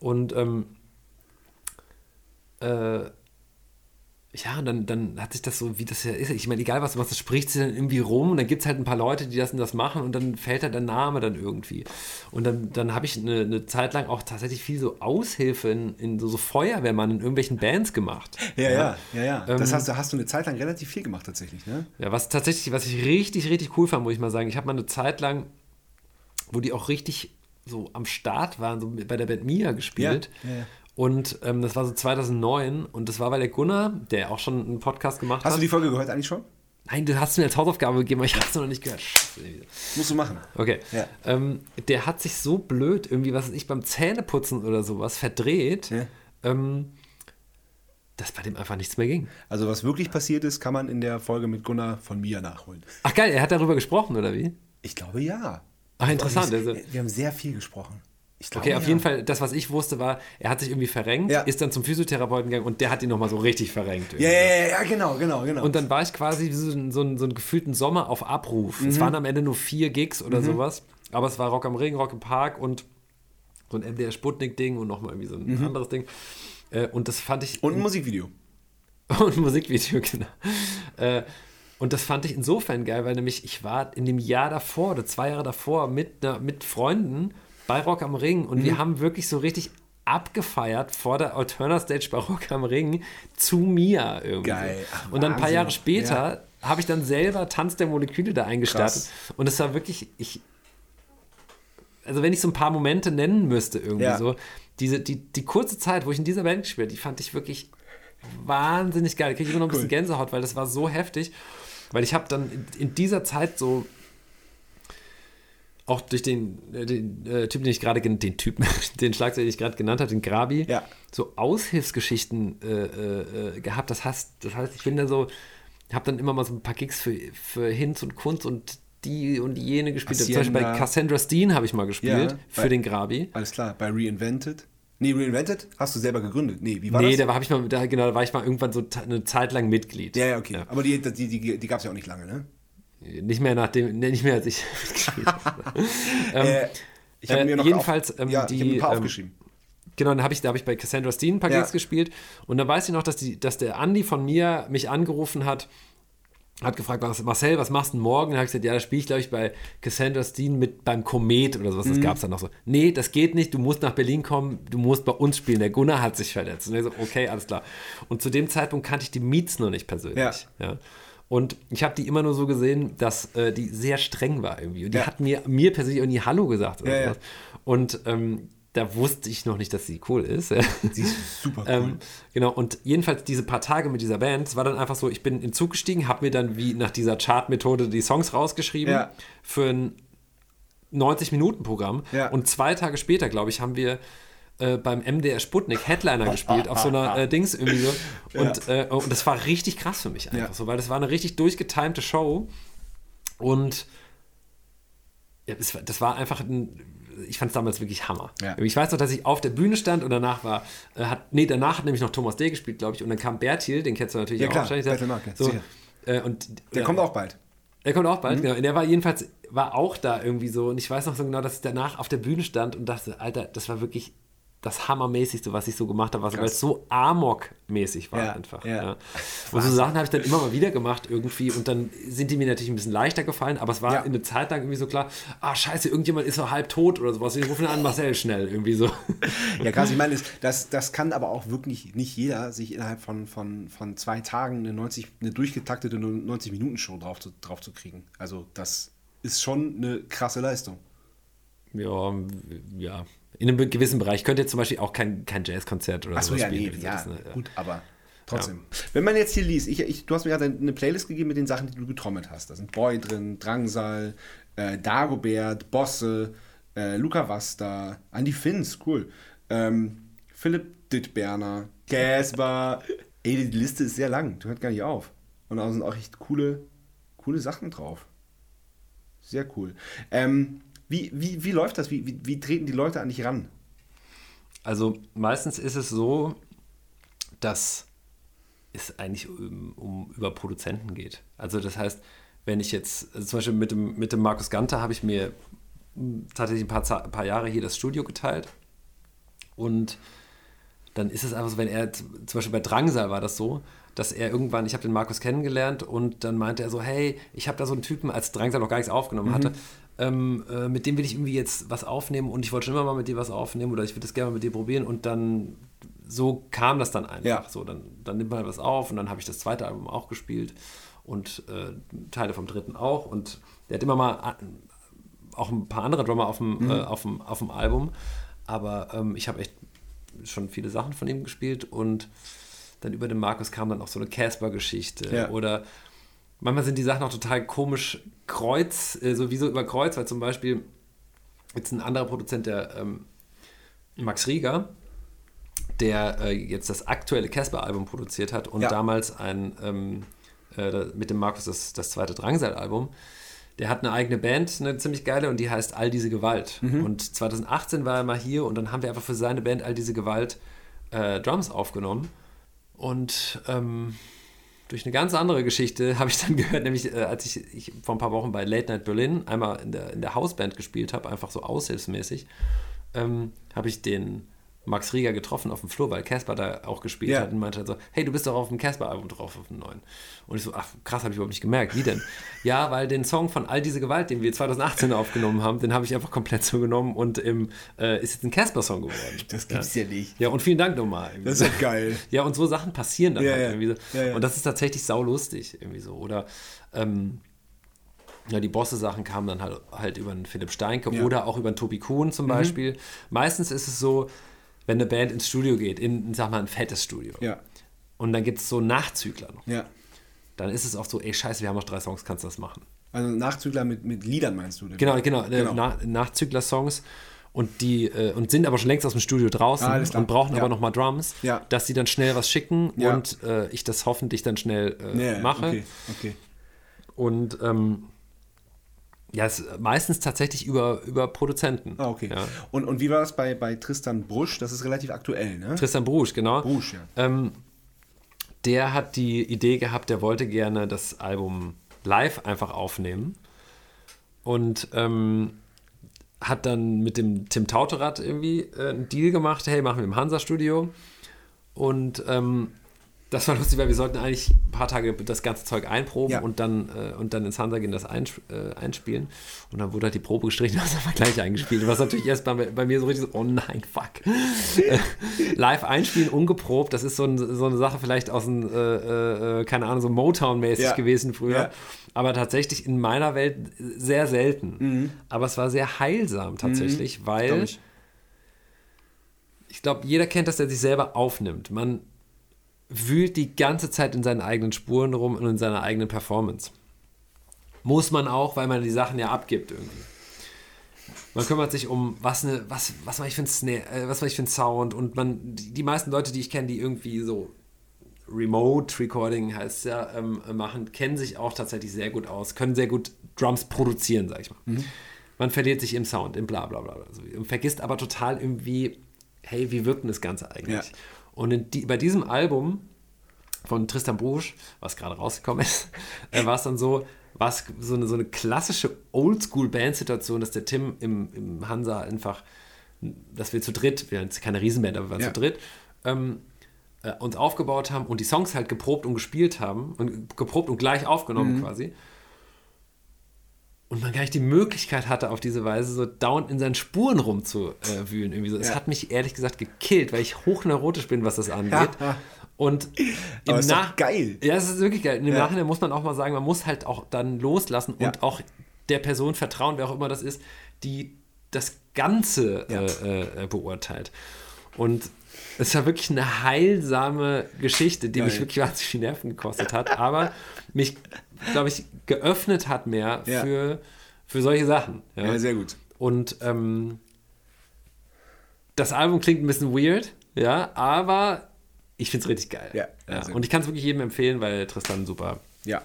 Und ähm, äh, ja, und dann, dann hat sich das so, wie das ja ist. Ich meine, egal was du machst, das spricht sich dann irgendwie rum und dann gibt es halt ein paar Leute, die das und das machen und dann fällt halt der Name dann irgendwie. Und dann, dann habe ich eine, eine Zeit lang auch tatsächlich viel so Aushilfe in, in so, so Feuerwehrmann in irgendwelchen Bands gemacht. Ja, ja, ja, ja. Ähm, das hast du, hast du eine Zeit lang relativ viel gemacht tatsächlich, ne? Ja, was tatsächlich, was ich richtig, richtig cool fand, muss ich mal sagen. Ich habe mal eine Zeit lang, wo die auch richtig so am Start waren, so bei der Band Mia gespielt. Ja, ja, ja. Und ähm, das war so 2009 und das war, weil der Gunnar, der auch schon einen Podcast gemacht Hast hat. du die Folge gehört eigentlich schon? Nein, du hast mir als Hausaufgabe gegeben, aber ich habe es noch nicht gehört. Musst du machen. Okay. Ja. Ähm, der hat sich so blöd irgendwie, was weiß ich, beim Zähneputzen oder sowas verdreht, Ja. ähm, dass bei dem einfach nichts mehr ging. Also was wirklich passiert ist, kann man in der Folge mit Gunnar von Mia nachholen. Ach geil, er hat darüber gesprochen, oder wie? Ich glaube ja. Ach, interessant. Also, wir haben sehr viel gesprochen. Ich glaube, okay, auf ja. jeden Fall, das, was ich wusste, war, er hat sich irgendwie verrenkt, Ja. ist dann zum Physiotherapeuten gegangen und der hat ihn nochmal so richtig verrenkt. Ja, ja, ja, genau, genau, genau. Und dann war ich quasi so, so, so einen gefühlten Sommer auf Abruf. Mhm. Es waren am Ende nur vier Gigs oder sowas. Aber es war Rock am Ring, Rock im Park und so ein MDR Sputnik-Ding und nochmal irgendwie so ein anderes Ding. Äh, Und das fand ich. Mhm. Und ein Musikvideo. und ein Musikvideo, genau. Äh, und das fand ich insofern geil, weil nämlich ich war in dem Jahr davor oder zwei Jahre davor mit, mit Freunden bei Rock am Ring und Mhm. wir haben wirklich so richtig abgefeiert vor der Alterna Stage bei Rock am Ring zu mir irgendwie. Geil. Ach, und dann ein paar. Jahre später habe ich dann selber Tanz der Moleküle da eingestartet. Krass. Und es war wirklich, ich, also wenn ich so ein paar Momente nennen müsste irgendwie Ja. so, diese, die, die kurze Zeit, wo ich in dieser Band gespielt habe, die fand ich wirklich wahnsinnig geil. Da kriege ich immer noch ein bisschen Cool. Gänsehaut, weil das war so heftig. Weil ich habe dann in, in dieser Zeit so auch durch den, äh, den äh, Typen, den ich gerade den Typen, den Schlagzeuger, den ich gerade genannt habe, den Grabi, Ja. so Aushilfsgeschichten äh, äh, äh, gehabt. Das heißt, das heißt, ich bin da so, habe dann immer mal so ein paar Gigs für, für Hinz und Kunz und die und jene gespielt. Zum Beispiel bei Hacienda. Cassandra Steen habe ich mal gespielt Ja, für bei- den Grabi. Alles klar. Bei Reinvented. Nee, Reinvented hast du selber gegründet. Nee, wie war Nee, das? da habe ich mal, da, genau, da war ich mal irgendwann so eine Zeit lang Mitglied. ja, ja, okay. Aber die, die, die, die gab es ja auch nicht lange, ne? Nicht mehr nachdem, nicht mehr als ich mitgespielt habe. äh, ich habe äh, mir noch jedenfalls, auf, ähm, ja, die, ich hab mir ein paar ähm, aufgeschrieben. Genau, dann habe ich, da habe ich bei Cassandra Steen ein paar Ja. Gigs gespielt und dann weiß ich noch, dass, die, dass der Andi von mir mich angerufen hat, hat gefragt, was, Marcel, was machst du denn morgen? Dann habe ich gesagt, ja, da spiele ich, glaube ich, bei Cassandra Steen mit beim Komet oder sowas. Das Mhm. gab es dann noch so. Nee, das geht nicht, du musst nach Berlin kommen, du musst bei uns spielen. Der Gunnar hat sich verletzt. Und er so, okay, alles klar. Und zu dem Zeitpunkt kannte ich die Meets noch nicht persönlich. Ja. Ja. Und ich habe die immer nur so gesehen, dass äh, die sehr streng war irgendwie. Und die Ja. hat mir, mir persönlich auch nie Hallo gesagt. Ja, ja. Und ähm, da wusste ich noch nicht, dass sie cool ist. Sie ist super cool. Ähm, genau, und jedenfalls diese paar Tage mit dieser Band, es war dann einfach so, ich bin in den Zug gestiegen, habe mir dann wie nach dieser Chart-Methode die Songs rausgeschrieben Ja. für ein 90-Minuten-Programm. Ja. Und zwei Tage später, glaube ich, haben wir äh, beim MDR Sputnik Headliner gespielt, auf so einer äh, Dings irgendwie so. Und, äh, und das war richtig krass für mich einfach Ja. so, weil das war eine richtig durchgetimte Show. Und ja, das, war, das war einfach ein, ich fand es damals wirklich Hammer. Ja. Ich weiß noch, dass ich auf der Bühne stand und danach war, äh, hat, nee, danach hat nämlich noch Thomas D. gespielt, glaube ich, und dann kam Bertil, den kennst du natürlich Ja, auch klar, wahrscheinlich. Bertil Marke, so, äh, und Der äh, kommt auch bald. der kommt auch bald, Mhm. genau. Und der war jedenfalls, war auch da irgendwie so. Und ich weiß noch so genau, dass ich danach auf der Bühne stand und dachte, Alter, das war wirklich das Hammermäßigste, was ich so gemacht habe, was- weil es so Amok-mäßig war Ja, einfach. ja. Ja. Und so Sachen habe ich dann immer mal wieder gemacht irgendwie und dann sind die mir natürlich ein bisschen leichter gefallen, aber es war in eine Zeit lang irgendwie so klar, ah scheiße, irgendjemand ist so halb tot oder sowas. Wir rufen an Marcel schnell irgendwie so. Ja, krass, ich meine, das- das, das kann aber auch wirklich nicht jeder sich innerhalb von, von, von zwei Tagen eine, 90, eine durchgetaktete 90-Minuten-Show drauf zu, drauf zu kriegen. Also das ist schon eine krasse Leistung. Ja, ja. In einem gewissen Bereich. Ich könnte jetzt zum Beispiel auch kein, kein Jazzkonzert oder sowas ja, nee, spielen. ja, Das, ne, ja. gut, aber trotzdem. Wenn man jetzt hier liest, ich, ich, du hast mir gerade eine Playlist gegeben mit den Sachen, die du getrommelt hast. Da sind Boy drin, Drangsal, äh, Dagobert, Bosse, äh, Luca Vasta, Andy Finns, cool. Ähm, Philipp Dittberner, Casper. Ey, die Liste ist sehr lang, die hört gar nicht auf. Und da sind auch echt coole, coole Sachen drauf. Sehr cool. Ähm, wie, wie, wie läuft das? Wie, wie, wie treten die Leute an dich ran? Also meistens ist es so, dass es eigentlich um, um über Produzenten geht. Also das heißt, wenn ich jetzt, also zum Beispiel mit dem, mit dem Markus Ganter habe ich mir tatsächlich ein paar, Za- paar Jahre hier das Studio geteilt und dann ist es einfach so, wenn er, zum Beispiel bei Drangsal war das so, dass er irgendwann, ich habe den Markus kennengelernt und dann meinte er so, hey, ich habe da so einen Typen, als Drangsal noch gar nichts aufgenommen hatte, ähm, äh, mit dem will ich irgendwie jetzt was aufnehmen und ich wollte schon immer mal mit dir was aufnehmen oder ich würde das gerne mal mit dir probieren und dann so kam das dann einfach. Ja. So, dann, dann nimmt man halt was auf und dann habe ich das zweite Album auch gespielt und äh, Teile vom dritten auch und der hat immer mal auch ein paar andere Drummer auf dem, äh, auf dem, auf dem Album, aber ähm, ich habe echt schon viele Sachen von ihm gespielt und dann über den Markus kam dann auch so eine Casper-Geschichte Ja. oder manchmal sind die Sachen auch total komisch kreuz, äh, sowieso über Kreuz, weil zum Beispiel jetzt ein anderer Produzent, der ähm, Max Rieger, der äh, jetzt das aktuelle Casper-Album produziert hat und Ja. damals ein ähm, äh, mit dem Markus das, das zweite Drangsal-Album. Der hat eine eigene Band, eine ziemlich geile, und die heißt All diese Gewalt. Und 2018 war er mal hier und dann haben wir einfach für seine Band All diese Gewalt äh, Drums aufgenommen. Und ähm, durch eine ganz andere Geschichte habe ich dann gehört, nämlich äh, als ich, ich vor ein paar Wochen bei Late Night Berlin einmal in der, in der Hausband gespielt habe, einfach so aushilfsmäßig, ähm, habe ich den Max Rieger getroffen auf dem Flur, weil Casper da auch gespielt Ja. hat und meinte halt so, hey, du bist doch auf dem Casper-Album drauf, auf dem neuen. Und ich so, ach krass, habe ich überhaupt nicht gemerkt. Wie denn? ja, weil den Song von All diese Gewalt, den wir 2018 aufgenommen haben, den habe ich einfach komplett so genommen und im, äh, ist jetzt ein Casper-Song geworden. Das gibt's ja, nicht. Ja, und vielen Dank nochmal. Das ist ja geil. Ja, und so Sachen passieren dann Ja, halt ja. irgendwie so. Ja, ja. Und das ist tatsächlich saulustig irgendwie so. Oder ähm, ja, die Bosse-Sachen kamen dann halt, halt über einen Philipp Steinke Ja. Mhm. oder auch über einen Tobi Kuhn zum Beispiel. Meistens ist es so, wenn eine Band ins Studio geht, in, sag mal, ein fettes Studio. Ja, Und dann gibt es so Nachzügler noch. ja. Dann ist es auch so, ey, scheiße, wir haben noch drei Songs, kannst du das machen? Also Nachzügler mit, mit Liedern meinst du? denn? Genau, genau, Genau. äh, Na, Nachzügler-Songs. Und die äh, und sind aber schon längst aus dem Studio draußen Ah, und brauchen Ja. aber nochmal Drums, Ja. dass sie dann schnell was schicken Ja. und äh, ich das hoffentlich dann schnell äh, Ja, mache. Okay, okay. Und ähm, ja, es ist meistens tatsächlich über, über Produzenten. Ah, okay. Ja. Und, und wie war das bei, bei Tristan Brusch? Das ist relativ aktuell, ne? Tristan Brusch, genau. Brusch, ja. Ähm, der hat die Idee gehabt, der wollte gerne das Album live einfach aufnehmen. Und ähm, hat dann mit dem Tim Tauterat irgendwie äh, einen Deal gemacht, hey, machen wir im Hansa-Studio. Und ähm, das war lustig, weil wir sollten eigentlich ein paar Tage das ganze Zeug einproben Ja. und, dann, äh, und dann ins Hansa gehen, das einsp äh, einspielen. Und dann wurde halt die Probe gestrichen, das haben wir gleich eingespielt. Was natürlich erst bei, bei mir so richtig so, oh nein, fuck. Äh, Live einspielen, ungeprobt, das ist so, ein, so eine Sache vielleicht aus dem, äh, äh, keine Ahnung, so Motown-mäßig Ja. gewesen früher. Ja. Aber tatsächlich in meiner Welt sehr selten. Aber es war sehr heilsam tatsächlich, Mhm. Weil ich. ich glaube, jeder kennt das, der sich selber aufnimmt. Man wühlt die ganze Zeit in seinen eigenen Spuren rum und in seiner eigenen Performance. Muss man auch, weil man die Sachen ja abgibt irgendwie. Man kümmert sich um, was, ne, was, was mache ich für ein Snare, äh, was mache ich für ein Sound und man, die, die meisten Leute, die ich kenne, die irgendwie so Remote Recording heißt ja, ähm, machen, kennen sich auch tatsächlich sehr gut aus, können sehr gut Drums produzieren, sag ich mal. Mhm. Man verliert sich im Sound, im bla bla bla. Also, und vergisst aber total irgendwie, hey, wie wirkt denn das Ganze eigentlich? Ja. Und die, bei diesem Album von Tristan Brusch, was gerade rausgekommen ist, äh, war es dann so, war es so eine, so eine klassische Oldschool-Band-Situation, dass der Tim im, im Hansa einfach, dass wir zu dritt, wir jetzt keine Riesenband, aber wir waren ja. zu dritt, ähm, äh, uns aufgebaut haben und die Songs halt geprobt und gespielt haben und geprobt und gleich aufgenommen mhm. quasi. Und man gar nicht die Möglichkeit hatte, auf diese Weise so dauernd in seinen Spuren rumzuwühlen. Irgendwie so. Es ja. hat mich ehrlich gesagt gekillt, weil ich hochneurotisch bin, was das angeht. Ja. Und im ist Nach geil. Ja, es ist wirklich geil. Im ja. Nachhinein muss man auch mal sagen, man muss halt auch dann loslassen ja. und auch der Person vertrauen, wer auch immer das ist, die das Ganze äh, äh, beurteilt. Und es war wirklich eine heilsame Geschichte, die Geil. mich wirklich wahnsinnig viel Nerven gekostet hat, aber mich, glaube ich, geöffnet hat mehr ja. für, für solche Sachen. Ja, ja sehr gut. Und ähm, das Album klingt ein bisschen weird, ja, aber ich finde es richtig geil. Ja, ja. Und ich kann es wirklich jedem empfehlen, weil Tristan super. Ja.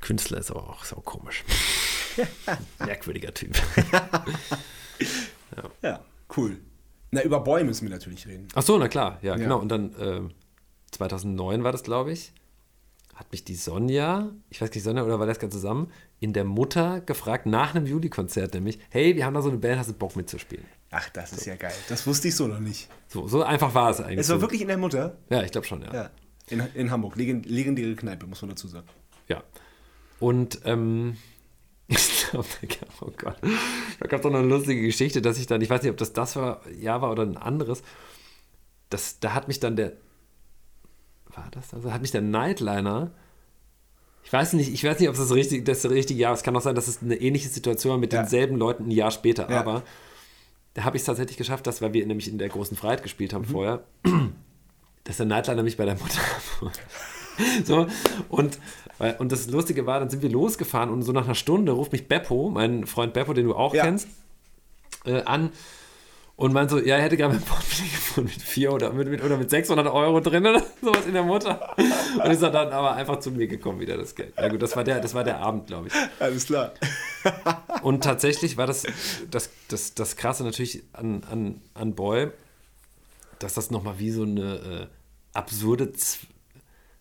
Künstler ist aber auch so komisch. Merkwürdiger Typ. ja. ja, cool. Na, über Boy müssen wir natürlich reden. Ach so, na klar, ja, ja. genau. Und dann äh, 2009 war das, glaube ich, hat mich die Sonja, ich weiß nicht, Sonja oder war das ganz zusammen, in der Mutter gefragt, nach einem Juli-Konzert nämlich, hey, wir haben da so eine Band, hast du Bock mitzuspielen? Ach, das ist ja geil. Das wusste ich so noch nicht. So, so einfach war es eigentlich. Es war so. wirklich in der Mutter? Ja, ich glaube schon, ja. ja. In, in Hamburg, legendäre Kneipe, muss man dazu sagen. Ja. Und ähm, Ich glaube, oh Gott. Da gab es doch noch eine lustige Geschichte, dass ich dann, ich weiß nicht, ob das das war, ja war oder ein anderes. Das, da hat mich dann der, war das also, hat mich der Nightliner, ich weiß nicht, ich weiß nicht, ob das, richtig, das richtige Jahr ist. Es kann auch sein, dass es eine ähnliche Situation war mit ja. denselben Leuten ein Jahr später. Ja. Aber da habe ich es tatsächlich geschafft, dass, weil wir nämlich in der großen Freiheit gespielt haben mhm. vorher, dass der Nightliner mich bei der Mutter so, und, und das Lustige war, dann sind wir losgefahren und so nach einer Stunde ruft mich Beppo, mein Freund Beppo, den du auch ja. kennst, äh, an und meint so, ja, er hätte gerade mein Portemonnaie gefunden mit 4 oder mit, mit, oder mit 600 Euro drin oder sowas in der Mutter. Und ist dann aber einfach zu mir gekommen wieder, das Geld. Ja gut, das war der, das war der Abend, glaube ich. Alles klar. Und tatsächlich war das, das, das, das Krasse natürlich an, an, an Boy, dass das nochmal wie so eine äh, absurde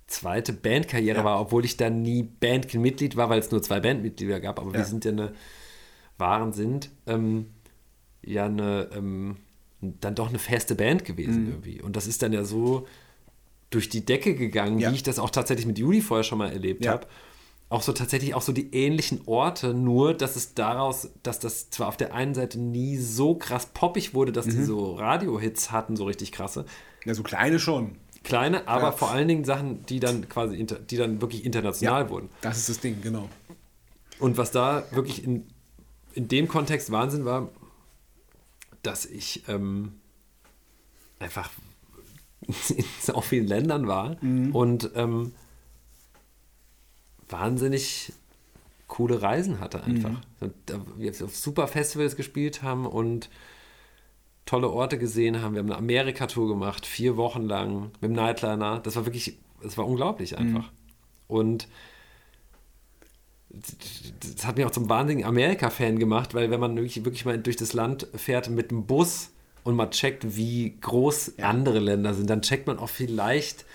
zweite Bandkarriere ja. war, obwohl ich da nie Bandmitglied war, weil es nur zwei Bandmitglieder gab, aber ja. wir sind ja eine, waren sind, ähm, ja eine, ähm, dann doch eine feste Band gewesen mhm. irgendwie. Und das ist dann ja so durch die Decke gegangen, ja. wie ich das auch tatsächlich mit Juli vorher schon mal erlebt habe. Auch so tatsächlich auch so die ähnlichen Orte, nur dass es daraus, dass das zwar auf der einen Seite nie so krass poppig wurde, dass mhm. die so Radio-Hits hatten, so richtig krasse. Ja, so kleine schon. Kleine, aber ja. vor allen Dingen Sachen, die dann quasi, die dann wirklich international ja, wurden. Das ist das Ding, genau. Und was da wirklich in, in dem Kontext Wahnsinn war, dass ich ähm, einfach in so vielen Ländern war mhm. und ähm, wahnsinnig coole Reisen hatte einfach. Mhm. Wir auf super Festivals gespielt haben und tolle Orte gesehen haben. Wir haben eine Amerika-Tour gemacht, vier Wochen lang mit dem Nightliner. Das war wirklich, das war unglaublich mhm. einfach. Mhm. Und das hat mich auch zum wahnsinnigen Amerika-Fan gemacht, weil wenn man wirklich, wirklich mal durch das Land fährt mit dem Bus und mal checkt, wie groß ja. andere Länder sind, dann checkt man auch vielleicht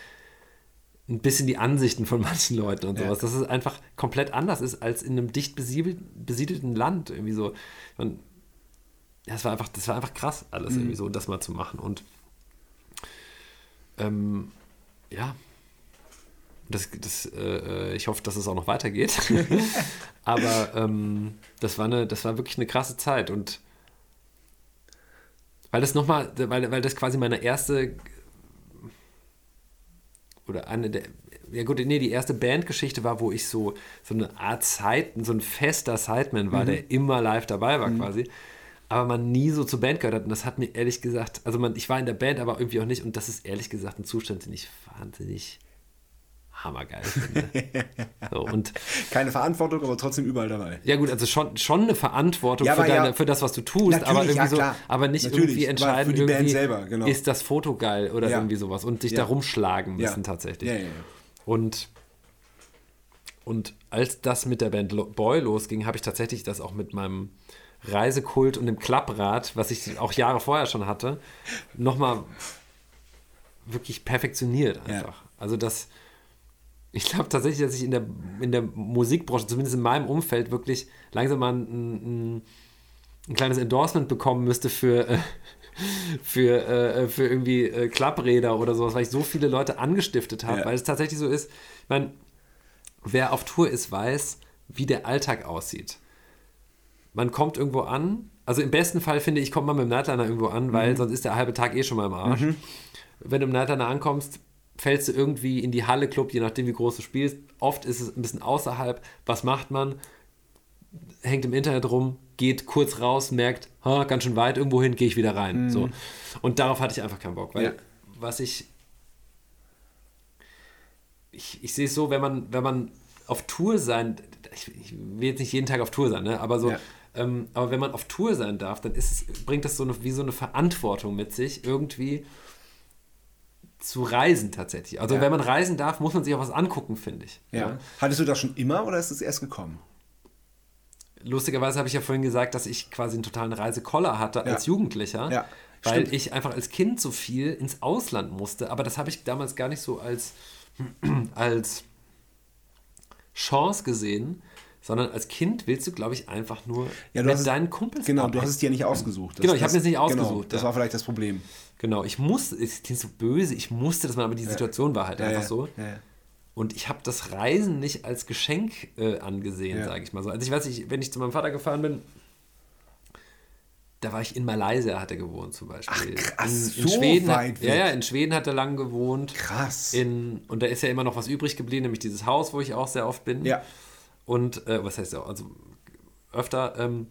ein bisschen die Ansichten von manchen Leuten und sowas, ja. dass es einfach komplett anders ist als in einem dicht besiedelten Land. Irgendwie so. Man, das war einfach, das war einfach krass, alles mhm. irgendwie so, das mal zu machen. Und ähm, ja, das, das, äh, ich hoffe, dass es auch noch weitergeht. Aber ähm, das, war eine, das war wirklich eine krasse Zeit. Und weil das nochmal, weil, weil das quasi meine erste oder eine der, ja gut, nee, die erste Bandgeschichte war, wo ich so, so eine Art Zeit, so ein fester Sideman war, mhm. der immer live dabei war mhm. quasi aber man nie so zur Band gehört hat. Und das hat mir ehrlich gesagt, also man, ich war in der Band, aber irgendwie auch nicht. Und das ist ehrlich gesagt ein Zustand, den ich wahnsinnig hammergeil finde. so, und Keine Verantwortung, aber trotzdem überall dabei. ja gut, also schon, schon eine Verantwortung Ja, für, deine, ja. für das, was du tust, aber irgendwie ja, so, aber nicht Natürlich, irgendwie entscheiden, für die Band irgendwie, selber, genau. ist das Foto geil oder irgendwie sowas und dich Ja. da rumschlagen müssen tatsächlich. Und, und als das mit der Band Boy losging, habe ich tatsächlich das auch mit meinem Reisekult und dem Klapprad, was ich auch Jahre vorher schon hatte, nochmal wirklich perfektioniert einfach. Also das, ich glaube tatsächlich, dass ich in der, in der Musikbranche, zumindest in meinem Umfeld, wirklich langsam mal ein, ein, ein kleines Endorsement bekommen müsste für, äh, für, äh, für irgendwie äh, Klappräder oder sowas, weil ich so viele Leute angestiftet habe, Ja. weil es tatsächlich so ist, ich meine, wer auf Tour ist, weiß, wie der Alltag aussieht. Man kommt irgendwo an, also im besten Fall finde ich, kommt man mit dem Nightliner irgendwo an, weil sonst ist der halbe Tag eh schon mal im Arsch. Wenn du im Nightliner ankommst, fällst du irgendwie in die Halle Club, je nachdem wie groß du spielst. Oft ist es ein bisschen außerhalb. Was macht man? Hängt im Internet rum, geht kurz raus, merkt, ha, ganz schön weit, irgendwo hin, gehe ich wieder rein. So. Und darauf hatte ich einfach keinen Bock, weil Ja. was ich ich, ich sehe es so, wenn man, wenn man auf Tour sein, ich, ich will jetzt nicht jeden Tag auf Tour sein, ne? aber so, Ja. ähm, aber wenn man auf Tour sein darf, dann ist es, bringt das so eine, wie so eine Verantwortung mit sich, irgendwie zu reisen tatsächlich. Also Ja. wenn man reisen darf, muss man sich auch was angucken, finde ich. Ja. Hattest du das schon immer oder ist es erst gekommen? Lustigerweise habe ich ja vorhin gesagt, dass ich quasi einen totalen Reisekoller hatte als Jugendlicher, Ja, weil stimmt. ich einfach als Kind so viel ins Ausland musste. Aber das habe ich damals gar nicht so als, als Chance gesehen, sondern als Kind willst du, glaube ich, einfach nur Ja, du mit hast deinen Kumpels Genau, du hast es dir nicht ausgesucht. Das- Genau, ich habe es nicht Genau, ausgesucht, das ja. war vielleicht das Problem. Genau, ich musste, es klingt so böse, ich musste das mal, aber die Situation war halt Ja, einfach ja, so. Und ich habe das Reisen nicht als Geschenk äh, angesehen, Ja. sage ich mal so. Also ich weiß nicht, wenn ich zu meinem Vater gefahren bin, da war ich in Malaysia, hat er gewohnt zum Beispiel. Ach, krass, in, in so Schweden, weit hat, ja, ja, in Schweden hat er lang gewohnt. Krass. In, und da ist ja immer noch was übrig geblieben, nämlich dieses Haus, wo ich auch sehr oft bin. Ja. Und äh, was heißt ja, also öfter. Ähm,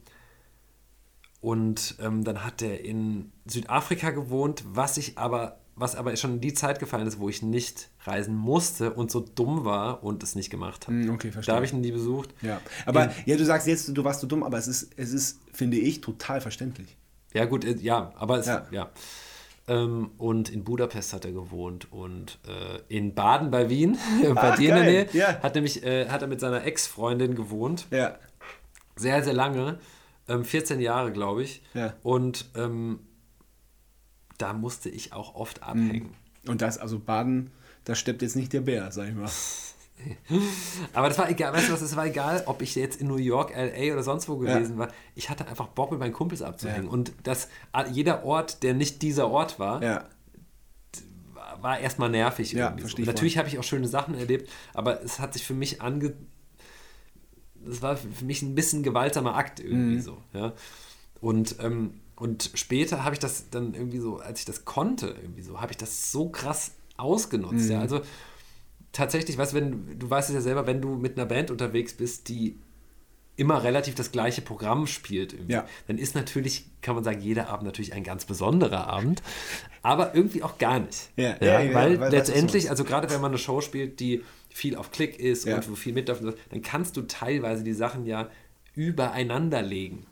und ähm, dann hat er in Südafrika gewohnt, was ich aber, was aber schon in die Zeit gefallen ist, wo ich nicht reisen musste und so dumm war und es nicht gemacht habe. Hm, okay, verstehe. Da habe ich ihn nie besucht. Ja. Aber In- ja, du sagst jetzt, du warst so dumm, aber es ist, es ist, finde ich, total verständlich. Ja, gut, äh, ja, aber es, Ja. ja. Ähm, und in Budapest hat er gewohnt und äh, in Baden bei Wien, bei Ach, dir in der Nähe, ja. hat, nämlich, äh, hat er mit seiner Ex-Freundin gewohnt. Ja. Sehr, sehr lange. Ähm, 14 Jahre, glaube ich. Ja. Und ähm, da musste ich auch oft abhängen. Und das, also Baden, da steppt jetzt nicht der Bär, sag ich mal. Aber das war egal, weißt du was, es war egal, ob ich jetzt in New York, LA oder sonst wo gewesen war. Ich hatte einfach Bock, mit meinen Kumpels abzuhängen. Ja. Und das, jeder Ort, der nicht dieser Ort war, Ja. war- erstmal nervig. Ja, so. verstehe ich Natürlich habe ich auch schöne Sachen erlebt, aber es hat sich für mich ange... Das war für mich ein bisschen gewaltsamer Akt irgendwie Mhm. so. Ja? Und, ähm, und später habe ich das dann irgendwie so, als ich das konnte, irgendwie so, habe ich das so krass ausgenutzt. Mhm. Ja? Also tatsächlich, weißt du, wenn, du weißt es ja selber, wenn du mit einer Band unterwegs bist, die immer relativ das gleiche Programm spielt, Ja. dann ist natürlich, kann man sagen, jeder Abend natürlich ein ganz besonderer Abend, aber irgendwie auch gar nicht. Ja, ja, weil du letztendlich, also gerade wenn man eine Show spielt, die viel auf Klick ist Ja. und wo viel so, dann kannst du teilweise die Sachen ja übereinander legen.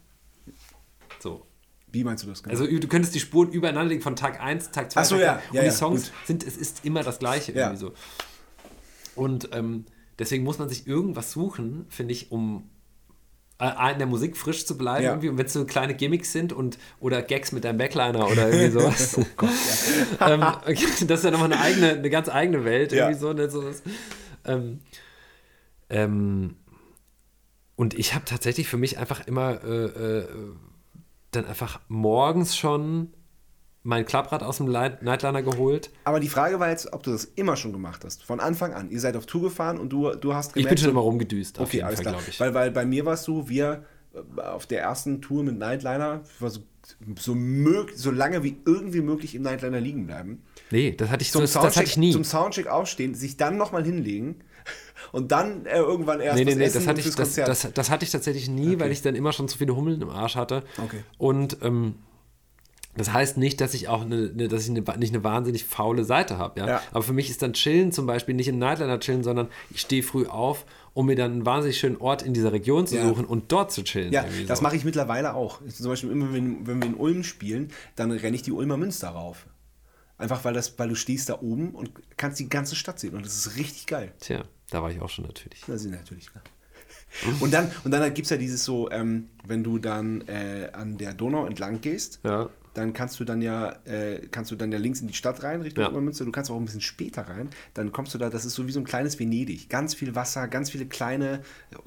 So. Wie meinst du das genau? Also du könntest die Spuren übereinander legen von Tag 1, Tag 2, Ach so, Tag ja. 3. Ja, und ja, die Songs gut. sind, es ist immer das Gleiche Ja. irgendwie so. Und ähm, deswegen muss man sich irgendwas suchen, finde ich, um äh, in der Musik frisch zu bleiben. Ja. Irgendwie. Und wenn es so kleine Gimmicks sind und oder Gags mit deinem Backliner oder irgendwie sowas. oh Gott, ähm, das ist ja nochmal eine eigene, eine ganz eigene Welt. Ja. Irgendwie so, ne, so ähm, ähm, und ich habe tatsächlich für mich einfach immer äh, äh, dann einfach morgens schon mein Klapprad aus dem Nightliner geholt. Aber die Frage war jetzt, ob du das immer schon gemacht hast. Von Anfang an. Ihr seid auf Tour gefahren und du, du hast Ich bin gemerkt, schon immer rumgedüst, auf Okay, alles Fall, klar. glaube ich. Weil, weil bei mir war es so, wir äh, auf der ersten Tour mit Nightliner, war so, so, mög so lange wie irgendwie möglich im Nightliner liegen bleiben. Nee, das hatte ich, Zum, das, das hatte ich nie. zum Soundcheck aufstehen, sich dann nochmal hinlegen und dann äh, irgendwann erst Nee, nee, nee, essen das hatte, ich, das, das, das hatte ich tatsächlich nie, weil ich dann immer schon zu viele Hummeln im Arsch hatte. Okay. Und ähm, Das heißt nicht, dass ich auch eine, eine, dass ich eine, nicht eine wahnsinnig faule Seite habe. Ja? Ja. Aber für mich ist dann Chillen zum Beispiel nicht im Nightliner chillen, sondern ich stehe früh auf, um mir dann einen wahnsinnig schönen Ort in dieser Region zu Ja. suchen und dort zu chillen. Ja, irgendwie das so. mache ich mittlerweile auch. Zum Beispiel immer, wenn, wenn wir in Ulm spielen, dann renne ich die Ulmer Münster rauf. Einfach weil, das, weil du stehst da oben und kannst die ganze Stadt sehen. Und das ist richtig geil. Tja, da war ich auch schon natürlich. Das ist natürlich klar. Und dann, und dann gibt es ja dieses so, ähm, wenn du dann äh, an der Donau entlang gehst, Ja. dann kannst du dann ja, äh, kannst du dann ja links in die Stadt rein, Richtung Ja. Obermünster. Du kannst auch ein bisschen später rein. Dann kommst du da, das ist so wie so ein kleines Venedig. Ganz viel Wasser, ganz viele kleine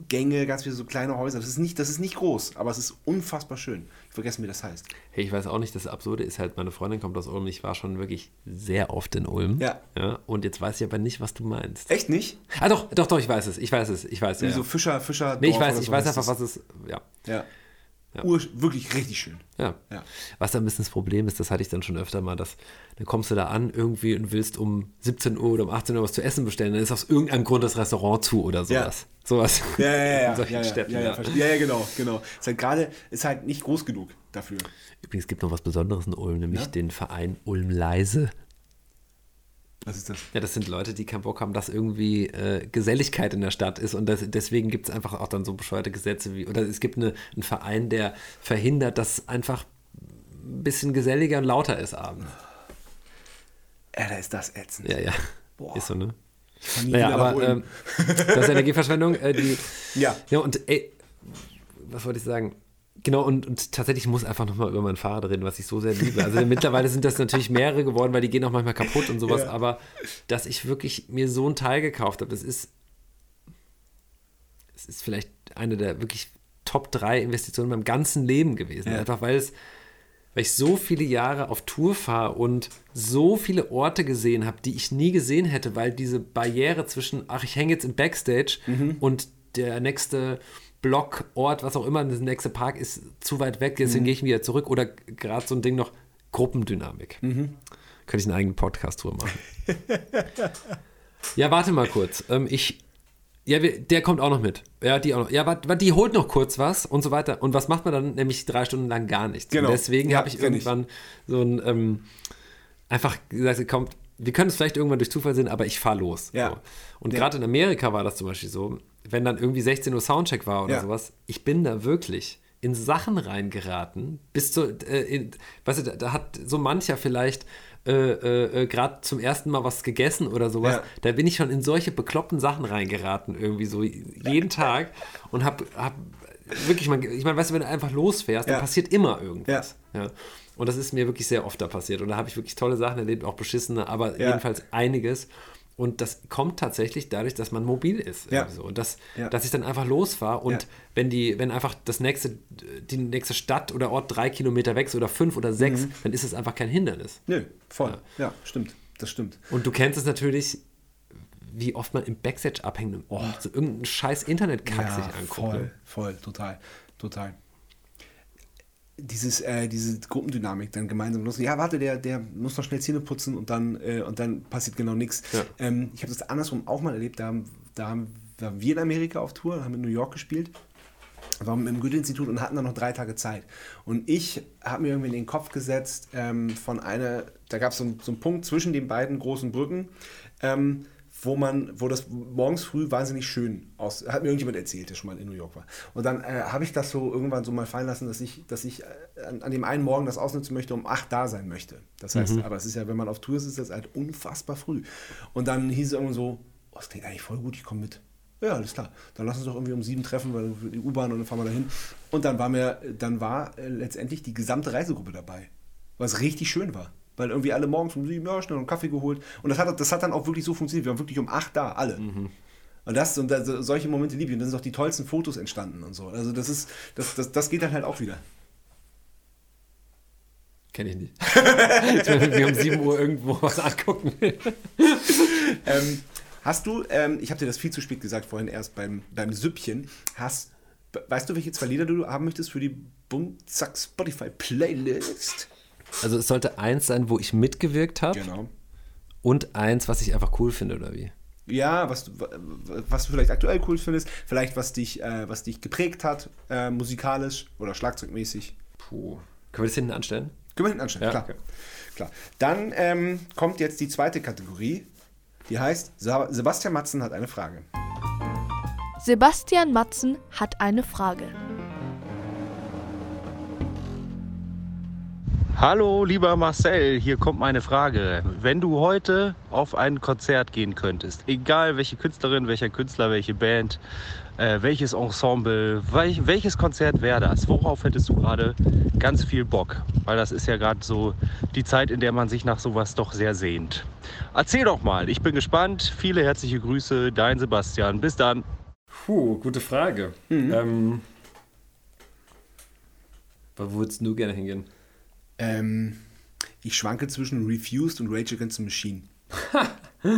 Gänge, ganz viele so kleine Häuser. Das ist nicht, das ist nicht groß, aber es ist unfassbar schön. Ich vergesse, wie das heißt. Hey, ich weiß auch nicht, das Absurde ist halt, meine Freundin kommt aus Ulm, ich war schon wirklich sehr oft in Ulm. Ja. ja und jetzt weiß ich aber nicht, was du meinst. Echt nicht? Ah, doch, doch, doch, ich weiß es, ich weiß es, ich weiß. Wie ja. so Fischer, Fischer. Nee, ich weiß, ich weiß einfach, es. was es, ja. Ja. Ja. Ur, wirklich richtig schön. Ja. Ja. Was da ein bisschen das Problem ist, das hatte ich dann schon öfter mal, dass dann kommst du da an irgendwie und willst um 17 Uhr oder um 18 Uhr was zu essen bestellen, dann ist aus irgendeinem Grund das Restaurant zu oder sowas. Sowas. Ja, ja, ja, In ja, solchen ja, ja, Städten, ja, ja, ja. ja, ja, genau, genau. Ist halt gerade, ist halt nicht groß genug dafür. Übrigens gibt noch was Besonderes in Ulm, nämlich Ja? den Verein Ulm Leise. Was ist das? Ja, das sind Leute, die keinen Bock haben, dass irgendwie äh, Geselligkeit in der Stadt ist und das, deswegen gibt es einfach auch dann so bescheuerte Gesetze wie, oder es gibt eine, einen Verein, der verhindert, dass einfach ein bisschen geselliger und lauter ist abends. Ja, da ist das ätzend. Ja, ja. Boah. Ist so, ne? Naja, aber ähm, das ist Energieverschwendung. Äh, die, Ja. ja, und ey, was wollte ich sagen? Genau, und, und tatsächlich muss einfach nochmal über mein Fahrrad reden, was ich so sehr liebe. Also mittlerweile sind das natürlich mehrere geworden, weil die gehen auch manchmal kaputt und sowas, Ja. aber dass ich wirklich mir so ein Teil gekauft habe, das ist, es ist vielleicht eine der wirklich Top 3 Investitionen in meinem ganzen Leben gewesen. Ja. Einfach weil es, weil ich so viele Jahre auf Tour fahre und so viele Orte gesehen habe, die ich nie gesehen hätte, weil diese Barriere zwischen, ach, ich hänge jetzt im Backstage Mhm. und der nächste Block, Ort, was auch immer, der nächste Park ist zu weit weg, Mhm. deswegen gehe ich wieder zurück. Oder gerade so ein Ding noch, Gruppendynamik. Mhm. Könnte ich einen eigenen Podcast drüber machen. ja, warte mal kurz. Ähm, ich, ja, der kommt auch noch mit. Ja, die auch noch. Ja, warte, warte, die holt noch kurz was und so weiter. Und was macht man dann? Nämlich drei Stunden lang gar nichts. Genau. Und deswegen Ja, habe ich kenn ich. irgendwann so ein, ähm, einfach gesagt, kommt, wir können es vielleicht irgendwann durch Zufall sehen, aber ich fahre los. Ja. So. Und Ja. gerade in Amerika war das zum Beispiel so, wenn dann irgendwie 16 Uhr Soundcheck war oder Ja. sowas, ich bin da wirklich in Sachen reingeraten, bis zu, äh, in, weißt du, da, da hat so mancher vielleicht äh, äh, äh, gerade zum ersten Mal was gegessen oder sowas, Ja. da bin ich schon in solche bekloppten Sachen reingeraten, irgendwie so jeden Tag und hab, hab wirklich, man, ich meine, weißt du, wenn du einfach losfährst, dann passiert immer irgendwas. Ja. Und das ist mir wirklich sehr oft da passiert. Und da habe ich wirklich tolle Sachen erlebt, auch beschissene, aber Ja. jedenfalls einiges. Und das kommt tatsächlich dadurch, dass man mobil ist. Ja. irgendwie So. Und das, Ja. dass ich dann einfach losfahre und Ja. wenn die, wenn einfach das nächste, die nächste Stadt oder Ort drei Kilometer weg ist oder fünf oder sechs, Mhm. dann ist es einfach kein Hindernis. Nö, voll. Ja. stimmt. Das stimmt. Und du kennst es natürlich, wie oft man im Backstage abhängt und so irgendeinen scheiß Internetkack sich anguckt. voll, ne? voll, total, total. Dieses, äh, diese Gruppendynamik dann gemeinsam los. Ja, warte, der, der muss noch schnell Zähne putzen und dann, äh, und dann passiert genau nichts. Ja. Ähm, ich habe das andersrum auch mal erlebt. Da haben, da haben da waren wir in Amerika auf Tour, haben in New York gespielt. waren im Goethe-Institut und hatten dann noch drei Tage Zeit. Und ich habe mir irgendwie in den Kopf gesetzt, ähm, von einer, da gab so es so einen Punkt zwischen den beiden großen Brücken, ähm, wo man, wo das morgens früh wahnsinnig schön aus, hat mir irgendjemand erzählt, der schon mal in New York war. Und dann äh, habe ich das so irgendwann so mal fallen lassen, dass ich, dass ich äh, an, an dem einen Morgen das ausnutzen möchte, um acht da sein möchte. Das heißt, aber es ist ja, wenn man auf Tour ist, ist das halt unfassbar früh. Und dann hieß es irgendwann so, oh, das klingt eigentlich voll gut, ich komme mit. Ja, alles klar. Dann lass uns doch irgendwie um sieben treffen, weil die U-Bahn und dann fahren wir dahin. Und dann war mir, dann war äh, letztendlich die gesamte Reisegruppe dabei. Was richtig schön war. Weil irgendwie alle morgens um sieben, ja, schnell einen Kaffee geholt. Und das hat, das hat dann auch wirklich so funktioniert. Wir waren wirklich um acht da, alle. Und das und das, solche Momente liebe ich. Und dann sind auch die tollsten Fotos entstanden und so. Also das ist, das, das, das geht dann halt auch wieder. Kenne ich nicht. Wenn wir um 7 Uhr irgendwo was angucken ähm, hast du, ähm, ich habe dir das viel zu spät gesagt vorhin erst beim, beim Süppchen, hast, weißt du, welche zwei Lieder du haben möchtest für die Bumzack Spotify Playlist? Also es sollte eins sein, wo ich mitgewirkt habe Genau. und eins, was ich einfach cool finde, oder wie? Ja, was du, was du vielleicht aktuell cool findest, vielleicht was dich, äh, was dich geprägt hat, äh, musikalisch oder schlagzeugmäßig. Puh. Können wir das hinten anstellen? Können wir hinten anstellen, Ja, klar. okay. klar. Dann ähm, kommt jetzt die zweite Kategorie. Die heißt, Sebastian Matzen hat eine Frage. Sebastian Matzen hat eine Frage. Hallo, lieber Marcel, hier kommt meine Frage. Wenn du heute auf ein Konzert gehen könntest, egal welche Künstlerin, welcher Künstler, welche Band, äh, welches Ensemble, welch, welches Konzert wäre das? Worauf hättest du gerade ganz viel Bock? Weil das ist ja gerade so die Zeit, in der man sich nach sowas doch sehr sehnt. Erzähl doch mal, ich bin gespannt. Viele herzliche Grüße, dein Sebastian. Bis dann. Puh, gute Frage. Ähm, wo würdest du gerne hingehen? Ähm, ich schwanke zwischen Refused und Rage Against the Machine.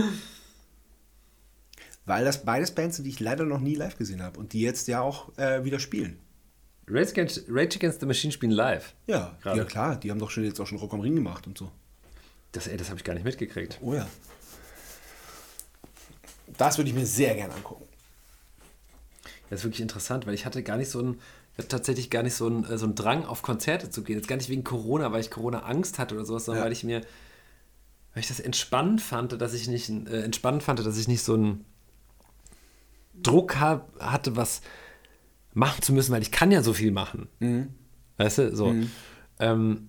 Weil das beides Bands sind, die ich leider noch nie live gesehen habe und die jetzt ja auch äh, wieder spielen. Rage Against, Rage Against the Machine spielen live. Ja, Gerade. ja klar, die haben doch schon jetzt auch schon Rock am Ring gemacht und so. Das, ey, das habe ich gar nicht mitgekriegt. Oh ja. Das würde ich mir sehr gerne angucken. Das ist wirklich interessant, weil ich hatte gar nicht so einen, ich tatsächlich gar nicht so einen, äh, so einen Drang auf Konzerte zu gehen. Jetzt gar nicht wegen Corona, weil ich Corona-Angst hatte oder sowas, sondern Ja. weil ich mir, weil ich das entspannend fand, dass ich nicht, äh, entspannend fand, dass ich nicht so einen Druck hab, hatte, was machen zu müssen, weil ich kann ja so viel machen. Weißt du, so. Ähm,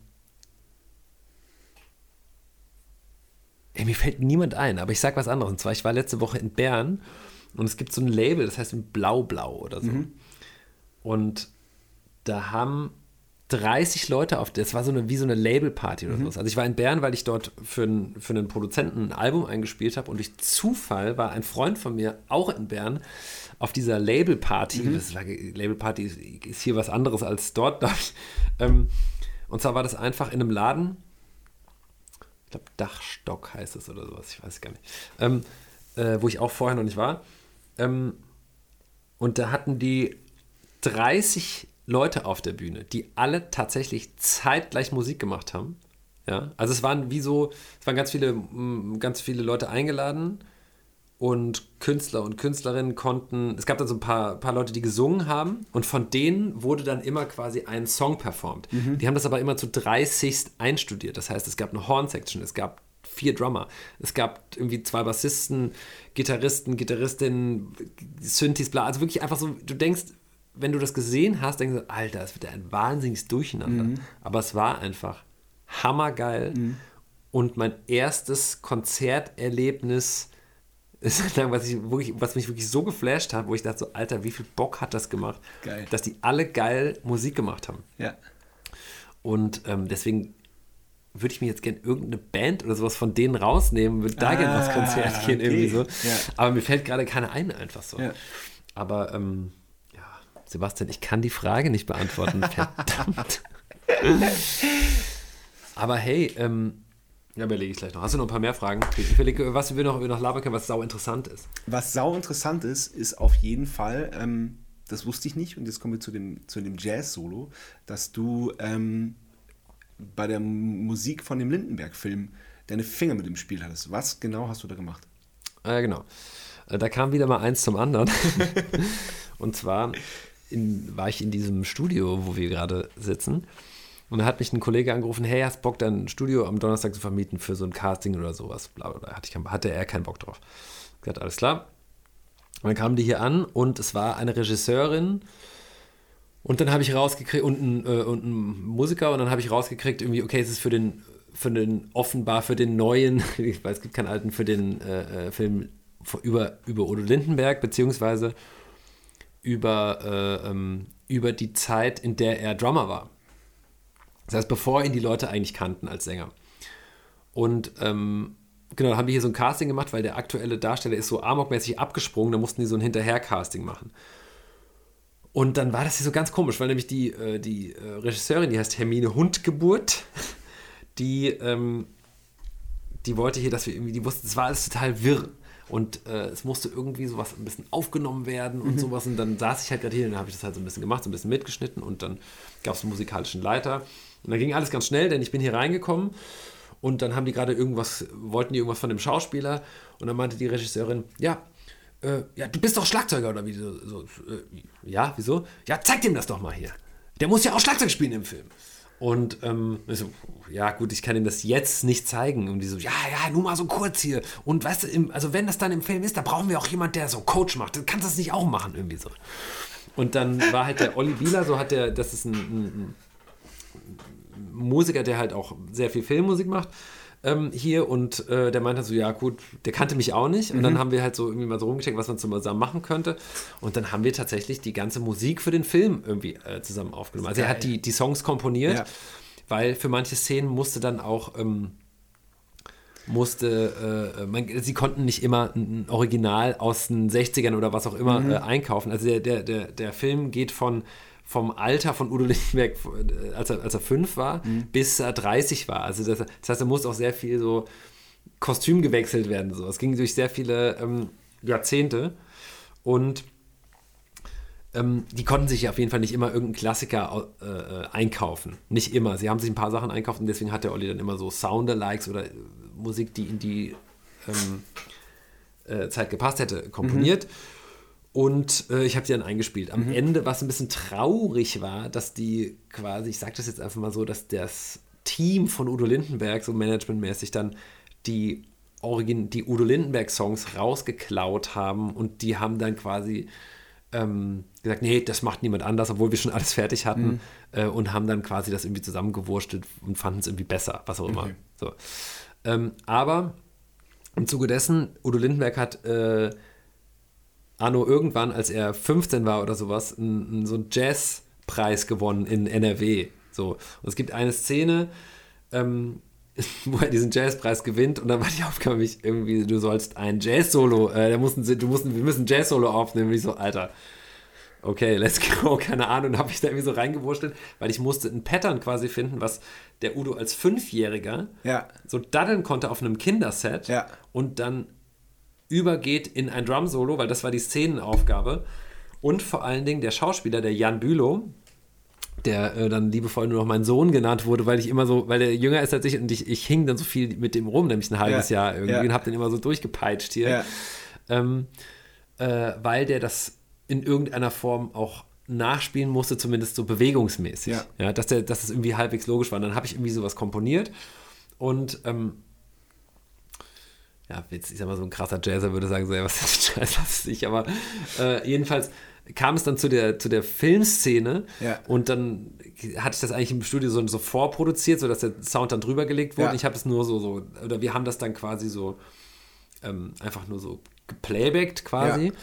ey, mir fällt niemand ein, aber ich sag was anderes. Und zwar, ich war letzte Woche in Bern und es gibt so ein Label, das heißt Blau-Blau oder so. Und da haben 30 Leute auf, das war so eine, wie so eine Labelparty oder sowas. Also ich war in Bern, weil ich dort für einen, für einen Produzenten ein Album eingespielt habe und durch Zufall war ein Freund von mir auch in Bern auf dieser Labelparty. Das war, Labelparty ist, ist hier was anderes als dort, glaube ich. Ähm, und zwar war das einfach in einem Laden, ich glaube Dachstock heißt es oder sowas, ich weiß es gar nicht, ähm, äh, wo ich auch vorher noch nicht war. Ähm, und da hatten die 30 Leute auf der Bühne, die alle tatsächlich zeitgleich Musik gemacht haben. Ja, also es waren wie so, es waren ganz viele, mm, ganz viele Leute eingeladen und Künstler und Künstlerinnen konnten, es gab dann so ein paar, paar Leute, die gesungen haben und von denen wurde dann immer quasi ein Song performt. Die haben das aber immer zu 30 einstudiert. Das heißt, es gab eine Horn-Section, es gab vier Drummer, es gab irgendwie zwei Bassisten, Gitarristen, Gitarristinnen, Synthes, bla. Also wirklich einfach so, du denkst, wenn du das gesehen hast, denkst du, Alter, das wird ja ein wahnsinniges Durcheinander. Aber es war einfach hammergeil. Und mein erstes Konzerterlebnis ist sozusagen, was, ich wirklich, was mich wirklich so geflasht hat, wo ich dachte so, Alter, wie viel Bock hat das gemacht, Geil. dass die alle geil Musik gemacht haben. Ja. Und ähm, deswegen würde ich mir jetzt gerne irgendeine Band oder sowas von denen rausnehmen, würde da gerne aufs Konzert gehen, okay. irgendwie so. Ja. Aber mir fällt gerade keine ein, einfach so. Ja. Aber ähm, Sebastian, ich kann die Frage nicht beantworten. Verdammt. Aber hey, ähm, ja, überlege ich gleich noch. Hast du noch ein paar mehr Fragen? Ich überlege, was wir noch, wir noch labern können, was sau interessant ist. Was sau interessant ist, ist auf jeden Fall, ähm, das wusste ich nicht, und jetzt kommen wir zu dem, zu dem Jazz-Solo, dass du ähm, bei der Musik von dem Lindenberg-Film deine Finger mit im Spiel hattest. Was genau hast du da gemacht? Äh, genau. Äh, Da kam wieder mal eins zum anderen. und zwar in, war ich in diesem Studio, wo wir gerade sitzen. Und da hat mich ein Kollege angerufen, hey, hast Bock, dein Studio am Donnerstag zu vermieten für so ein Casting oder sowas? Bla, bla, bla. Hatte, ich, hatte er keinen Bock drauf. Ich gesagt, alles klar. Und dann kamen die hier an und es war eine Regisseurin und dann habe ich rausgekriegt, und ein, äh, und ein Musiker, und dann habe ich rausgekriegt, irgendwie, okay, es ist für den, für den, offenbar für den neuen, ich weiß, es gibt keinen alten, für den äh, äh, Film über, über Udo Lindenberg, beziehungsweise über, äh, ähm, über die Zeit, in der er Drummer war. Das heißt, bevor ihn die Leute eigentlich kannten als Sänger. Und ähm, genau, da haben wir hier so ein Casting gemacht, weil der aktuelle Darsteller ist so amokmäßig abgesprungen, da mussten die so ein Hinterher-Casting machen. Und dann war das hier so ganz komisch, weil nämlich die, äh, die äh, Regisseurin, die heißt Hermine Hundgeburt, die, ähm, die wollte hier, dass wir irgendwie, die wussten, es war alles total wirr. Und äh, es musste irgendwie sowas ein bisschen aufgenommen werden und sowas. Und dann saß ich halt gerade hier und dann habe ich das halt so ein bisschen gemacht, so ein bisschen mitgeschnitten und dann gab es einen musikalischen Leiter. Und dann ging alles ganz schnell, denn ich bin hier reingekommen und dann haben die gerade irgendwas, wollten die irgendwas von dem Schauspieler und dann meinte die Regisseurin, ja, äh, ja, du bist doch Schlagzeuger oder wie so, so äh, ja, wieso? Ja, zeig dem das doch mal hier. Der muss ja auch Schlagzeug spielen im Film. Und ähm, so, ja gut, ich kann ihm das jetzt nicht zeigen. Und die so, ja, ja, nur mal so kurz hier. Und weißt du, im, also wenn das dann im Film ist, da brauchen wir auch jemand, der so Coach macht. Du kannst das nicht auch machen, irgendwie so. Und dann war halt der Olli Bieler, so hat der, das ist ein, ein, ein Musiker, der halt auch sehr viel Filmmusik macht ähm, hier und äh, der meinte so, ja gut, der kannte mich auch nicht und mhm. dann haben wir halt so irgendwie mal so rumgecheckt, was man zusammen machen könnte und dann haben wir tatsächlich die ganze Musik für den Film irgendwie äh, zusammen aufgenommen. Also er hat die, die Songs komponiert, ja. weil für manche Szenen musste dann auch ähm, musste, äh, man, sie konnten nicht immer ein Original aus den 60ern oder was auch immer mhm. äh, einkaufen. Also der, der, der, der Film geht von vom Alter von Udo Lindenberg, äh, als er, als er fünf war, mhm. bis er 30 war. Also das, das, heißt, er muss auch sehr viel so Kostüm gewechselt werden. So. Es ging durch sehr viele ähm, Jahrzehnte und ähm, die konnten sich auf jeden Fall nicht immer irgendeinen Klassiker äh, äh, einkaufen. Nicht immer. Sie haben sich ein paar Sachen einkauft und deswegen hat der Olli dann immer so Soundalikes oder äh, Musik, die in die ähm, äh, Zeit gepasst hätte, komponiert. Mhm. Und äh, ich habe die dann eingespielt. Am mhm. Ende, was ein bisschen traurig war, dass die quasi, ich sage das jetzt einfach mal so, dass das Team von Udo Lindenberg so managementmäßig dann die, Origin die Udo Lindenberg-Songs rausgeklaut haben und die haben dann quasi ähm, gesagt, nee, das macht niemand anders, obwohl wir schon alles fertig hatten mhm. äh, und haben dann quasi das irgendwie zusammengewurstelt und fanden es irgendwie besser, was auch immer. Okay. So. Ähm, aber im Zuge dessen, Udo Lindenberg hat äh, Arno irgendwann, als er 15 war oder sowas, einen, so einen Jazzpreis gewonnen in NRW. So. Und es gibt eine Szene, ähm, wo er diesen Jazzpreis gewinnt und dann war die Aufgabe mich irgendwie, du sollst ein Jazz-Solo, äh, mussten, du mussten, wir müssen ein Jazz-Solo aufnehmen. Und ich so, Alter, okay, let's go, keine Ahnung, und habe ich da irgendwie so reingewurschtelt, weil ich musste ein Pattern quasi finden, was der Udo als Fünfjähriger ja. so daddeln konnte auf einem Kinderset ja. und dann übergeht in ein Drum-Solo, weil das war die Szenenaufgabe. Und vor allen Dingen der Schauspieler, der Jan Bülow, der äh, dann liebevoll nur noch mein Sohn genannt wurde, weil ich immer so, weil der jünger ist als ich und ich, ich hing dann so viel mit dem rum, nämlich ein halbes ja, Jahr irgendwie ja. und hab den immer so durchgepeitscht hier. Ja. Ähm, äh, weil der das in irgendeiner Form auch nachspielen musste, zumindest so bewegungsmäßig. Ja. ja dass, der, dass das irgendwie halbwegs logisch war. Und dann habe ich irgendwie sowas komponiert und ähm, ja, jetzt, ich sag mal, so ein krasser Jazzer würde sagen, so, ja, was ist das Scheiß, das ich, aber äh, jedenfalls kam es dann zu der, zu der Filmszene ja. und dann hatte ich das eigentlich im Studio so, so vorproduziert, sodass der Sound dann drüber gelegt wurde. Ja. Ich habe es nur so, so, oder wir haben das dann quasi so ähm, einfach nur so geplaybackt quasi.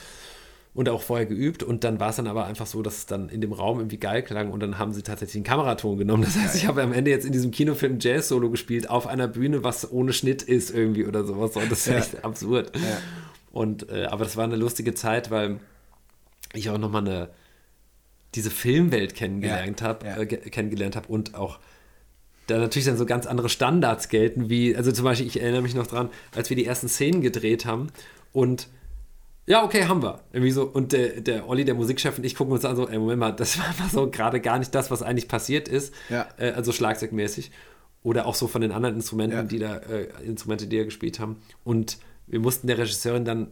Und auch vorher geübt und dann war es dann aber einfach so, dass es dann in dem Raum irgendwie geil klang und dann haben sie tatsächlich einen Kameraton genommen. Das heißt, ich habe am Ende jetzt in diesem Kinofilm Jazz-Solo gespielt auf einer Bühne, was ohne Schnitt ist irgendwie oder sowas und das ist ja. echt absurd. Ja. Und, äh, aber das war eine lustige Zeit, weil ich auch nochmal eine, diese Filmwelt kennengelernt ja. habe, äh, kennengelernt habe und auch da natürlich dann so ganz andere Standards gelten, wie, also zum Beispiel, ich erinnere mich noch dran, als wir die ersten Szenen gedreht haben und ja, okay, haben wir. Irgendwie so. Und der, der Olli, der Musikchef und ich gucken uns an, so, ey, Moment mal, das war einfach so gerade gar nicht das, was eigentlich passiert ist. Ja. Äh, also schlagzeugmäßig. Oder auch so von den anderen Instrumenten, ja. die da, äh, Instrumente, die da gespielt haben. Und wir mussten der Regisseurin dann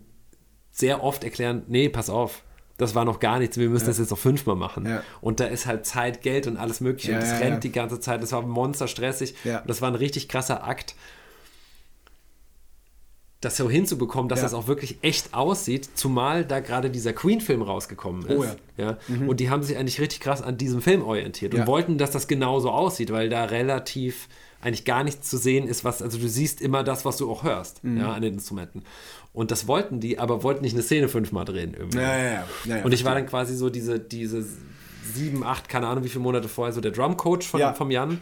sehr oft erklären, nee, pass auf, das war noch gar nichts, wir müssen ja. das jetzt noch fünfmal machen. Ja. Und da ist halt Zeit, Geld und alles mögliche. und das rennt die ganze Zeit. Das war monsterstressig. Das war ein richtig krasser Akt das so hinzubekommen, dass ja. das auch wirklich echt aussieht, zumal da gerade dieser Queen-Film rausgekommen ist. Oh ja. ja? Mhm. Und die haben sich eigentlich richtig krass an diesem Film orientiert ja. und wollten, dass das genauso aussieht, weil da relativ eigentlich gar nichts zu sehen ist, was, also du siehst immer das, was du auch hörst, mhm. ja, an den Instrumenten. Und das wollten die, aber wollten nicht eine Szene fünfmal drehen irgendwie. Ja, ja, und ich war dann quasi so diese, diese sieben, acht, keine Ahnung wie viele Monate vorher, so der Drumcoach von, vom Jan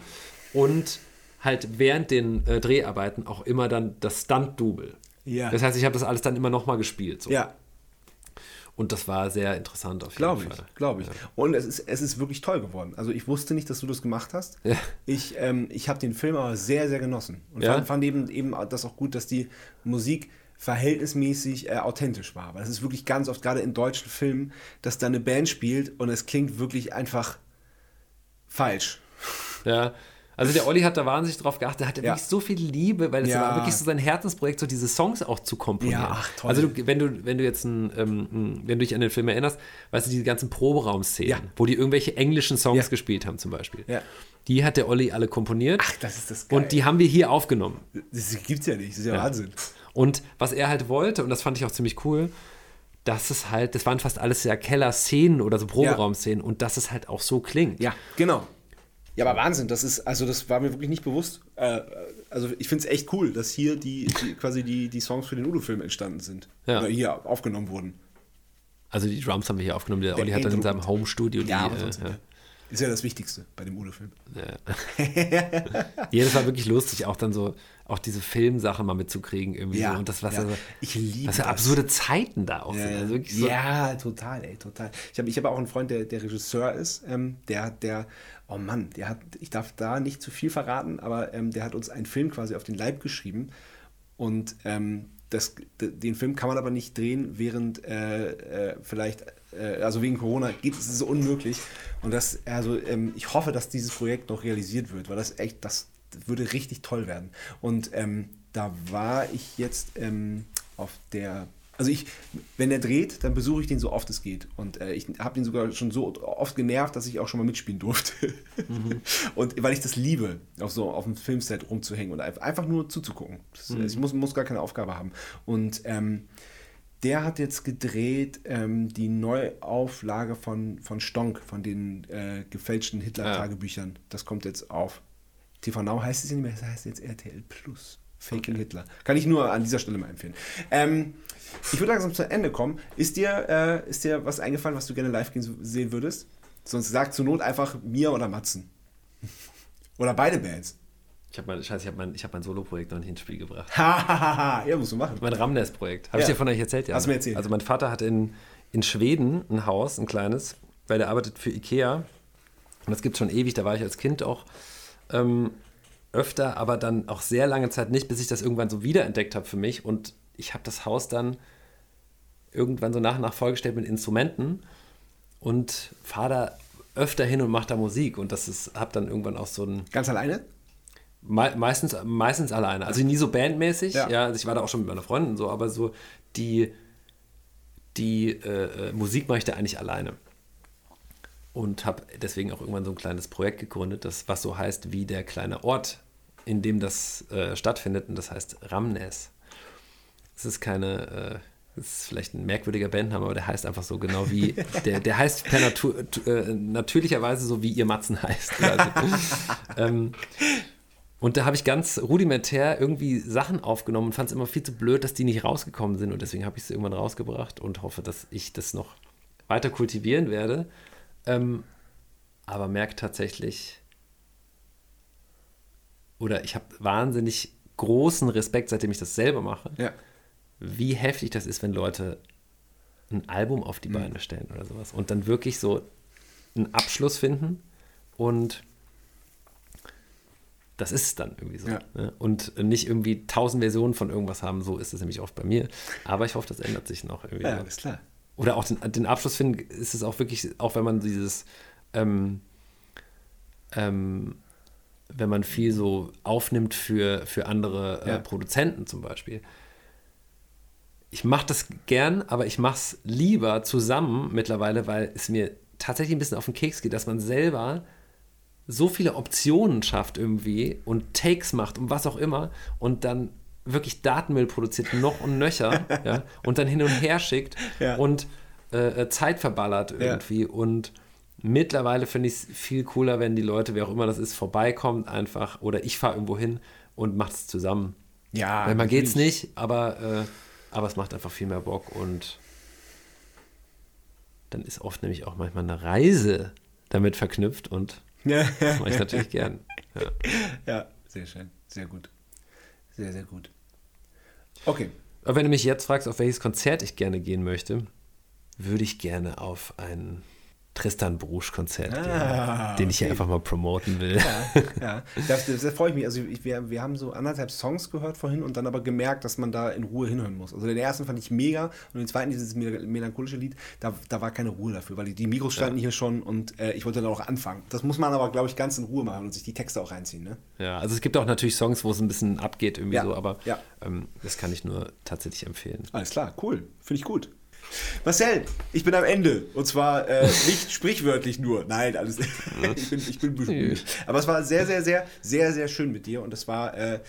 und halt während den äh, Dreharbeiten auch immer dann das Stunt-Double. Ja. Das heißt, ich habe das alles dann immer nochmal gespielt. So. Ja. Und das war sehr interessant auf jeden glaub Fall. Glaube ich, glaube ich. Und es ist, es ist wirklich toll geworden. Also ich wusste nicht, dass du das gemacht hast. Ja. Ich, ähm, ich habe den Film aber sehr, sehr genossen. Und ja? fand, fand, eben, eben das auch gut, dass die Musik verhältnismäßig äh, authentisch war. Weil es ist wirklich ganz oft, gerade in deutschen Filmen, dass da eine Band spielt und es klingt wirklich einfach falsch. Ja, Also der Olli hat da wahnsinnig drauf geachtet, er hatte Ja. wirklich so viel Liebe, weil es Ja. war wirklich so sein Herzensprojekt, so diese Songs auch zu komponieren. Ja, ach, toll. Also du, wenn du, wenn du jetzt ein, ähm, wenn du dich an den Film erinnerst, weißt du, diese ganzen Proberaumszenen, Ja. wo die irgendwelche englischen Songs gespielt haben zum Beispiel. Ja. Die hat der Olli alle komponiert. Ach, das ist das geil. und die haben wir hier aufgenommen. Das gibt's ja nicht, das ist ja, Wahnsinn. Und was er halt wollte, und das fand ich auch ziemlich cool, dass es halt, das waren fast alles ja Keller-Szenen oder so Proberaumszenen und dass es halt auch so klingt. Ja, genau. Ja, aber Wahnsinn, das ist, also das war mir wirklich nicht bewusst. Äh, also ich finde es echt cool, dass hier die, die quasi die, die Songs für den Udo-Film entstanden sind. Ja. Oder hier aufgenommen wurden. Also die Drums haben wir hier aufgenommen. Der, Olli hat dann in seinem Home-Studio die. Ja, äh, ja. ist ja das Wichtigste bei dem Udo-Film. Ja, das war wirklich lustig, auch dann so, auch diese Filmsache mal mitzukriegen irgendwie Ja, so. Und das, was ja. also, Ich liebe was das. absurde Zeiten da auch sind. Ja, Also wirklich so, ja, total, ey, total. Ich habe ich hab auch einen Freund, der, der Regisseur ist, ähm, der hat, der, oh Mann, der hat, ich darf da nicht zu viel verraten, aber ähm, der hat uns einen Film quasi auf den Leib geschrieben und ähm, das, den Film kann man aber nicht drehen, während äh, äh, vielleicht, äh, also wegen Corona geht es ist so unmöglich. Und das, also ähm, ich hoffe, dass dieses Projekt noch realisiert wird, weil das echt, das würde richtig toll werden. Und ähm, da war ich jetzt ähm, auf der, also ich, wenn er dreht, dann besuche ich den so oft es geht. Und äh, ich habe den sogar schon so oft genervt, dass ich auch schon mal mitspielen durfte. Und weil ich das liebe, auf so auf dem Filmset rumzuhängen und einfach nur zuzugucken. Das, Ich muss, muss gar keine Aufgabe haben. Und ähm, der hat jetzt gedreht ähm, die Neuauflage von, von Stonk, von den äh, gefälschten Hitler-Tagebüchern. Das kommt jetzt auf TV Now heißt es ja nicht mehr, das heißt jetzt RTL Plus. Fake Hitler. Kann ich nur an dieser Stelle mal empfehlen. Ähm, ich würde langsam zu Ende kommen. Ist dir, äh, ist dir was eingefallen, was du gerne live gehen, sehen würdest? Sonst sag zur Not einfach mir oder Matzen. oder beide Bands. Ich habe mein, scheiße, ich habe mein, ich hab mein Solo-Projekt noch nicht ins Spiel gebracht. Hahaha, ja, musst du machen. Mein Ramnes-Projekt. Habe Ja. ich dir von euch erzählt? Ja. Hast du mir erzählt. Also mein Vater hat in, in Schweden ein Haus, ein kleines, weil der arbeitet für Ikea. Und das gibt schon ewig, da war ich als Kind auch ähm, öfter, aber dann auch sehr lange Zeit nicht, bis ich das irgendwann so wiederentdeckt habe für mich. Und ich habe das Haus dann irgendwann so nach und nach vollgestellt mit Instrumenten und fahre da öfter hin und mache da Musik. Und das ist, habe dann irgendwann auch so ein Ganz alleine? Me meistens, meistens alleine. Also nie so bandmäßig. Ja. Ja. also ich war da auch schon mit meiner Freundin und so, aber so die, die äh, äh, Musik mache ich da eigentlich alleine. Und habe deswegen auch irgendwann so ein kleines Projekt gegründet, das was so heißt wie der kleine Ort, in dem das äh, stattfindet. Und das heißt Ramnes. Es ist keine, äh, es ist vielleicht ein merkwürdiger Bandname, aber der heißt einfach so genau wie, der, der heißt per Natur, äh, natürlicherweise so wie ihr Matzen heißt. Also, ähm, und da habe ich ganz rudimentär irgendwie Sachen aufgenommen und fand es immer viel zu blöd, dass die nicht rausgekommen sind. Und deswegen habe ich sie irgendwann rausgebracht und hoffe, dass ich das noch weiter kultivieren werde. Ähm, aber merke tatsächlich, oder ich habe wahnsinnig großen Respekt, seitdem ich das selber mache, Ja. wie heftig das ist, wenn Leute ein Album auf Mhm. die Beine stellen oder sowas und dann wirklich so einen Abschluss finden und das ist es dann irgendwie so. Ja. Ne? Und nicht irgendwie tausend Versionen von irgendwas haben, so ist es nämlich oft bei mir. Aber ich hoffe, das ändert sich noch irgendwie. Ja, ist klar. Oder auch den, den Abschluss finden, ist es auch wirklich, auch wenn man dieses, ähm, ähm, wenn man viel so aufnimmt für, für andere Ja. äh, Produzenten zum Beispiel. Ich mache das gern, aber ich mache es lieber zusammen mittlerweile, weil es mir tatsächlich ein bisschen auf den Keks geht, dass man selber so viele Optionen schafft irgendwie und Takes macht und was auch immer und dann wirklich Datenmüll produziert, noch und nöcher, ja, und dann hin und her schickt Ja. und äh, äh, Zeit verballert irgendwie. Und mittlerweile finde ich es viel cooler, wenn die Leute, wer auch immer das ist, vorbeikommt einfach oder ich fahre irgendwo hin und macht es zusammen. Ja. Weil man geht's natürlich. nicht, aber, äh, aber es macht einfach viel mehr Bock und dann ist oft nämlich auch manchmal eine Reise damit verknüpft und Ja. das mache ich natürlich gern. Ja. ja, sehr schön. Sehr gut. Sehr, sehr gut. Okay. Aber wenn du mich jetzt fragst, auf welches Konzert ich gerne gehen möchte, würde ich gerne auf ein Tristan Brusch-Konzert Ah, gehen, den ich hier okay. einfach mal promoten will. Ja, ja. Das, das, das freue ich mich. Also ich, wir, wir haben so anderthalb Songs gehört vorhin und dann aber gemerkt, dass man da in Ruhe hinhören muss. Also den ersten fand ich mega und den zweiten, dieses mel- melancholische Lied, da, da war keine Ruhe dafür, weil die, die Mikros standen hier schon und äh, ich wollte dann auch anfangen. Das muss man aber, glaube ich, ganz in Ruhe machen und sich die Texte auch reinziehen. Ne? Ja, also es gibt auch natürlich Songs, wo es ein bisschen abgeht irgendwie Ja, so, aber ja. ähm, das kann ich nur tatsächlich empfehlen. Alles klar, cool. Finde ich gut. Marcel, ich bin am Ende. Und zwar äh, nicht sprichwörtlich nur. Nein, alles. ich bin, ich bin bemüht. Aber es war sehr, sehr, sehr, sehr, sehr schön mit dir. Und es war äh,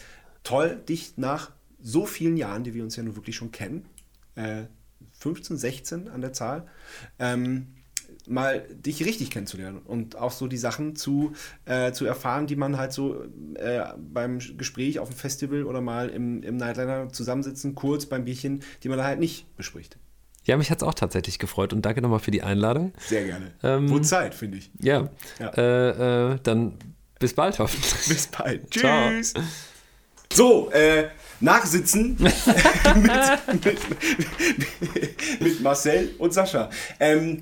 toll, dich nach so vielen Jahren, die wir uns ja nun wirklich schon kennen, äh, 15, 16 an der Zahl, ähm, mal dich richtig kennenzulernen und auch so die Sachen zu, äh, zu erfahren, die man halt so äh, beim Gespräch auf dem Festival oder mal im, im Nightliner zusammensitzen, kurz beim Bierchen, die man halt nicht bespricht. Ja, mich hat es auch tatsächlich gefreut und danke nochmal für die Einladung. Sehr gerne. Ähm, Wurde Zeit, finde ich. Ja, Ja. Äh, äh, dann bis bald hoffentlich. Bis bald. Ciao. Tschüss. So, äh, nachsitzen mit, mit, mit Marcel und Sascha. Ähm,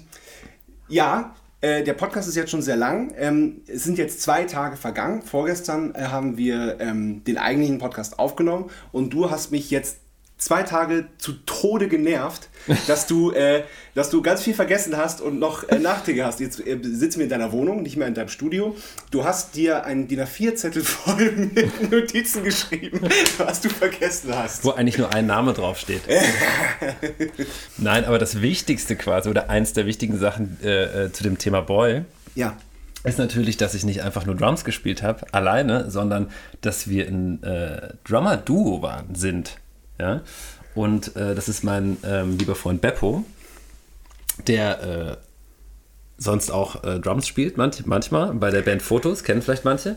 ja, äh, der Podcast ist jetzt schon sehr lang. Ähm, es sind jetzt zwei Tage vergangen. Vorgestern äh, haben wir ähm, den eigentlichen Podcast aufgenommen und du hast mich jetzt zwei Tage zu Tode genervt, dass du, äh, dass du ganz viel vergessen hast und noch äh, Nachträge hast. Jetzt äh, sitzen wir in deiner Wohnung, nicht mehr in deinem Studio. Du hast dir einen DIN A4-Zettel voll mit Notizen geschrieben, was du vergessen hast. Wo eigentlich nur ein Name draufsteht. Nein, aber das Wichtigste quasi oder eins der wichtigen Sachen äh, äh, zu dem Thema Boy Ja. ist natürlich, dass ich nicht einfach nur Drums gespielt habe, alleine, sondern dass wir ein äh, Drummer-Duo waren, sind. Ja? Und äh, das ist mein ähm, lieber Freund Beppo, der äh, sonst auch äh, Drums spielt, manch, manchmal bei der Band Fotos, kennen vielleicht manche.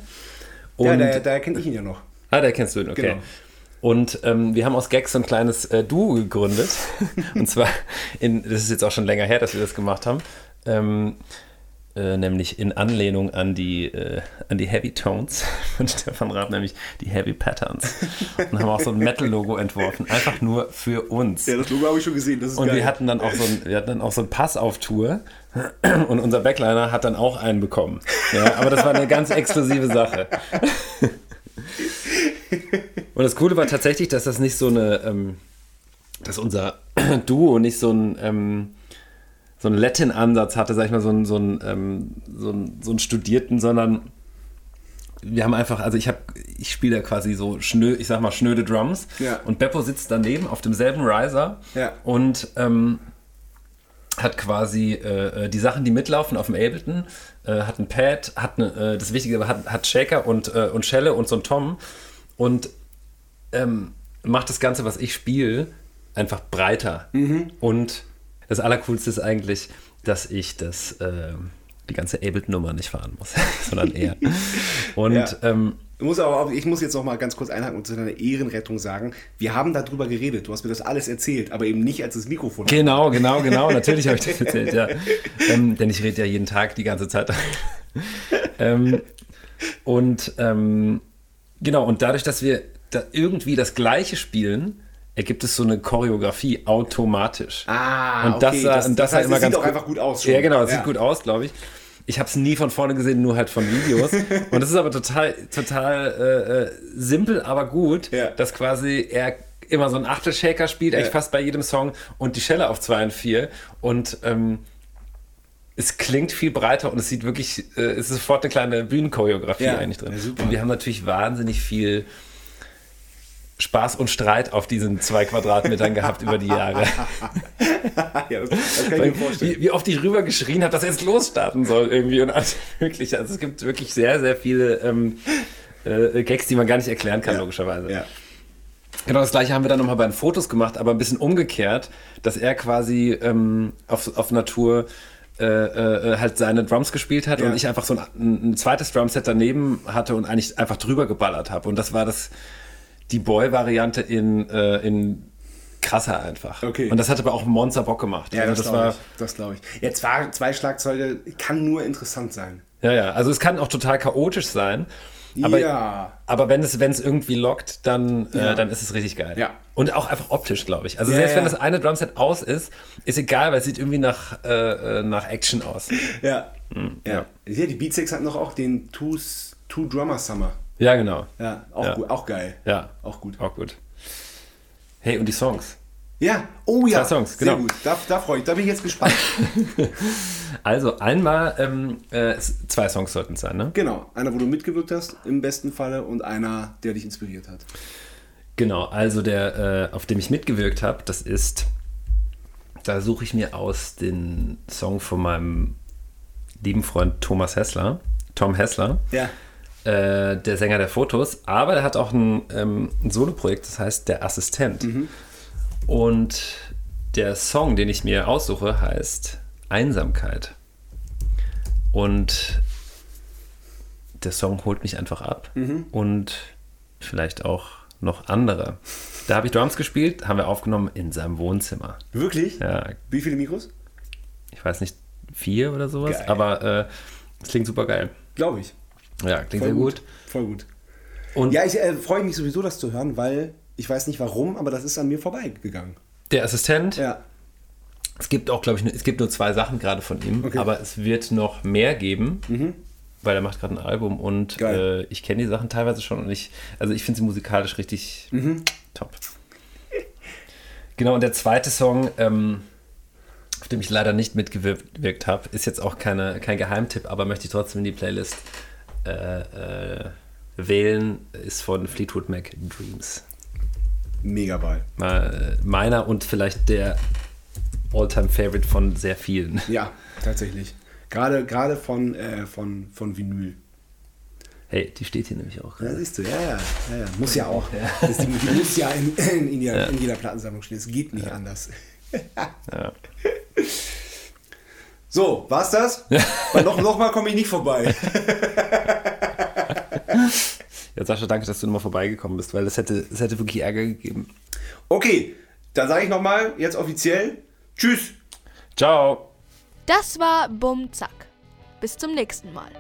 Und, ja, daher, daher kenne ich ihn ja noch. Ah, der kennst du ihn, okay. Genau. Und ähm, wir haben aus Gags so ein kleines äh, Duo gegründet. und zwar, in, das ist jetzt auch schon länger her, dass wir das gemacht haben. Ähm, äh, nämlich in Anlehnung an die, äh, an die Heavy Tones von Stefan Raab, nämlich die Heavy Patterns. Und haben auch so ein Metal-Logo entworfen, einfach nur für uns. Ja, das Logo habe ich schon gesehen. Und geil. wir hatten dann auch so ein, wir hatten dann auch so einen Pass auf Tour und unser Backliner hat dann auch einen bekommen. Ja, aber das war eine ganz exklusive Sache. Und das Coole war tatsächlich, dass das nicht so eine, ähm, dass unser Duo nicht so ein, ähm, so einen Latin-Ansatz hatte, sag ich mal, so einen, so einen, ähm, so einen, so einen studierten, sondern wir haben einfach, also ich habe, ich spiele da quasi so schnö, ich sag mal schnöde Drums Ja. und Beppo sitzt daneben auf demselben Riser Ja. und ähm, hat quasi äh, äh, die Sachen, die mitlaufen auf dem Ableton, äh, hat ein Pad, hat eine, äh, das Wichtige hat, hat Shaker und, äh, und Schelle und so ein Tom und ähm, macht das Ganze, was ich spiele, einfach breiter. Und das Allercoolste ist eigentlich, dass ich das, ähm, die ganze Ableton-Nummer nicht fahren muss, sondern er. Und Ja. ähm, Ich muss aber auch, ich muss jetzt noch mal ganz kurz einhaken und zu deiner Ehrenrettung sagen, wir haben darüber geredet, du hast mir das alles erzählt, aber eben nicht als das Mikrofon. Genau, genau, genau. Natürlich habe ich das erzählt, ja. Ähm, denn ich rede ja jeden Tag die ganze Zeit. ähm, und ähm, genau, und dadurch, dass wir da irgendwie das Gleiche spielen, ergibt es so eine Choreografie automatisch. Ah, und das, okay, sah, das- und das das heißt, immer ganz sieht auch einfach gut aus schon. Ja, genau, es Ja. sieht gut aus, glaube ich. Ich habe es nie von vorne gesehen, nur halt von Videos. und das ist aber total, total äh, äh, simpel, aber gut, Ja. dass quasi er immer so einen Achtelshaker spielt, eigentlich Ja. fast bei jedem Song und die Schelle auf 2 und 4 und ähm, es klingt viel breiter und es sieht wirklich, äh, es ist sofort eine kleine Bühnenchoreografie eigentlich drin. Und wir haben natürlich wahnsinnig viel Spaß und Streit auf diesen zwei Quadratmetern gehabt über die Jahre. ja, das, das kann ich mir vorstellen. Wie, wie oft ich rüber geschrien habe, dass er jetzt losstarten soll irgendwie und alles mögliche. Also es gibt wirklich sehr, sehr viele ähm, äh, Gags, die man gar nicht erklären kann, Ja. logischerweise. Ja. Genau das gleiche haben wir dann nochmal bei den Fotos gemacht, aber ein bisschen umgekehrt, dass er quasi ähm, auf, auf Natur äh, äh, halt seine Drums gespielt hat Ja. und ich einfach so ein, ein zweites Drumset daneben hatte und eigentlich einfach drüber geballert habe. Und das war das die Boy-Variante in, äh, in krasser einfach. Okay. Und das hat aber auch Monster Bock gemacht. Ja, Also das, das glaube war ich. Das glaube ich. Ja, zwei, zwei Schlagzeuge kann nur interessant sein. Ja, ja. Also es kann auch total chaotisch sein. Aber, ja. aber wenn es, wenn es irgendwie lockt, dann, Ja. äh, dann ist es richtig geil. Ja. Und auch einfach optisch, glaube ich. Also Ja, selbst wenn das eine Drumset aus ist, ist egal, weil es sieht irgendwie nach, äh, äh, nach Action aus. Ja. ja. ja. Die Beatsex hatten noch auch den Two, Two Drummer Summer. Ja, genau. Ja, auch Ja. gut, auch geil. Ja. Auch gut. Auch gut. Hey, und die Songs. Ja, oh ja. Zwei Songs, Sehr genau. gut. Da, da freue ich, da bin ich jetzt gespannt. Also einmal, ähm, äh, zwei Songs sollten es sein, ne? genau. Einer, wo du mitgewirkt hast, im besten Falle, und einer, der dich inspiriert hat. Genau, also der, äh, auf dem ich mitgewirkt habe, das ist, da suche ich mir aus den Song von meinem lieben Freund Thomas Hessler, Tom Hessler, Ja. Äh, der Sänger der Fotos, aber der hat auch ein, ähm, ein Soloprojekt, das heißt Der Assistent. Und der Song, den ich mir aussuche, heißt Einsamkeit. Und der Song holt mich einfach ab und vielleicht auch noch andere. Da habe ich Drums gespielt, haben wir aufgenommen in seinem Wohnzimmer. Wirklich? Ja, Wie viele Mikros? ich weiß nicht, vier oder sowas, Geil. aber äh, es klingt super geil. Glaube ich. Ja, klingt Voll sehr gut. Voll gut. Und Ja, ich äh, freue mich sowieso, das zu hören, weil ich weiß nicht warum, aber das ist an mir vorbeigegangen. der Assistent, Ja. es gibt auch, glaube ich, nur- es gibt nur zwei Sachen gerade von ihm, Okay. Mhm. aber es wird noch mehr geben, weil er macht gerade ein Album und äh, ich kenne die Sachen teilweise schon und ich, also ich finde sie musikalisch richtig Mhm. top. Genau, und der zweite Song, ähm, auf dem ich leider nicht mitgewirkt habe, ist jetzt auch keine, kein Geheimtipp, aber möchte ich trotzdem in die Playlist äh, äh, wählen, ist von Fleetwood Mac Dreams. Mega Ball. Äh, meiner und vielleicht der All-Time-Favorite von sehr vielen. Ja, tatsächlich. Gerade, gerade von, äh, von, von Vinyl. Hey, die steht hier nämlich auch. Ja, siehst du, ja, ja. ja, ja. Muss ja auch. Das, die, die muss ja in, in, in, jeder, in jeder Plattensammlung stehen. Es geht nicht anders. Ja. So, war's das? Weil noch, noch mal komme ich nicht vorbei. ja, Sascha, danke, dass du nochmal vorbeigekommen bist, weil es hätte, es hätte wirklich Ärger gegeben. Okay, dann sage ich nochmal, jetzt offiziell, tschüss. Ciao! Das war Bum Zack. Bis zum nächsten Mal.